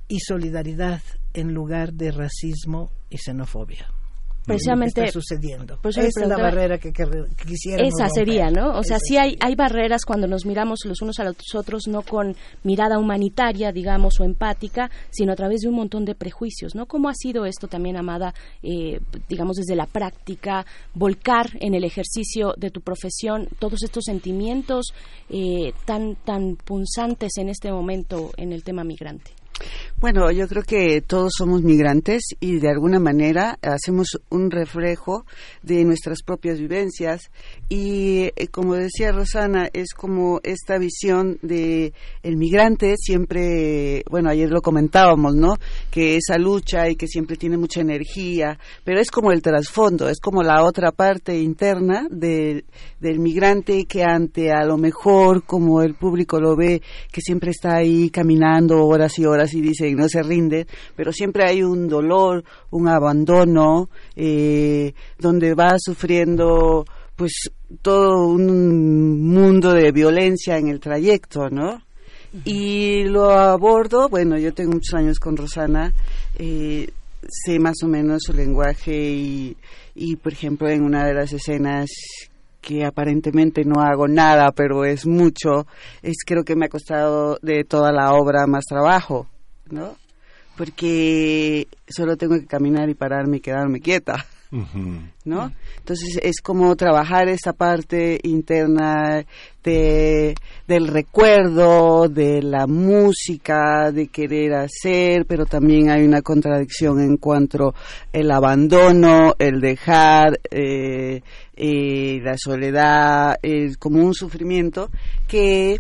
y solidaridad en lugar de racismo y xenofobia. Precisamente Lo que está sucediendo. por eso le Esa es la barrera que, que, Esa romper. sería, ¿no? O sea, Esa sí hay, hay barreras cuando nos miramos los unos a los otros, no con mirada humanitaria, digamos, o empática, sino a través de un montón de prejuicios, ¿no? ¿Cómo ha sido esto también, Amada, eh, digamos, desde la práctica, volcar en el ejercicio de tu profesión todos estos sentimientos eh, tan, tan punzantes en este momento en el tema migrante? Bueno, yo creo que todos somos migrantes y de alguna manera hacemos un reflejo de nuestras propias vivencias y eh, como decía Rosana, es como esta visión de el migrante siempre, bueno, ayer lo comentábamos, ¿no? Que esa lucha y que siempre tiene mucha energía, pero es como el trasfondo, es como la otra parte interna de- del migrante que ante a lo mejor como el público lo ve, que siempre está ahí caminando horas y horas y dice no se rinde, pero siempre hay un dolor, un abandono, eh, donde va sufriendo pues todo un mundo de violencia en el trayecto, ¿no? Y lo abordo, bueno, yo tengo muchos años con Rosana, eh, sé más o menos su lenguaje y, y, por ejemplo, en una de las escenas que aparentemente no hago nada, pero es mucho, es creo que me ha costado de toda la obra más trabajo, ¿no? Porque solo tengo que caminar y pararme y quedarme quieta. ¿no? Entonces es como trabajar esa parte interna de, del recuerdo, de la música, de querer hacer, pero también hay una contradicción en cuanto el abandono, el dejar, eh, eh, la soledad, como un sufrimiento que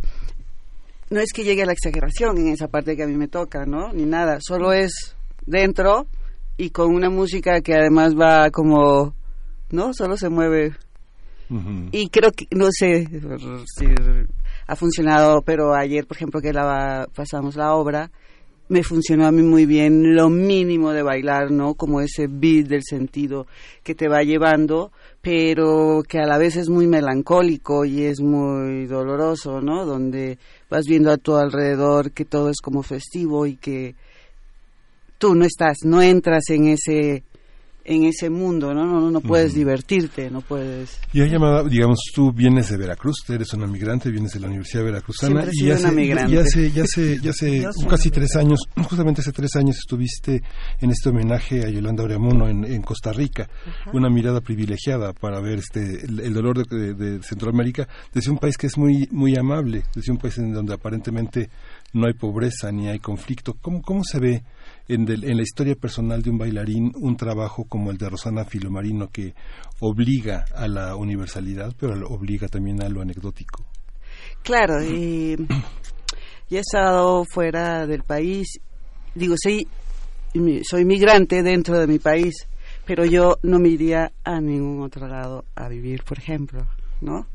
no es que llegue a la exageración en esa parte que a mí me toca, ¿no? Ni nada, solo es dentro y con una música que además va como, ¿no? Solo se mueve. Y creo que, no sé si ha funcionado, pero ayer, por ejemplo, que la pasamos la obra, me funcionó a mí muy bien lo mínimo de bailar, ¿no? Como ese beat del sentido que te va llevando, pero que a la vez es muy melancólico y es muy doloroso, ¿no? Donde vas viendo a tu alrededor que todo es como festivo y que tú no estás, no entras en ese en ese mundo, ¿no? No, no, no puedes divertirte, no puedes. Y hay llamada, digamos, tú vienes de Veracruz, eres una migrante, vienes de la Universidad Veracruzana Siempre y sido hace, una migrante. y hace, ya hace, ya hace casi tres años, justamente hace tres años estuviste en este homenaje a Yolanda Oreamuno en, en Costa Rica, una mirada privilegiada para ver este el, el dolor de, de- de Centroamérica desde un país que es muy muy amable, desde un país en donde aparentemente no hay pobreza ni hay conflicto. ¿Cómo, cómo se ve en, del- en la historia personal de un bailarín un trabajo como el de Rosana Filomarino que obliga a la universalidad, pero obliga también a lo anecdótico? Claro, y he estado fuera del país, digo, mi- soy migrante dentro de mi país, pero yo no me iría a ningún otro lado a vivir, por ejemplo, ¿no?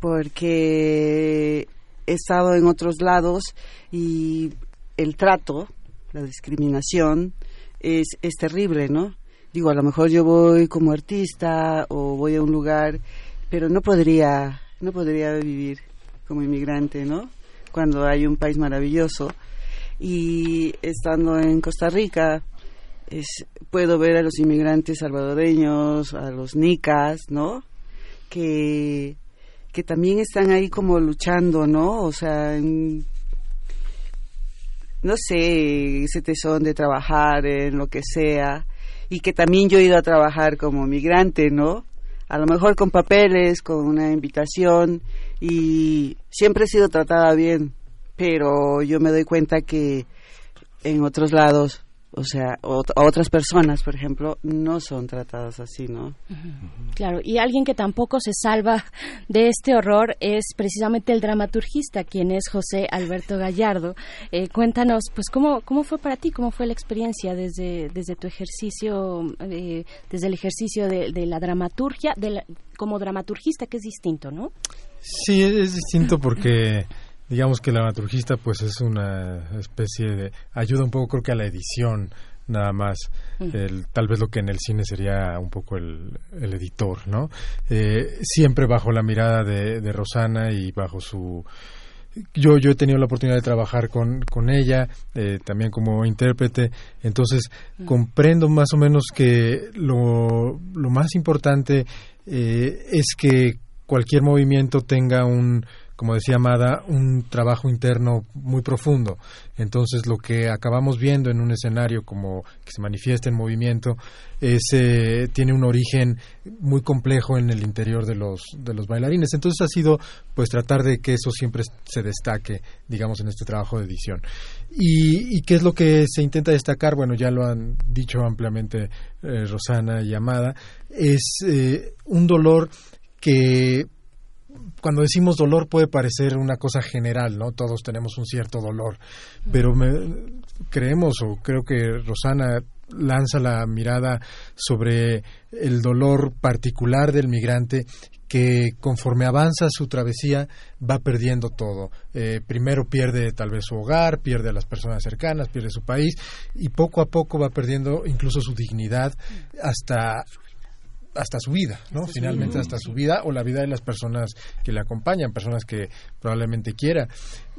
Porque he estado en otros lados y el trato, la discriminación, es, es terrible, ¿no? Digo, a lo mejor yo voy como artista o voy a un lugar, pero no podría, no podría vivir como inmigrante, ¿no? Cuando hay un país maravilloso. Y estando en Costa Rica, es, puedo ver a los inmigrantes salvadoreños, a los nicas, ¿no? Que, que también están ahí como luchando, ¿no? O sea, en- no sé, ese tesón de trabajar en lo que sea. Y que también yo he ido a trabajar como migrante, ¿no? A lo mejor con papeles, con una invitación. Y siempre he sido tratada bien. Pero yo me doy cuenta que en otros lados, o sea, ot- otras personas, por ejemplo, no son tratadas así, ¿no? Claro, y alguien que tampoco se salva de este horror es precisamente el dramaturgista, quien es José Alberto Gallardo. Eh, cuéntanos, pues, ¿cómo, ¿cómo fue para ti? ¿Cómo fue la experiencia desde, desde tu ejercicio, eh, desde el ejercicio de, de la dramaturgia, de la- como dramaturgista, que es distinto, ¿no? Sí, es, es distinto porque digamos que el dramaturgista pues es una especie de ayuda un poco creo que a la edición nada más. Ujú. el, tal vez lo que en el cine sería un poco el, el editor no Eh, siempre bajo la mirada de, de Rosana y bajo su yo, yo he tenido la oportunidad de trabajar con, con ella, eh, también como intérprete, entonces comprendo más o menos que lo, lo más importante eh, es que cualquier movimiento tenga un, como decía Amada, un trabajo interno muy profundo. Entonces, lo que acabamos viendo en un escenario como que se manifiesta en movimiento es, eh, tiene un origen muy complejo en el interior de los, de los bailarines. Entonces, ha sido pues tratar de que eso siempre se destaque, digamos, en este trabajo de edición. ¿Y, y qué es lo que se intenta destacar? Bueno, ya lo han dicho ampliamente eh, Rosana y Amada. Es eh, un dolor que cuando decimos dolor puede parecer una cosa general, ¿no? Todos tenemos un cierto dolor, pero me- creemos o creo que Rosana lanza la mirada sobre el dolor particular del migrante que conforme avanza su travesía va perdiendo todo. Eh, primero pierde tal vez su hogar, pierde a las personas cercanas, pierde su país y poco a poco va perdiendo incluso su dignidad hasta hasta su vida, ¿no? Finalmente hasta su vida o la vida de las personas que le acompañan, personas que probablemente quiera.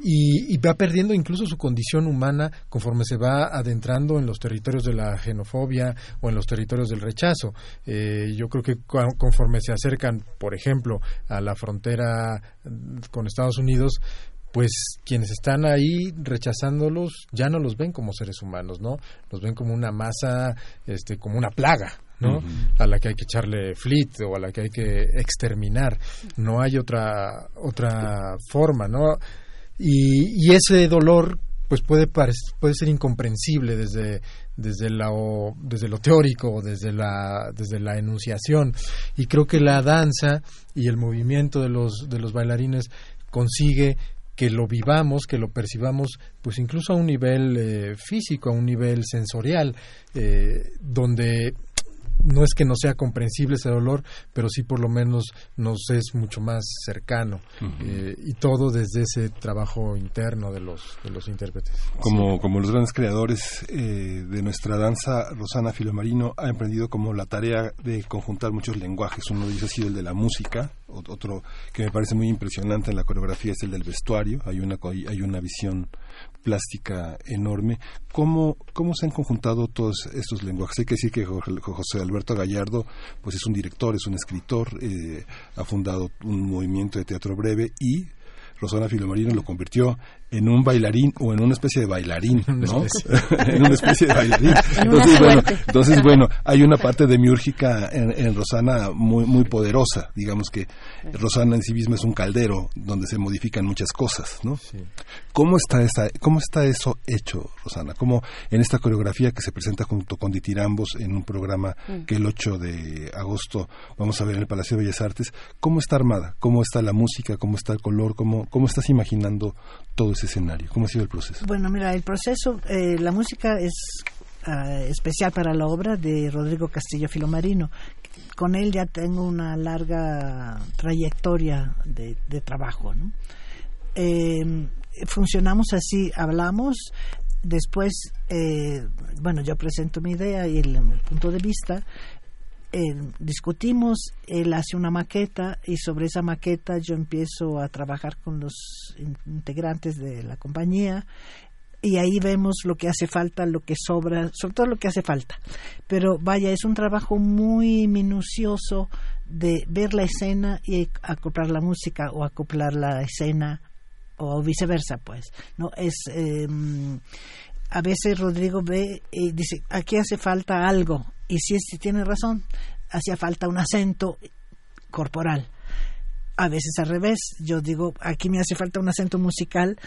Y, y va perdiendo incluso su condición humana conforme se va adentrando en los territorios de la xenofobia o en los territorios del rechazo. Eh, yo creo que conforme se acercan, por ejemplo, a la frontera con Estados Unidos, pues quienes están ahí rechazándolos ya no los ven como seres humanos, ¿no? Los ven como una masa, este, como una plaga, ¿no? A la que hay que echarle flit o a la que hay que exterminar. No hay otra otra forma, ¿no? Y, y ese dolor pues puede puede ser incomprensible desde desde la o- desde lo teórico o desde la desde la enunciación y creo que la danza y el movimiento de los de los bailarines consigue que lo vivamos, que lo percibamos, pues incluso a un nivel eh, físico, a un nivel sensorial, eh, donde no es que no sea comprensible ese dolor, pero sí por lo menos nos es mucho más cercano eh, y todo desde ese trabajo interno de los de los intérpretes. Como, como los grandes creadores eh, de nuestra danza, Rosana Filomarino ha emprendido como la tarea de conjuntar muchos lenguajes. Uno de ellos ha sido el de la música, ot- otro que me parece muy impresionante en la coreografía es el del vestuario. Hay una, co- hay una visión plástica enorme. ¿Cómo, ¿Cómo se han conjuntado todos estos lenguajes? Hay que decir que José Alberto Gallardo pues es un director, es un escritor, eh, ha fundado un movimiento de teatro breve y Rosana Filomarino lo convirtió en un bailarín o en una especie de bailarín, ¿no? en una especie de bailarín. Entonces, bueno, entonces, bueno, hay una parte demiúrgica en, en Rosana muy, muy poderosa. Digamos que Rosana en sí misma es un caldero donde se modifican muchas cosas, ¿no? ¿Cómo está, esa, ¿Cómo está eso hecho, Rosana? ¿Cómo en esta coreografía que se presenta junto con Ditirambos en un programa Mm. que el 8 de agosto vamos a ver en el Palacio de Bellas Artes, ¿cómo está armada? ¿Cómo está la música? ¿Cómo está el color? ¿Cómo, cómo estás imaginando todo escenario? ¿Cómo ha sido el proceso? Bueno, mira, el proceso, eh, la música es ah, especial para la obra de Rodrigo Castillo Filomarino. Con él ya tengo una larga trayectoria de, trabajo. Eh, funcionamos así, hablamos, después, eh, bueno, yo presento mi idea y el punto de vista. Eh, discutimos, él hace una maqueta y sobre esa maqueta yo empiezo a trabajar con los in- integrantes de la compañía y ahí vemos lo que hace falta, lo que sobra, sobre todo lo que hace falta. Pero vaya, es un trabajo muy minucioso de ver la escena y acoplar la música o acoplar la escena o viceversa, pues. No es eh, a veces Rodrigo ve y dice, aquí hace falta algo y si, si tiene razón, hacía falta un acento corporal. A veces al revés, yo digo, aquí me hace falta un acento musical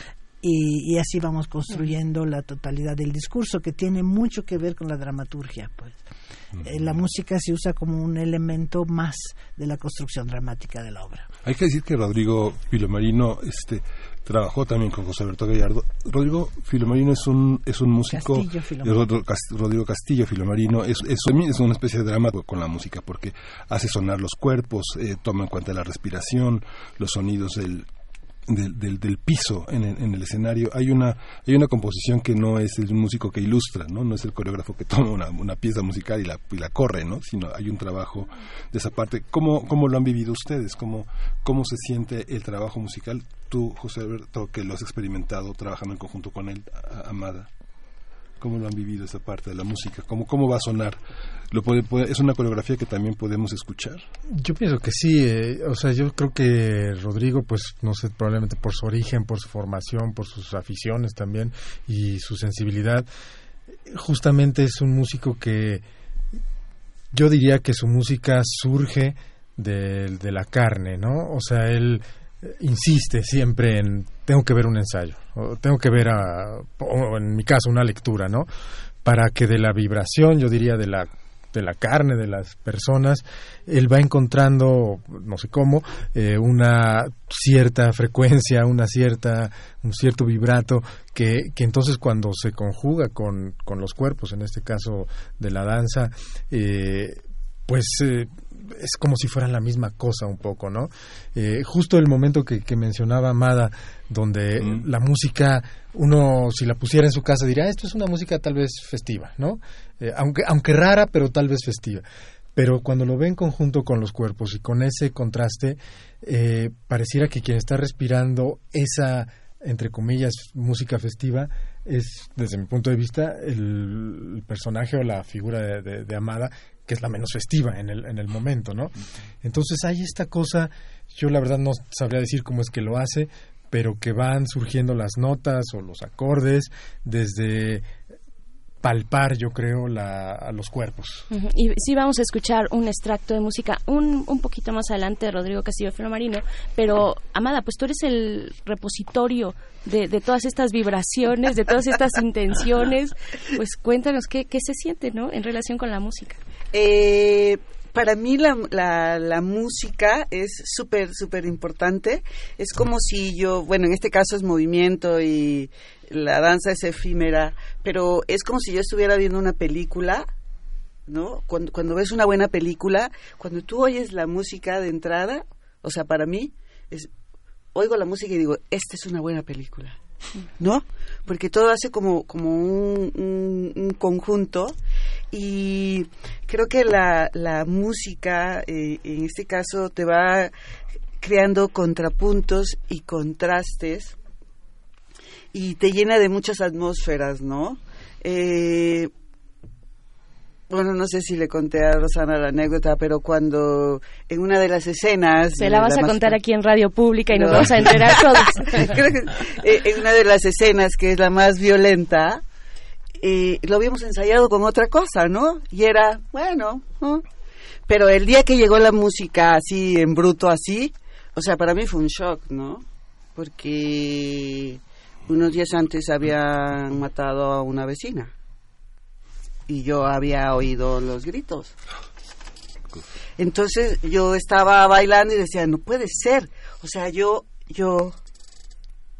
y, y así vamos construyendo la totalidad del discurso que tiene mucho que ver con la dramaturgia, pues. Eh, la música se usa como un elemento más de la construcción dramática de la obra. Hay que decir que Rodrigo Filomarino este, trabajó también con José Alberto Gallardo. Rodrigo Filomarino es un, es un músico. Castillo Filomarino. Rodrigo Cas- Rodrigo Castillo Filomarino es, es, es una especie de drama con la música porque hace sonar los cuerpos, eh, toma en cuenta la respiración, los sonidos del, del, del, del piso en el, en el escenario. Hay una, hay una composición que no es el músico que ilustra, ¿no? No es el coreógrafo que toma una, una pieza musical y la, y la corre, ¿no? Sino hay un trabajo de esa parte. ¿Cómo, cómo lo han vivido ustedes? ¿Cómo, ¿Cómo se siente el trabajo musical? Tú, José Alberto, que lo has experimentado trabajando en conjunto con él, Amada. ¿Cómo lo han vivido esa parte de la música? ¿Cómo, cómo va a sonar? ¿Lo puede, puede- ¿Es una coreografía que también podemos escuchar? Yo pienso que sí, eh, o sea, yo creo que Rodrigo, pues, no sé, probablemente por su origen, por su formación, por sus aficiones también y su sensibilidad, justamente es un músico que yo diría que su música surge de, de la carne, ¿no? O sea, él eh, insiste siempre en tengo que ver un ensayo, o tengo que ver, a, o en mi caso, una lectura, ¿no? Para que de la vibración, yo diría, de la de la carne de las personas, él va encontrando, no sé cómo, eh, una cierta frecuencia, una cierta, un cierto vibrato que, que entonces cuando se conjuga con, con los cuerpos, en este caso de la danza, eh, pues eh, es como si fueran la misma cosa un poco, ¿no? Justo el momento que, que mencionaba Amada, donde la música, uno si la pusiera en su casa diría, esto es una música tal vez festiva, ¿no? Eh, aunque, aunque rara, pero tal vez festiva. Pero cuando lo ve en conjunto con los cuerpos y con ese contraste, eh, pareciera que quien está respirando esa, entre comillas, música festiva, es, desde mi punto de vista, el, el personaje o la figura de, de- de Amada, que es la menos festiva en el, en el momento, ¿no? Entonces hay esta cosa, yo la verdad no sabría decir cómo es que lo hace, pero que van surgiendo las notas o los acordes desde palpar, yo creo, la, a los cuerpos. Y sí vamos a escuchar un extracto de música un, un poquito más adelante de Rodrigo Castillo Marino, pero Amada, pues tú eres el repositorio de, de todas estas vibraciones, de todas estas intenciones, pues cuéntanos qué, qué se siente, ¿no? En relación con la música. Eh, para mí la, la, la música es súper, súper importante. Es como si yo, bueno, en este caso es movimiento y la danza es efímera, pero es como si yo estuviera viendo una película, ¿no? Cuando, cuando ves una buena película, cuando tú oyes la música de entrada, o sea, para mí, es, oigo la música y digo, esta es una buena película. ¿No? Porque todo hace como, como un, un- un conjunto y creo que la, la música, eh, en este caso, te va creando contrapuntos y contrastes y te llena de muchas atmósferas, ¿no? Eh, bueno, no sé si le conté a Rosana la anécdota, pero cuando en una de las escenas... Se la vas a contar aquí en Radio Pública y nos No. vamos a enterar todos. Creo que, eh, en una de las escenas que es la más violenta, eh, lo habíamos ensayado con otra cosa, ¿no? Y era, bueno, ¿no? pero el día que llegó la música así, en bruto así, o sea, para mí fue un shock, ¿no? Porque unos días antes habían matado a una vecina y yo había oído los gritos. Entonces yo estaba bailando y decía, no puede ser. O sea, yo, yo,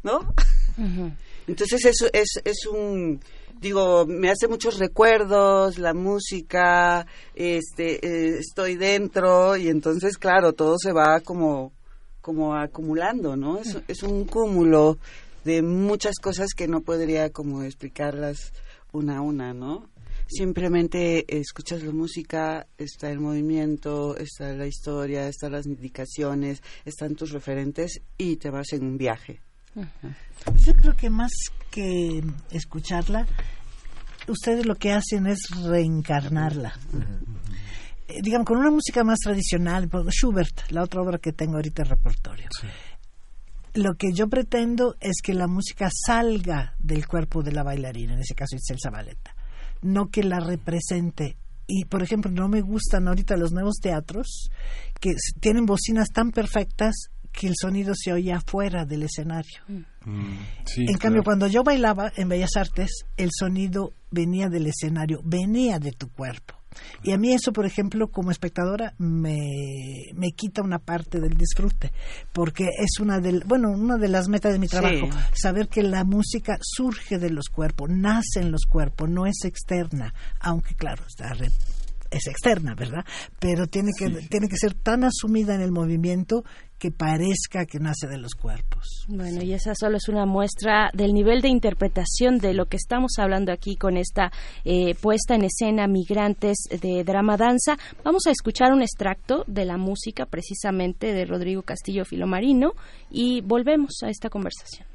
¿no? Entonces eso es, es un, digo, me hace muchos recuerdos, la música, este, eh, estoy dentro y entonces, claro, todo se va como, como acumulando, ¿no? Es, es un cúmulo de muchas cosas que no podría como explicarlas una a una, ¿no? Simplemente escuchas la música, está el movimiento, está la historia, están las indicaciones, están tus referentes y te vas en un viaje. Yo creo que más que escucharla, ustedes lo que hacen es reencarnarla. Eh, digamos, con una música más tradicional, por Schubert, la otra obra que tengo ahorita en repertorio. Lo que yo pretendo es que la música salga del cuerpo de la bailarina, en ese caso Itzel Zabaleta, no que la represente. Y, por ejemplo, no me gustan ahorita los nuevos teatros que tienen bocinas tan perfectas que el sonido se oye afuera del escenario. Sí, en cambio, cuando yo bailaba en Bellas Artes, el sonido venía del escenario, venía de tu cuerpo. Y a mí eso, por ejemplo, como espectadora, me, me quita una parte del disfrute, porque es una del, bueno, una de las metas de mi Sí. trabajo, saber que la música surge de los cuerpos, nace en los cuerpos, no es externa, aunque claro, está es externa, ¿verdad? Pero tiene que, tiene que ser tan asumida en el movimiento que parezca que nace de los cuerpos. Bueno, y esa solo es una muestra del nivel de interpretación de lo que estamos hablando aquí con esta eh, puesta en escena Migrantes de Drama Danza. Vamos a escuchar un extracto de la música precisamente de Rodrigo Castillo Filomarino y volvemos a esta conversación.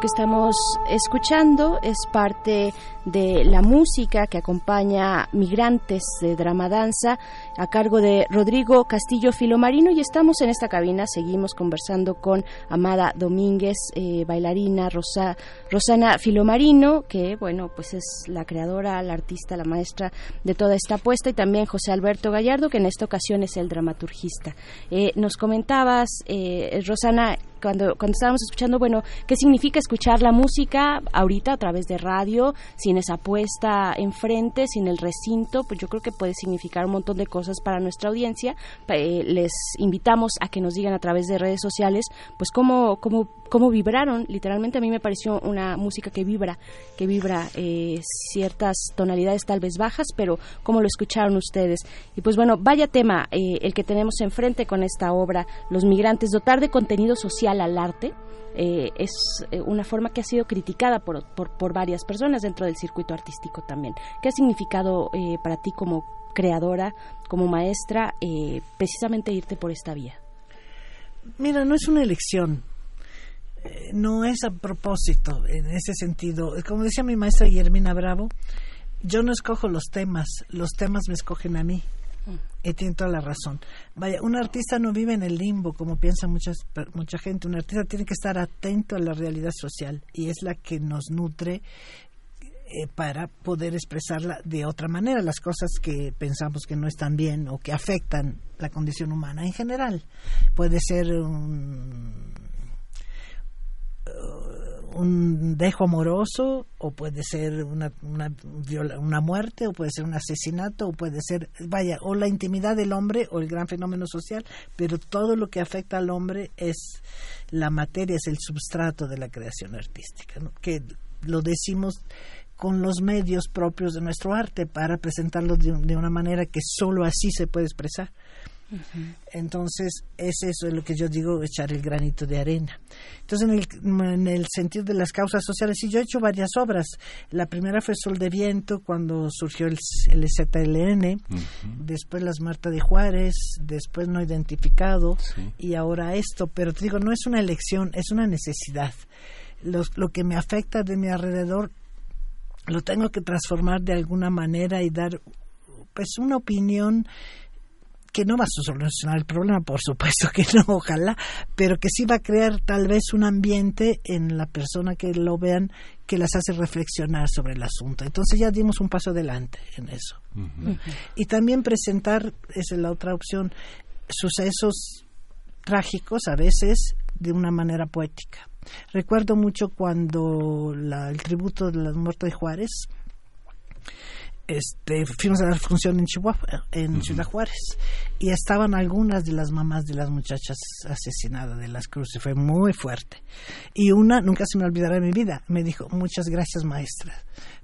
Que estamos escuchando es parte de la música que acompaña Migrantes de Drama Danza a cargo de Rodrigo Castillo Filomarino y estamos en esta cabina, seguimos conversando con Amada Domínguez, eh, bailarina Rosa, Rosana Filomarino, que bueno, pues es la creadora, la artista, la maestra de toda esta apuesta y también José Alberto Gallardo, que en esta ocasión es el dramaturgista. Eh, nos comentabas, eh, Rosana, cuando, cuando estábamos escuchando, bueno, ¿qué significa escuchar la música ahorita a través de radio, sin esa puesta enfrente, sin el recinto? Pues yo creo que puede significar un montón de cosas para nuestra audiencia. Eh, les invitamos a que nos digan a través de redes sociales, pues cómo, cómo, cómo vibraron. Literalmente a mí me pareció una música que vibra, que vibra eh, ciertas tonalidades tal vez bajas, pero cómo lo escucharon ustedes. Y pues bueno, vaya tema eh, el que tenemos enfrente con esta obra, Los Migrantes, dotar de contenido social al arte. eh, es una forma que ha sido criticada por, por, por varias personas dentro del circuito artístico también. ¿Qué ha significado para ti como creadora, como maestra, precisamente irte por esta vía? Mira, no es una elección, no es a propósito en ese sentido. Como decía mi maestra Guillermina Bravo, yo no escojo los temas, los temas me escogen a mí. Y tiene toda la razón. Vaya, un artista no vive en el limbo, como piensa muchas, mucha gente. Un artista tiene que estar atento a la realidad social y es la que nos nutre eh, para poder expresarla de otra manera, las cosas que pensamos que no están bien o que afectan la condición humana en general. Puede ser un, un dejo amoroso o puede ser una, una, una muerte o puede ser un asesinato o puede ser, vaya, o la intimidad del hombre o el gran fenómeno social, pero todo lo que afecta al hombre es la materia, es el substrato de la creación artística, que lo decimos con los medios propios de nuestro arte para presentarlo de, de una manera que solo así se puede expresar. Entonces, es eso lo que yo digo, echar el granito de arena. Entonces, en el, en el sentido de las causas sociales, sí, yo he hecho varias obras. La primera fue Sol de Viento, cuando surgió el, el ZLN, después Las Marta de Juárez, después No Identificado, y ahora esto. Pero te digo, no es una elección, es una necesidad. Los- lo que me afecta de mi alrededor lo tengo que transformar de alguna manera y dar pues una opinión que no va a solucionar el problema, por supuesto que no, ojalá, pero que sí va a crear tal vez un ambiente en la persona que lo vean que las hace reflexionar sobre el asunto. Entonces ya dimos un paso adelante en eso. Y también presentar, esa es la otra opción, sucesos trágicos a veces de una manera poética. Recuerdo mucho cuando la- el tributo de la muerte de Juárez, este, fuimos a la función en Chihuahua, en Ciudad Juárez, y estaban algunas de las mamás de las muchachas asesinadas de las cruces. Fue muy fuerte. Y una, nunca se me olvidará en mi vida, me dijo, muchas gracias maestra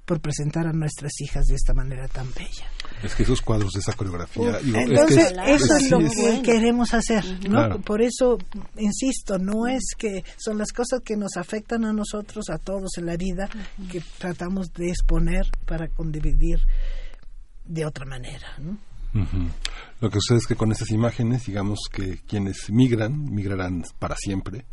por presentar a nuestras hijas de esta manera tan bella. Es que esos cuadros esa coreografía. digo, es que Entonces, es- eso es lo que queremos hacer, ¿no? Claro. Por eso, insisto, no es que son las cosas que nos afectan a nosotros, a todos en la vida, que tratamos de exponer para condividir de otra manera, ¿no? Lo que sucede es que con esas imágenes, digamos que quienes migran, migrarán para siempre,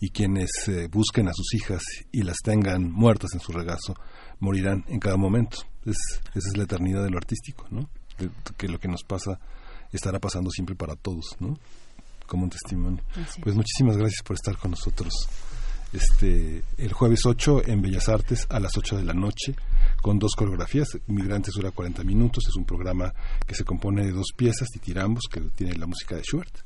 y quienes eh, busquen a sus hijas y las tengan muertas en su regazo, morirán en cada momento. Es, esa es la eternidad de lo artístico, ¿no? De- que lo que nos pasa estará pasando siempre para todos, ¿no? Como un testimonio. Pues muchísimas gracias por estar con nosotros. Este, el jueves 8 en Bellas Artes a las 8 de la noche con dos coreografías. Migrantes dura 40 minutos. Es un programa que se compone de dos piezas, Titirambos, que tiene la música de Schubert.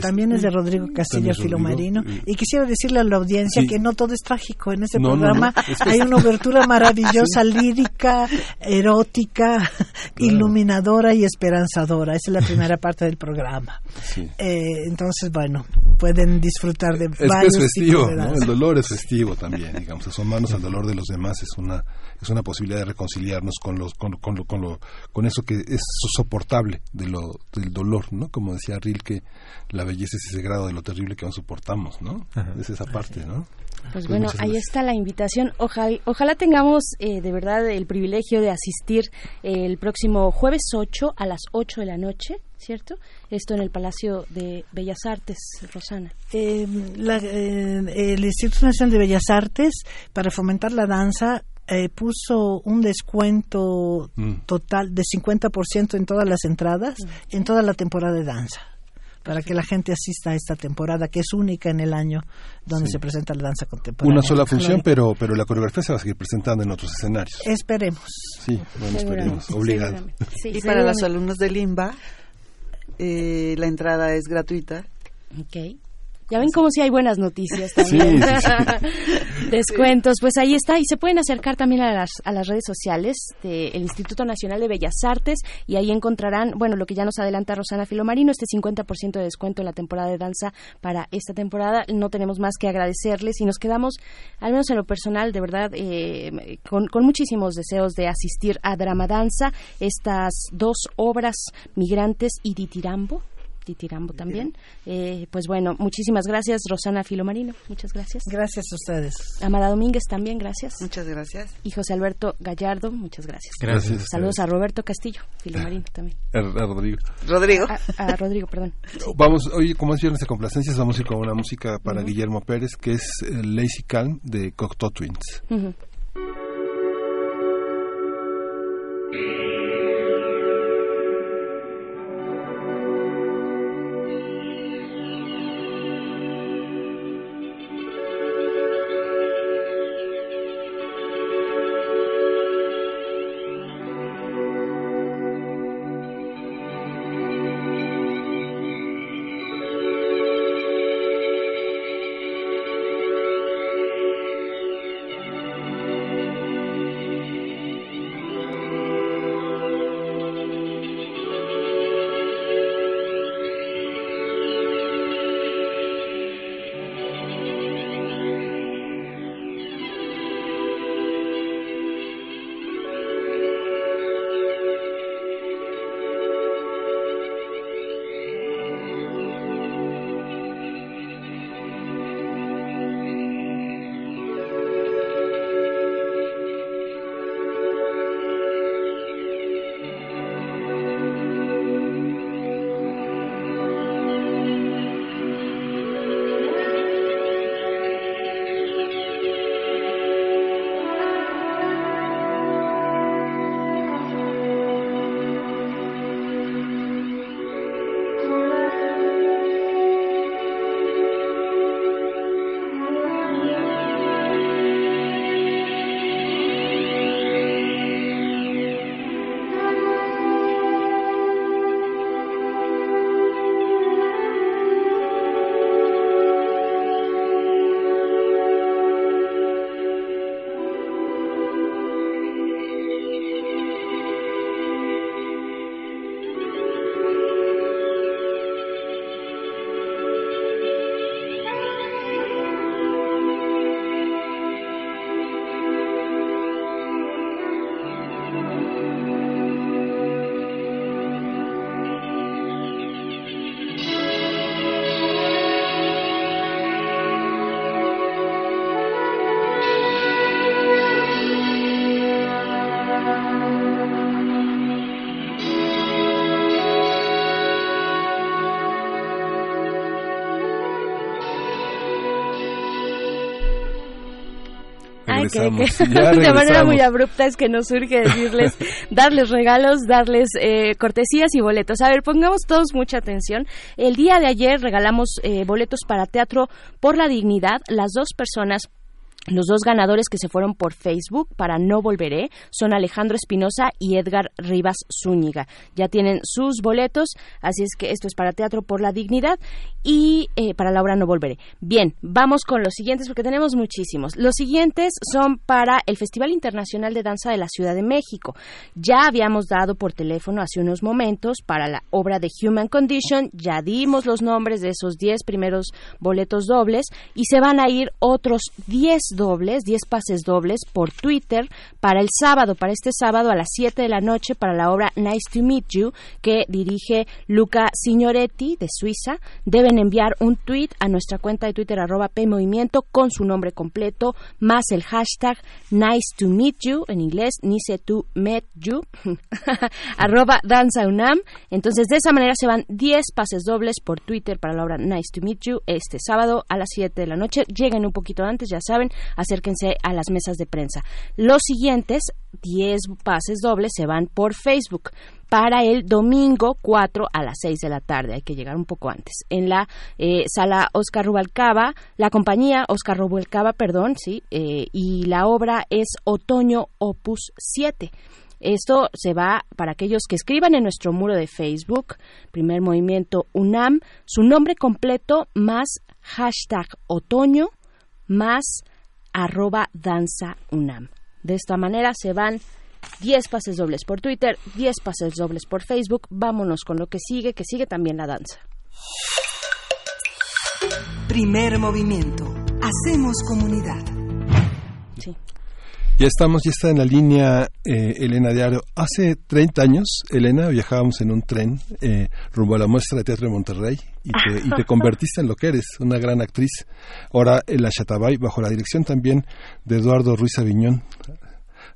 También es de Rodrigo Castillo Rodrigo, Filomarino. y- quisiera decirle a la audiencia Sí. que no todo es trágico. En No, no, programa no. Es que- hay una obertura maravillosa, lírica, erótica, iluminadora y esperanzadora. Esa es la primera parte del programa. Sí. Eh, entonces, bueno, pueden disfrutar de Es que varios es festivo, tipos de. El dolor es festivo también, digamos, asomarnos al dolor de los demás es una es una posibilidad de reconciliarnos con los con, con lo, con lo con eso que es soportable de lo del dolor, ¿no? Como decía Rilke, la belleza es ese grado de lo terrible que no soportamos, ¿no? Es esa parte, ¿no? Pues bueno, muchas ahí está la invitación. Ojalá, ojalá tengamos eh, de verdad el privilegio de asistir eh, el próximo jueves 8 a las 8 de la noche, ¿cierto? Esto en el Palacio de Bellas Artes, Rosana. Eh, la- eh, el Instituto Nacional de Bellas Artes, para fomentar la danza, eh, puso un descuento Mm. total de 50% en todas las entradas, en toda la temporada de danza, para que la gente asista a esta temporada, que es única en el año donde Sí. se presenta la danza contemporánea. Una sola función, pero pero la coreografía se va a seguir presentando en otros escenarios. Esperemos. Sí, bueno, esperemos, obligado. y para los alumnos de Limba, eh, la entrada es gratuita. Ok. Ya ven como si hay buenas noticias Sí, también. sí, Descuentos, pues ahí está. Y se pueden acercar también a las, a las redes sociales del Instituto Nacional de Bellas Artes y ahí encontrarán, bueno, lo que ya nos adelanta Rosana Filomarino, este 50% de descuento en la temporada de danza para esta temporada. No tenemos más que agradecerles y nos quedamos, al menos en lo personal, de verdad, eh, con, con muchísimos deseos de asistir a Dramadanza, estas dos obras, Migrantes y Ditirambo. Ditirambo también. Eh, pues bueno, muchísimas gracias, Rosana Filomarino. Muchas gracias. Gracias a ustedes. Amada Domínguez también, gracias. Muchas gracias. Y José Alberto Gallardo, muchas gracias. Gracias. Saludos a Roberto Castillo, Filomarino también. A- a Rodrigo. Rodrigo. A, a Rodrigo, perdón. Vamos, oye, como es viernes de complacencias, vamos a ir con una música para Guillermo Pérez, que es eh, Lazy Calm de Cocteau Twins. Ujú. Thank regresamos. que, Ya de manera muy abrupta es que nos surge decirles, darles regalos, darles eh, cortesías y boletos. A ver, pongamos todos mucha atención. El día de ayer regalamos eh, boletos para Teatro por la Dignidad. Las dos personas los dos ganadores que se fueron por Facebook para No Volveré son Alejandro Espinosa y Edgar Rivas Zúñiga. Ya tienen sus boletos, así es que esto es para Teatro por la Dignidad y eh, para la obra No Volveré. Bien, vamos con los siguientes porque tenemos muchísimos. Los siguientes son para el Festival Internacional de Danza de la Ciudad de México. Ya habíamos dado por teléfono hace unos momentos para la obra de Human Condition, ya dimos los nombres de esos 10 primeros boletos dobles y se van a ir otros 10 dobles, 10 pases dobles por Twitter para el sábado, para este sábado a las 7 de la noche para la obra Nice to Meet You que dirige Luca Signoretti de Suiza. Deben enviar un tweet a nuestra cuenta de Twitter arroba PMovimiento con su nombre completo más el hashtag Nice to Meet You en inglés, Nice to Meet You arroba Danza UNAM. Entonces de esa manera se van 10 pases dobles por Twitter para la obra Nice to Meet You este sábado a las 7 de la noche. Lleguen un poquito antes, ya saben, acérquense a las mesas de prensa. Los siguientes 10 pases dobles se van por Facebook para el domingo 4 a las 6 de la tarde. Hay que llegar un poco antes. En la eh, sala Oscar Rubalcaba, la compañía Oscar Rubalcaba, perdón, sí, eh, y la obra es Otoño Opus 7. Esto se va para aquellos que escriban en nuestro muro de Facebook, primer movimiento UNAM, su nombre completo más hashtag otoño más arroba danza UNAM. De esta manera se van 10 pases dobles por Twitter, 10 pases dobles por Facebook. Vámonos con lo que sigue, que sigue también la danza. Primer movimiento. Hacemos comunidad. Ya estamos, ya está en la línea eh, Elena Diario. Hace 30 años, Elena, viajábamos en un tren eh, rumbo a la muestra de teatro de Monterrey y te, y te convertiste en lo que eres, una gran actriz. Ahora en la Chatabay, bajo la dirección también de Eduardo Ruiz Aviñón.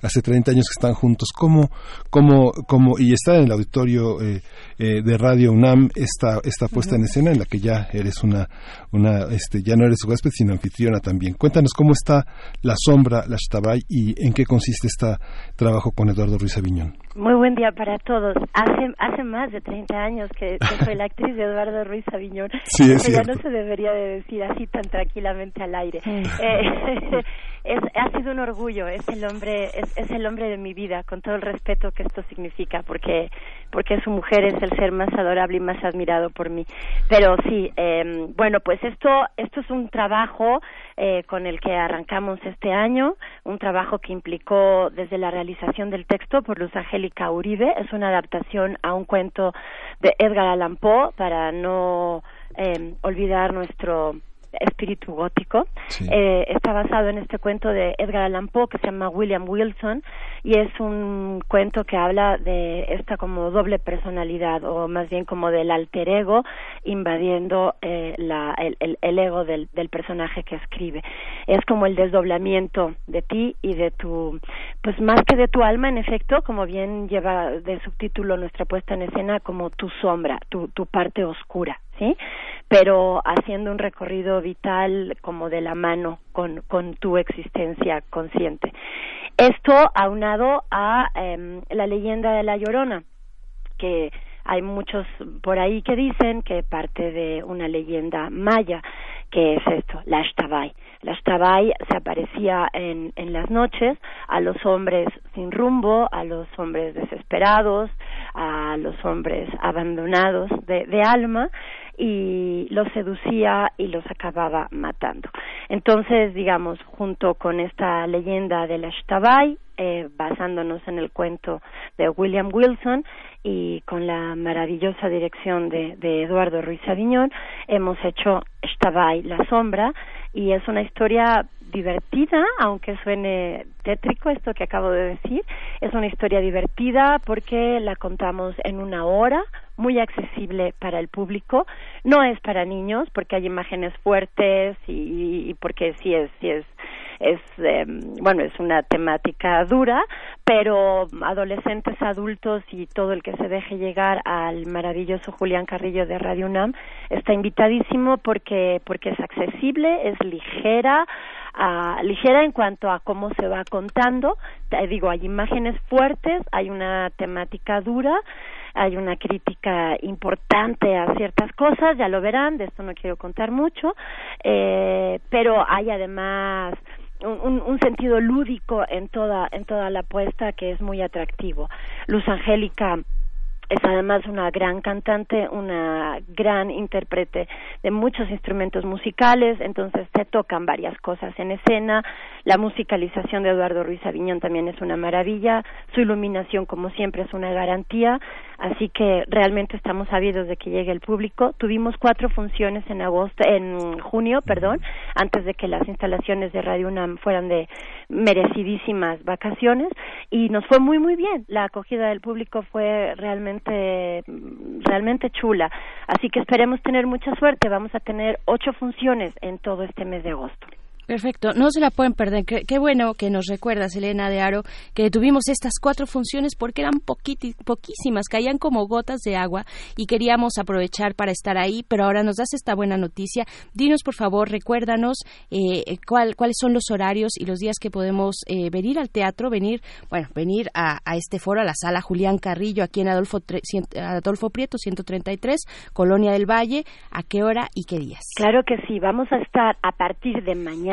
Hace 30 años que están juntos. ¿Cómo, cómo, cómo, y está en el auditorio eh, eh, de Radio UNAM esta, esta puesta en escena en la que ya eres una, una este, ya no eres huésped, sino anfitriona también. Cuéntanos cómo está La Sombra, La Chatabay y en qué consiste este trabajo con Eduardo Ruiz Aviñón. Muy buen día para todos. Hace hace más de 30 años que, que soy la actriz de Eduardo Ruiz Aviñón. Sí, es Eso ya no se debería de decir así tan tranquilamente al aire. Eh, es, ha sido un orgullo. Es el hombre es, es el hombre de mi vida, con todo el respeto que esto significa, porque porque su mujer es el ser más adorable y más admirado por mí. Pero sí, eh, bueno, pues esto esto es un trabajo eh, con el que arrancamos este año, un trabajo que implicó desde la realización del texto por Luz Angélica Uribe, es una adaptación a un cuento de Edgar Allan Poe para no eh, olvidar nuestro espíritu gótico. Eh, está basado en este cuento de Edgar Allan Poe que se llama William Wilson y es un cuento que habla de esta como doble personalidad o más bien como del alter ego invadiendo eh, la, el, el, el ego del, del personaje que escribe. Es como el desdoblamiento de ti y de tu, pues más que de tu alma en efecto, como bien lleva de subtítulo nuestra puesta en escena, como tu sombra, tu, tu parte oscura. ¿sí? Pero haciendo un recorrido vital como de la mano con, tu existencia consciente. Esto aunado a eh, la leyenda de la Llorona, que hay muchos por ahí que dicen que parte de una leyenda maya, que es esto, la Ashtabay. La Ashtabay se aparecía en, en las noches a los hombres sin rumbo, a los hombres desesperados, a los hombres abandonados de, de alma y los seducía y los acababa matando. Entonces, digamos, junto con esta leyenda de la Ashtabay, eh, basándonos en el cuento de William Wilson y con la maravillosa dirección de, de Eduardo Ruiz Aviñón, hemos hecho Ashtabay, la sombra, y es una historia divertida, aunque suene tétrico esto que acabo de decir, es una historia divertida porque la contamos en una hora, muy accesible para el público, no es para niños porque hay imágenes fuertes y, porque sí es, sí es es eh, bueno es una temática dura pero adolescentes adultos y todo el que se deje llegar al maravilloso Julián Carrillo de Radio UNAM está invitadísimo porque porque es accesible es ligera ligera en cuanto a cómo se va contando. Te digo, hay imágenes fuertes, hay una temática dura, hay una crítica importante a ciertas cosas, ya lo verán, de esto no quiero contar mucho, eh, pero hay además un- un sentido lúdico en toda en toda la apuesta que es muy atractivo. Luz Angélica es además una gran cantante, una gran intérprete de muchos instrumentos musicales, entonces se tocan varias cosas en escena. La musicalización de Eduardo Ruiz Aviñón también es una maravilla, su iluminación como siempre es una garantía, así que realmente estamos sabidos de que llegue el público. Tuvimos cuatro funciones en agosto, en junio, perdón, antes de que las instalaciones de Radio UNAM fueran de merecidísimas vacaciones y nos fue muy muy bien. La acogida del público fue realmente realmente chula. Así que esperemos tener mucha suerte. Vamos a tener ocho funciones en todo este mes de agosto. Perfecto, no se la pueden perder. Qué, bueno que nos recuerdas, Elena de Aro, que tuvimos estas cuatro funciones porque eran poquiti- poquísimas, caían como gotas de agua y queríamos aprovechar para estar ahí, pero ahora nos das esta buena noticia. Dinos, por favor, recuérdanos eh, cuál, cuáles son los horarios y los días que podemos eh, venir al teatro, venir, bueno, venir a, a este foro, a la sala Julián Carrillo, aquí en Adolfo, Adolfo Prieto, 133, Colonia del Valle, ¿a qué hora y qué días? Claro que sí, vamos a estar a partir de mañana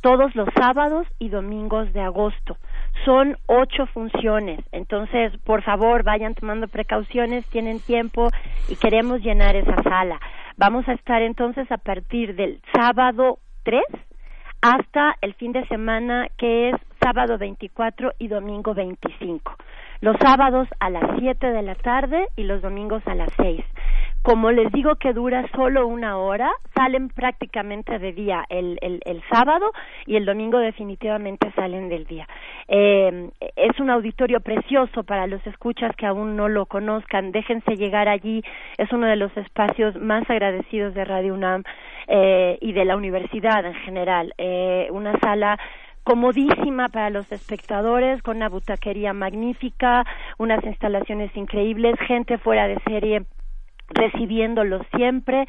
todos los sábados y domingos de agosto. Son ocho funciones, entonces por favor vayan tomando precauciones, tienen tiempo y queremos llenar esa sala. Vamos a estar entonces a partir del sábado 3 hasta el fin de semana que es sábado 24 y domingo 25. Los sábados a las 7 de la tarde y los domingos a las 6. Como les digo que dura solo una hora, salen prácticamente de día el, el, el sábado y el domingo definitivamente salen del día. Eh, es un auditorio precioso para los escuchas que aún no lo conozcan. Déjense llegar allí. Es uno de los espacios más agradecidos de Radio UNAM eh, y de la universidad en general. Eh, una sala comodísima para los espectadores, con una butaquería magnífica, unas instalaciones increíbles, gente fuera de serie recibiéndolos siempre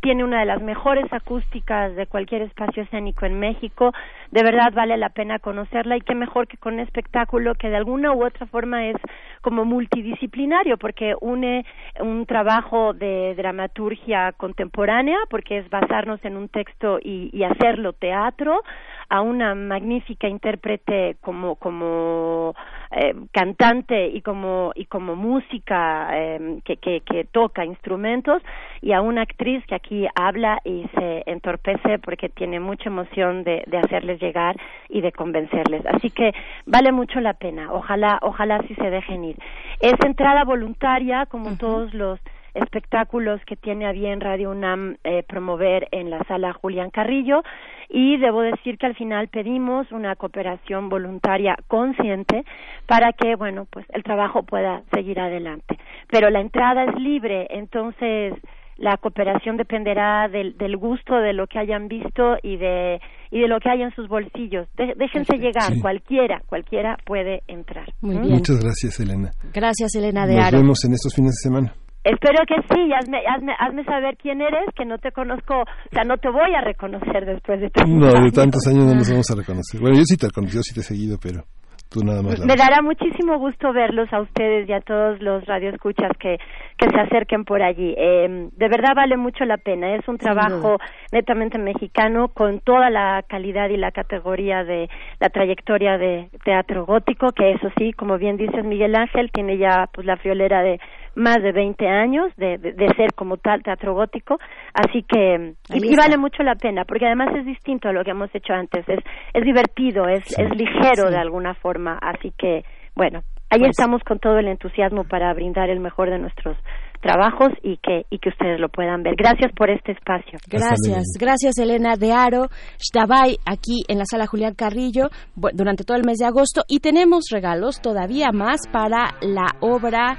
tiene una de las mejores acústicas de cualquier espacio escénico en México. De verdad vale la pena conocerla y qué mejor que con un espectáculo que de alguna u otra forma es como multidisciplinario porque une un trabajo de dramaturgia contemporánea porque es basarnos en un texto y, y hacerlo teatro a una magnífica intérprete como como eh, cantante y como y como música eh, que, que que toca instrumentos y a una actriz que aquí habla y se entorpece porque tiene mucha emoción de, de hacerles llegar y de convencerles. Así que vale mucho la pena. Ojalá ojalá si se dejen ir. Es entrada voluntaria como todos los espectáculos que tiene a bien Radio UNAM eh, promover en la sala Julián Carrillo y debo decir que al final pedimos una cooperación voluntaria consciente para que bueno pues el trabajo pueda seguir adelante pero la entrada es libre entonces la cooperación dependerá del, del gusto de lo que hayan visto y de y de lo que hay en sus bolsillos De- déjense llegar Sí. cualquiera cualquiera puede entrar Muy ¿Mm? bien. Muchas gracias, Elena. Gracias, Elena de Nos Aro. vemos en estos fines de semana. Espero que sí, hazme, hazme, hazme saber quién eres, que no te conozco, o sea, no te voy a reconocer después de tantos No, de años. tantos años no nos vamos a reconocer. Bueno, yo sí te yo sí te he seguido, pero tú nada más. la Me dará muchísimo gusto verlos a ustedes y a todos los radioescuchas que, que se acerquen por allí. Eh, de verdad vale mucho la pena. Es un trabajo netamente mexicano con toda la calidad y la categoría de la trayectoria de teatro gótico, que eso sí, como bien dices Miguel Ángel, tiene ya pues la friolera de más de 20 años de, de, de ser como tal teatro gótico. Así que, y, vale mucho la pena, porque además es distinto a lo que hemos hecho antes. Es, es divertido, es, es ligero Sí. de alguna forma. Así que, bueno, ahí Pues- estamos con todo el entusiasmo para brindar el mejor de nuestros trabajos y que, y que ustedes lo puedan ver. Gracias por este espacio. Gracias, gracias Elena de Aro, Shtabay, aquí en la sala Julián Carrillo durante todo el mes de agosto y tenemos regalos todavía más para la obra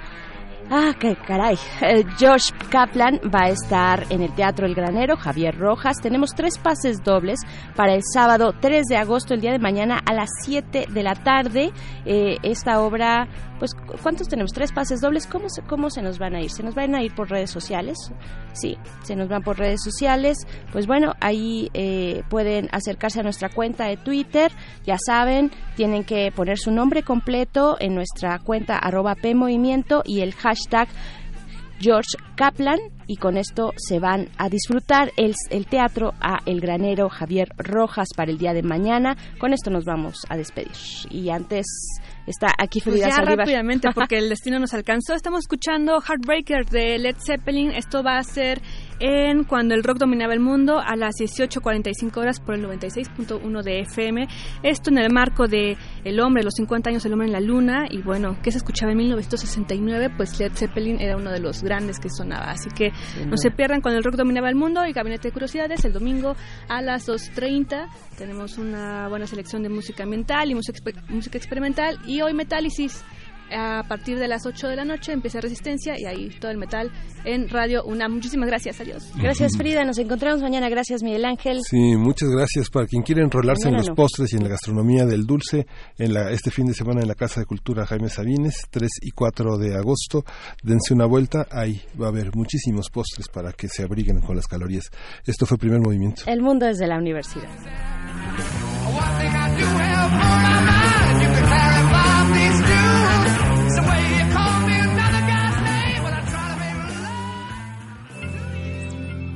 Ah, qué caray. Eh, George Kaplan va a estar en el Teatro El Granero, Javier Rojas. Tenemos tres pases dobles para el sábado 3 de agosto, el día de mañana a las 7 de la tarde. Eh, esta obra, pues, ¿cu- ¿cuántos tenemos? Tres pases dobles. ¿Cómo se, ¿Cómo se nos van a ir? ¿Se nos van a ir por redes sociales? Sí, se nos van por redes sociales. Pues bueno, ahí eh, pueden acercarse a nuestra cuenta de Twitter. Ya saben, tienen que poner su nombre completo en nuestra cuenta arroba PMovimiento y el hashtag George Kaplan y con esto se van a disfrutar el, el teatro a El Granero Javier Rojas para el día de mañana. Con esto nos vamos a despedir. Y antes está aquí Pues Frida ya Saldívar. rápidamente, porque el destino nos alcanzó. Estamos escuchando Heartbreaker de Led Zeppelin. Esto va a ser en Cuando el Rock Dominaba el Mundo a las 18.45 horas por el 96.1 de FM. Esto en el marco de El Hombre, los 50 años del Hombre en la Luna. Y bueno, ¿qué se escuchaba en 1969? Pues Led Zeppelin era uno de los grandes que sonaba. Así que no se pierdan Cuando el Rock Dominaba el Mundo y Gabinete de Curiosidades el domingo a las 2.30. Tenemos una buena selección de música ambiental y música, música experimental. Y hoy Metálisis. A partir de las 8 de la noche empieza Resistencia y ahí todo el metal en Radio UNAM. Muchísimas gracias, adiós. Gracias Frida, nos encontramos mañana. Gracias Miguel Ángel. Sí, muchas gracias. Para quien quiera enrolarse en los no. postres y en la gastronomía del dulce, en la, este fin de semana en la Casa de Cultura Jaime Sabines, 3 y 4 de agosto, dense una vuelta. Ahí va a haber muchísimos postres para que se abriguen con las calorías. Esto fue Primer Movimiento. El mundo desde la universidad.